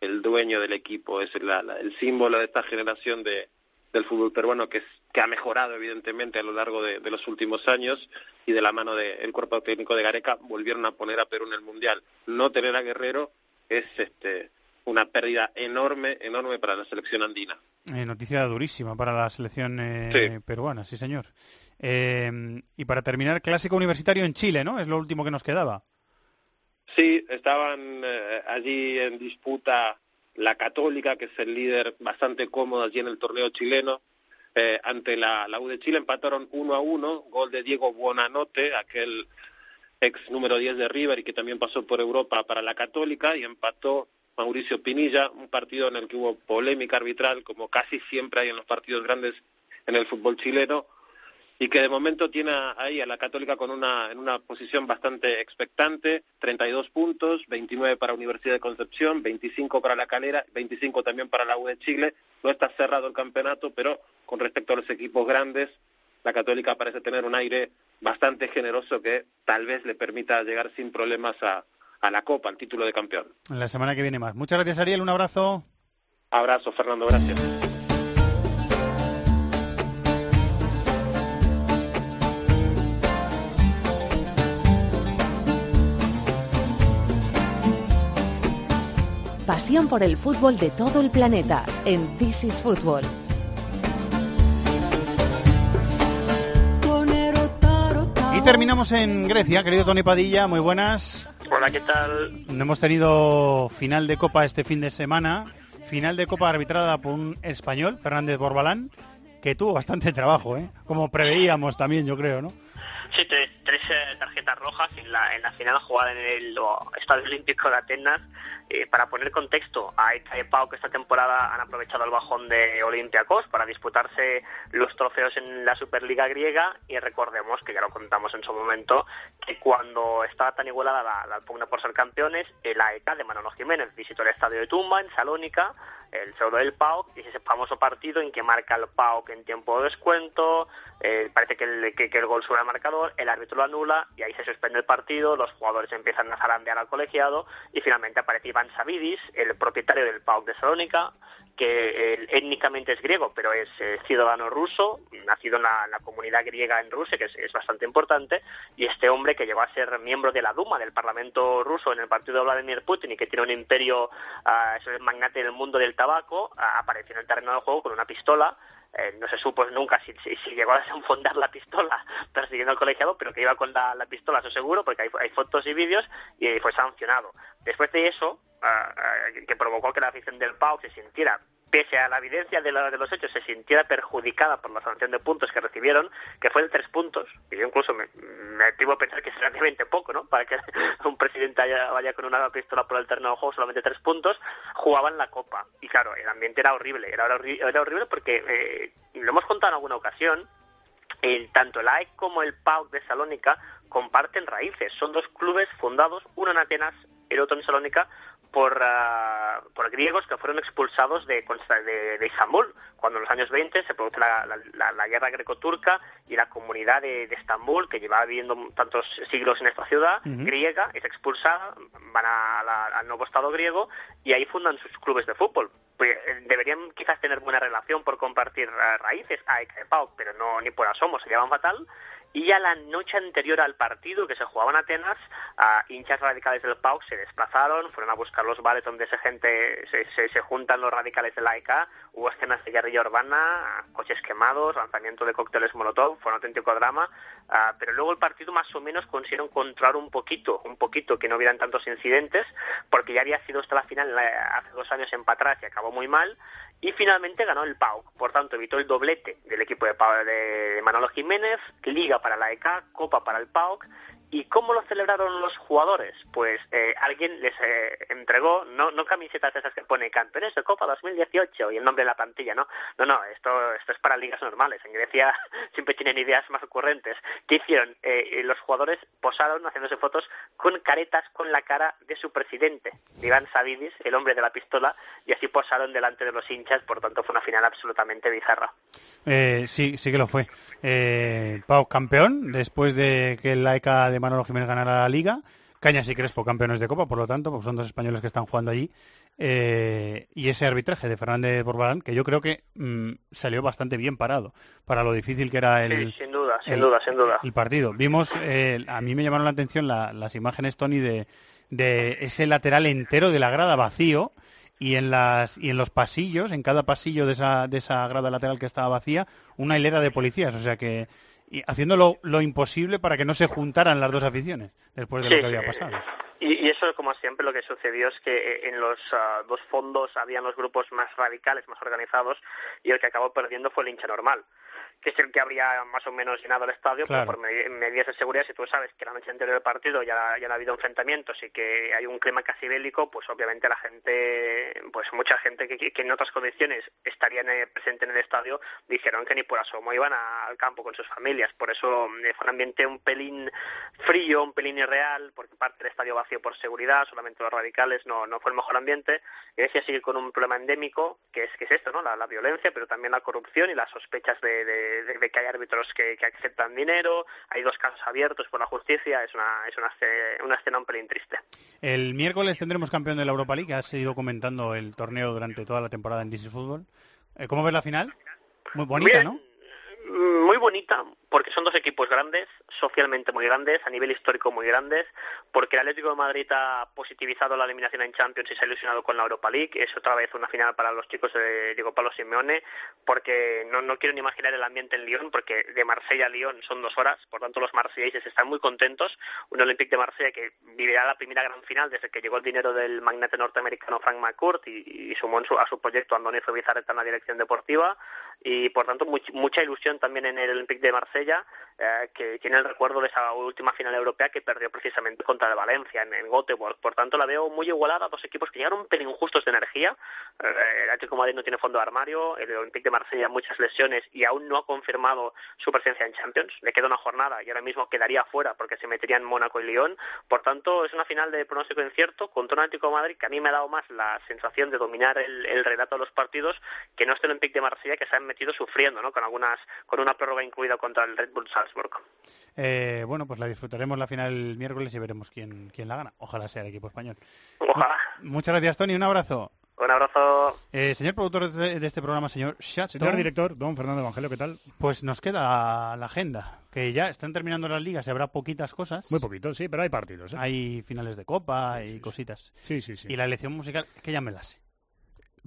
el dueño del equipo, es la- la- el símbolo de esta generación de, del fútbol peruano que, es, que ha mejorado evidentemente a lo largo de, de los últimos años y de la mano del cuerpo técnico de Gareca volvieron a poner a Perú en el Mundial. No tener a Guerrero es este una pérdida enorme, enorme para la selección andina. Eh, noticia durísima para la selección eh, peruana, sí señor. Eh, y para terminar, clásico universitario en Chile, ¿no? Es lo último que nos quedaba. Sí, estaban eh, allí en disputa la Católica, que es el líder bastante cómodo allí en el torneo chileno, eh, ante la, la U de Chile. Empataron uno a uno, gol de Diego Buonanote, aquel ex número 10 de River y que también pasó por Europa para la Católica, y empató Mauricio Pinilla, un partido en el que hubo polémica arbitral, como casi siempre hay en los partidos grandes en el fútbol chileno, y que de momento tiene ahí a la Católica con una, en una posición bastante expectante, 32 puntos, 29 para Universidad de Concepción, 25 para la Calera, 25 también para la U de Chile, no está cerrado el campeonato, pero con respecto a los equipos grandes, la Católica parece tener un aire bastante generoso que tal vez le permita llegar sin problemas a, a la Copa, al título de campeón. La semana que viene más. Muchas gracias, Ariel. Un abrazo. Abrazo, Fernando. Gracias. Pasión por el fútbol de todo el planeta en This is Football. Y terminamos en Grecia, querido Tony Padilla, muy buenas. Hola, ¿qué tal? No hemos tenido final de Copa este fin de semana, final de Copa arbitrada por un español, Fernández Borbalán, que tuvo bastante trabajo, ¿eh? como preveíamos también, yo creo, ¿no? Sí, tres, tres, tarjetas rojas en la, en la final jugada en el Estadio Olímpico de Atenas. Eh, para poner contexto, a Eta y Pau que esta temporada han aprovechado el bajón de Olympiacos para disputarse los trofeos en la Superliga griega y recordemos, que ya lo contamos en su momento, que cuando estaba tan igualada la, la pugna por ser campeones, el AEK de Manolo Jiménez visitó el estadio de Tumba en Salónica, el pseudo del PAOK, ese famoso partido en que marca el PAOK en tiempo de descuento, eh, parece que el, que, el gol sube al marcador, el árbitro lo anula y ahí se suspende el partido, los jugadores empiezan a zarandear al colegiado y finalmente aparece Iván Savidis, el propietario del PAOK de Salónica, que étnicamente es griego, pero es ciudadano ruso, nacido en la, comunidad griega en Rusia, que es, bastante importante, y este hombre que llegó a ser miembro de la Duma, del Parlamento ruso, en el partido de Vladimir Putin, y que tiene un imperio, uh, es el magnate del mundo del tabaco, uh, apareció en el terreno del juego con una pistola, eh, no se supo nunca si, llegó a desenfundar la pistola persiguiendo al colegiado, pero que iba con la, la pistola, eso seguro, porque hay, hay, fotos y vídeos, y fue sancionado. Después de eso, uh, uh, que provocó que la afición del PAO se sintiera pese a la evidencia de, la, de, los hechos, se sintiera perjudicada por la sanción de puntos que recibieron, que fue de tres puntos, y yo incluso me, me atrevo a pensar que es relativamente poco, ¿no? Para que un presidente haya, vaya con una pistola por el terreno de juego, solamente tres puntos, jugaban la Copa. Y claro, el ambiente era horrible, era, horrible, porque, eh, lo hemos contado en alguna ocasión, el, tanto el AEC como el PAOK de Salónica comparten raíces. Son dos clubes fundados, uno en Atenas, el otro en Salónica, por, uh, por griegos que fueron expulsados de, de, de, Istambul. Cuando en los años 20 se produce la, la, la guerra greco-turca y la comunidad de, de, Estambul, que llevaba viviendo tantos siglos en esta ciudad uh -huh. griega, es expulsada, van a, al nuevo Estado griego y ahí fundan sus clubes de fútbol. Pues, deberían quizás tener buena relación por compartir uh, raíces, Pau, pero no ni por asomo, se llevan fatal y ya la noche anterior al partido que se jugaba en Atenas, uh, hinchas radicales del PAOK se desplazaron, fueron a buscar los bares donde se, gente, se, se, juntan los radicales de la AEK, hubo escenas de guerrilla urbana, coches quemados, lanzamiento de cócteles molotov, fue un auténtico drama, uh, pero luego el partido más o menos consiguieron controlar un poquito, un poquito que no hubieran tantos incidentes, porque ya había sido hasta la final hace dos años en Patras y acabó muy mal, y finalmente ganó el PAOK, por tanto evitó el doblete del equipo de, de Manolo Jiménez, Liga para la EK, Copa para el PAOK, ¿Y cómo lo celebraron los jugadores? Pues eh, alguien les eh, entregó, no, no camisetas esas que pone campeones de Copa 2018 y el nombre de la plantilla, ¿no? No, no, esto, esto es para ligas normales. En Grecia siempre tienen ideas más ocurrentes. ¿Qué hicieron? Eh, los jugadores posaron haciéndose fotos con caretas con la cara de su presidente, Iván Savidis, el hombre de la pistola, y así posaron delante de los hinchas, por tanto fue una final absolutamente bizarra. sí, sí que lo fue. Pau campeón, después de que la ECA de Manolo Jiménez ganara la Liga. Cañas y Crespo campeones de Copa, por lo tanto, porque son dos españoles que están jugando allí. Eh, y ese arbitraje de Fernández Borbalán, que yo creo que mmm, salió bastante bien parado para lo difícil que era el, sí, sin duda, sin el, duda, sin duda. el partido. Vimos, eh, a mí me llamaron la atención la, las imágenes, Tony, de, de ese lateral entero de la grada vacío y en las y en los pasillos, en cada pasillo de esa, de esa grada lateral que estaba vacía, una hilera de policías. O sea que y haciendo lo, lo, imposible para que no se juntaran las dos aficiones después de sí, lo que había pasado. Y, y, eso, como siempre, lo que sucedió es que en los uh, dos fondos habían los grupos más radicales, más organizados, y el que acabó perdiendo fue el hincha normal. Que es el que habría más o menos llenado el estadio, Claro. pero por medi- medidas de seguridad, si tú sabes que la noche anterior del partido ya, ya no ha habido enfrentamientos y que hay un clima casi bélico, pues obviamente la gente, pues mucha gente que, que en otras condiciones estarían eh, presente en el estadio, dijeron que ni por asomo iban a- al campo con sus familias. Por eso eh, fue un ambiente un pelín frío, un pelín irreal, porque parte del estadio vacío por seguridad, solamente los radicales, no, no fue el mejor ambiente. Grecia sigue con un problema endémico, que es, que es esto, ¿no? La, la violencia, pero también la corrupción y las sospechas de, de- que hay árbitros que, que aceptan dinero, hay dos casos abiertos por la justicia, es una, es una, esce- una escena un pelín triste. El miércoles tendremos campeón de la Europa League. Has seguido comentando el torneo durante toda la temporada en DC Fútbol. Eh, ¿Cómo ves la final? Muy bonita, Bien. ¿no? Mm, Muy bonita, porque son dos equipos grandes, socialmente muy grandes, a nivel histórico muy grandes, porque el Atlético de Madrid ha positivizado la eliminación en Champions y se ha ilusionado con la Europa League, es otra vez una final para los chicos de Diego Pablo Simeone, porque no, no quiero ni imaginar el ambiente en Lyon, porque de Marsella a Lyon son dos horas, por tanto los marselleses están muy contentos, un Olympique de Marsella que vivirá la primera gran final desde que llegó el dinero del magnate norteamericano Frank McCourt y, y sumó su- a su proyecto Andoni Zubizarreta en la dirección deportiva, y por tanto much- mucha ilusión también en el Olympique de Marsella eh, que tiene el recuerdo de esa última final europea que perdió precisamente contra el Valencia en, en Göteborg. Por tanto la veo muy igualada dos equipos que llegaron un pelín justos de energía. Eh, el Atlético de Madrid no tiene fondo de armario el Olympique de Marsella muchas lesiones y aún no ha confirmado su presencia en Champions. Le queda una jornada y ahora mismo quedaría fuera porque se metería en Mónaco y Lyon. Por tanto es una final de pronóstico incierto contra un Atlético de Madrid que a mí me ha dado más la sensación de dominar el, el relato de los partidos que no este Olympique de Marsella que se han metido sufriendo, ¿no? Con algunas, con una prórroga incluida contra Red Bull Salzburg. Eh, bueno, pues la disfrutaremos la final el miércoles y veremos quién, quién la gana. Ojalá sea el equipo español. Ojalá. Muchas gracias, Tony. Un abrazo. Un abrazo. Eh, señor productor de, de este programa, señor Chato. Señor director, don Fernando Evangelio, ¿qué tal? Pues nos queda la agenda, que ya están terminando las ligas y habrá poquitas cosas. Muy poquito, sí, pero hay partidos. ¿eh? Hay finales de copa y cositas. Sí, sí, sí. Y la elección musical, que ya me la sé.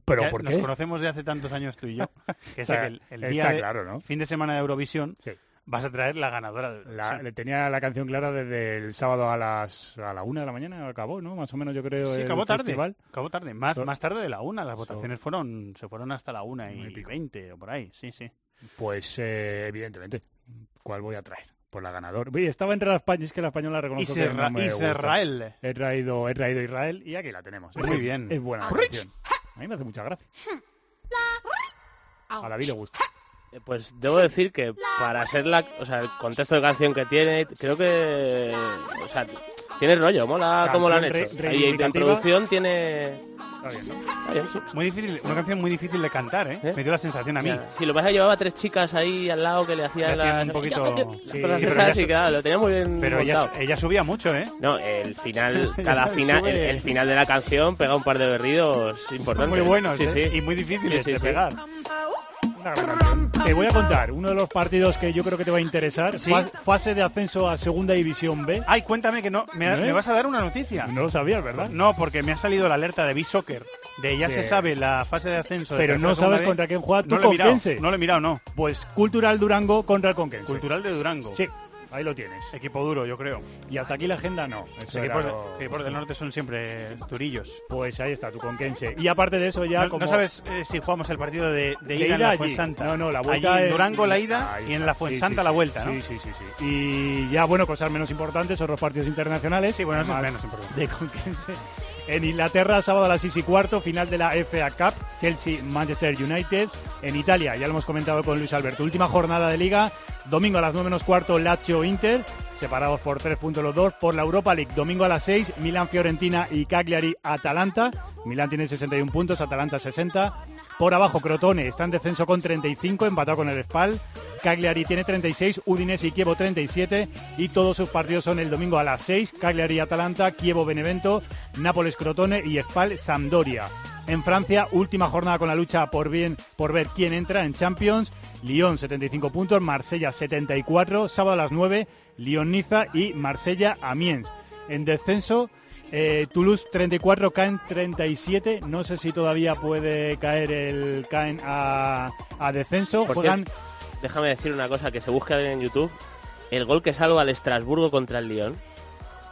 ¿Pero Ya por Nos conocemos de hace tantos años tú y yo, que sé que el, día de claro, ¿no? fin de semana de Eurovisión Sí. Vas a traer la ganadora. La- le tenía la canción clara desde el sábado a las a la una de la mañana acabó, ¿no? Más o menos yo creo Sí, el acabó tarde. festival. Acabó tarde. Más, So- más tarde de la una. Las so- votaciones fueron se fueron hasta la una y, veinte o por ahí. Sí, sí. Pues eh, evidentemente, ¿cuál voy a traer? Por la ganadora. Oye, estaba entre la España, es que la española reconozco que no me gusta. Israel. He traído, he traído Israel y aquí la tenemos. Muy Es- bien. Es buena canción. A mí me hace mucha gracia. A la vida le gusta. Eh, Pues debo decir que para ser la, o sea, el contexto de canción que tiene, creo que, o sea, tiene rollo, mola cómo lo han hecho. re- Y reivindicativa. producción tiene, Está bien, ¿no? está bien, sí. Muy difícil, una canción muy difícil de cantar, ¿eh? ¿Eh? Me dio la sensación a mí. Sí, lo pasa que llevaba tres chicas ahí al lado que le hacían, Le hacían las- un poquito- las sí, cosas esas claro, lo tenía muy bien Pero ella, subía mucho, ¿eh? No, el final, cada final, el, final de la canción pega un par de berridos importantes. Muy buenos, ¿eh? Y muy difíciles de pegar. Una gran canción. Te voy a contar uno de los partidos que yo creo que te va a interesar. ¿Sí? Fa- Fase de ascenso a Segunda División B. Ay, cuéntame que no. ¿Me, ¿Eh? me vas a dar una noticia? No lo sabías, ¿verdad? No, porque me ha salido la alerta de B-Soccer. De ya se sabe la fase de ascenso. de Pero no sabes B. contra quién juega tu No lo he mirado, no lo he mirado, no. Pues Cultural Durango contra el Conquense. Cultural de Durango. Sí, ahí lo tienes. Equipo duro, yo creo. Y hasta aquí la agenda no. Los equipos, lo- equipos del norte son siempre durillos. Pues ahí está tu Conquense. Y aparte de eso ya no, como... no sabes eh, si jugamos el partido de, de De ida, en la. Fuensanta. No, no, la vuelta Allí en Durango la ida y en la Fuensanta sí, la vuelta, ¿no? Sí, sí, sí, sí. Y ya, bueno, cosas menos importantes son los partidos internacionales. Sí, bueno, eso es Además menos importante. De Conquense. En Inglaterra, sábado a las 6 y cuarto, final de la FA Cup, Chelsea-Manchester United. En Italia, ya lo hemos comentado con Luis Alberto, última jornada de liga. Domingo a las 9 menos cuarto, Lazio-Inter, separados por 3 puntos los dos. Por la Europa League, domingo a las 6, Milan-Fiorentina y Cagliari-Atalanta. Milan tiene 61 puntos, Atalanta 60. Por abajo, Crotone está en descenso con 35, empatado con el Spal. Cagliari tiene 36, Udinese y Kievo 37. Y todos sus partidos son el domingo a las 6, Cagliari Atalanta, Kievo Benevento, Nápoles Crotone y Spal Sampdoria. En Francia, última jornada con la lucha por, bien, por ver quién entra en Champions. Lyon 75 puntos, Marsella 74, sábado a las 9, Lyon Niza y Marsella Amiens. En descenso, eh, Toulouse 34, Caen 37. No sé si todavía puede caer el Caen a, a descenso. Juegan déjame decir una cosa, que se busque en YouTube. El gol que salva al Estrasburgo contra el Lyon.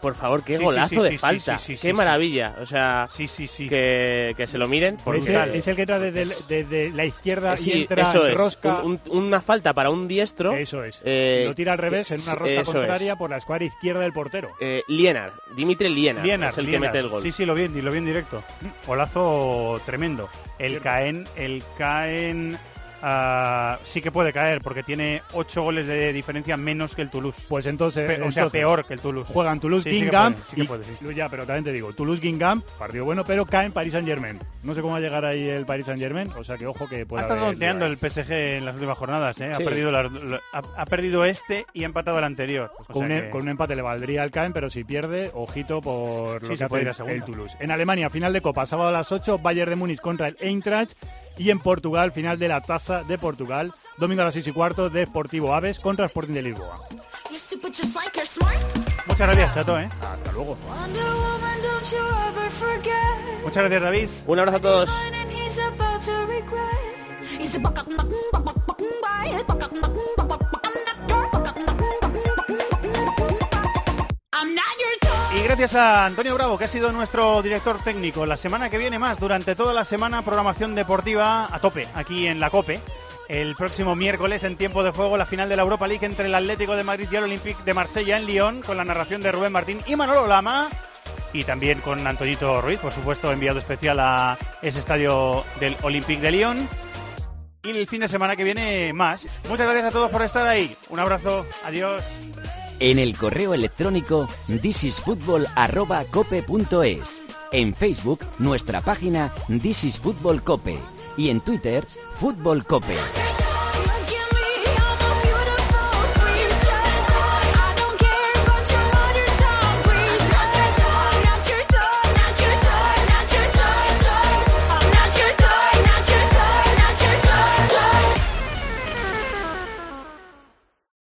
Por favor, qué Sí, golazo sí, de sí, falta. sí, sí, sí, qué sí. maravilla. O sea, sí, sí, sí. Que, que se lo miren. porque- Es el, es el que entra desde, desde la izquierda Sí, y entra eso en es. rosca. Un- un- una falta para un diestro. Eso es. Eh, lo tira al revés en una rosca contraria por la escuadra izquierda del portero. Eh, Lienar, Dimitri Lienar, Lienar, es el Lienar. que mete el gol. Sí, sí, lo vi, lo vi en directo. Golazo tremendo. El Caen, el Caen ah, sí que puede caer porque tiene ocho goles de diferencia menos que el Toulouse. Pues entonces, Pe- o sea, peor que el Toulouse. Juegan Toulouse Sí, puede, sí y- puede. Lu- ya, pero también te digo, Toulouse Guingamp, partido bueno, pero caen Paris Saint Germain. No sé cómo va a llegar ahí el Paris Saint Germain, o sea que ojo que puede Ha estado tonteando el PSG en las últimas jornadas, ¿eh? Ha, perdido la- la- ha, ha perdido este y ha empatado el anterior. Con, un, que- con un empate le valdría al Caen, pero si pierde, ojito por lo que puede ir hace a el, el Toulouse. En Alemania, final de Copa, sábado a las 8, Bayern de Múnich contra el Eintracht. Y en Portugal, final de la Taza de Portugal, domingo a las 6 y cuarto, Deportivo Aves contra Sporting de Lisboa. Muchas gracias, Chato, ¿eh? Hasta luego. Muchas gracias, David. Un abrazo a todos. I'm not your. Y gracias a Antonio Bravo, que ha sido nuestro director técnico. La semana que viene más, durante toda la semana, programación deportiva a tope, aquí en la COPE. El próximo miércoles, en tiempo de juego, la final de la Europa League entre el Atlético de Madrid y el Olympique de Marsella en Lyon, con la narración de Rubén Martín y Manolo Lama. Y también con Antonito Ruiz, por supuesto, enviado especial a ese estadio del Olympique de Lyon. Y el fin de semana que viene más. Muchas gracias a todos por estar ahí. Un abrazo. Adiós. En el correo electrónico thisisfutbol@cope.es. En Facebook, nuestra página This is Fútbol Cope. Y en Twitter, Fútbol Cope.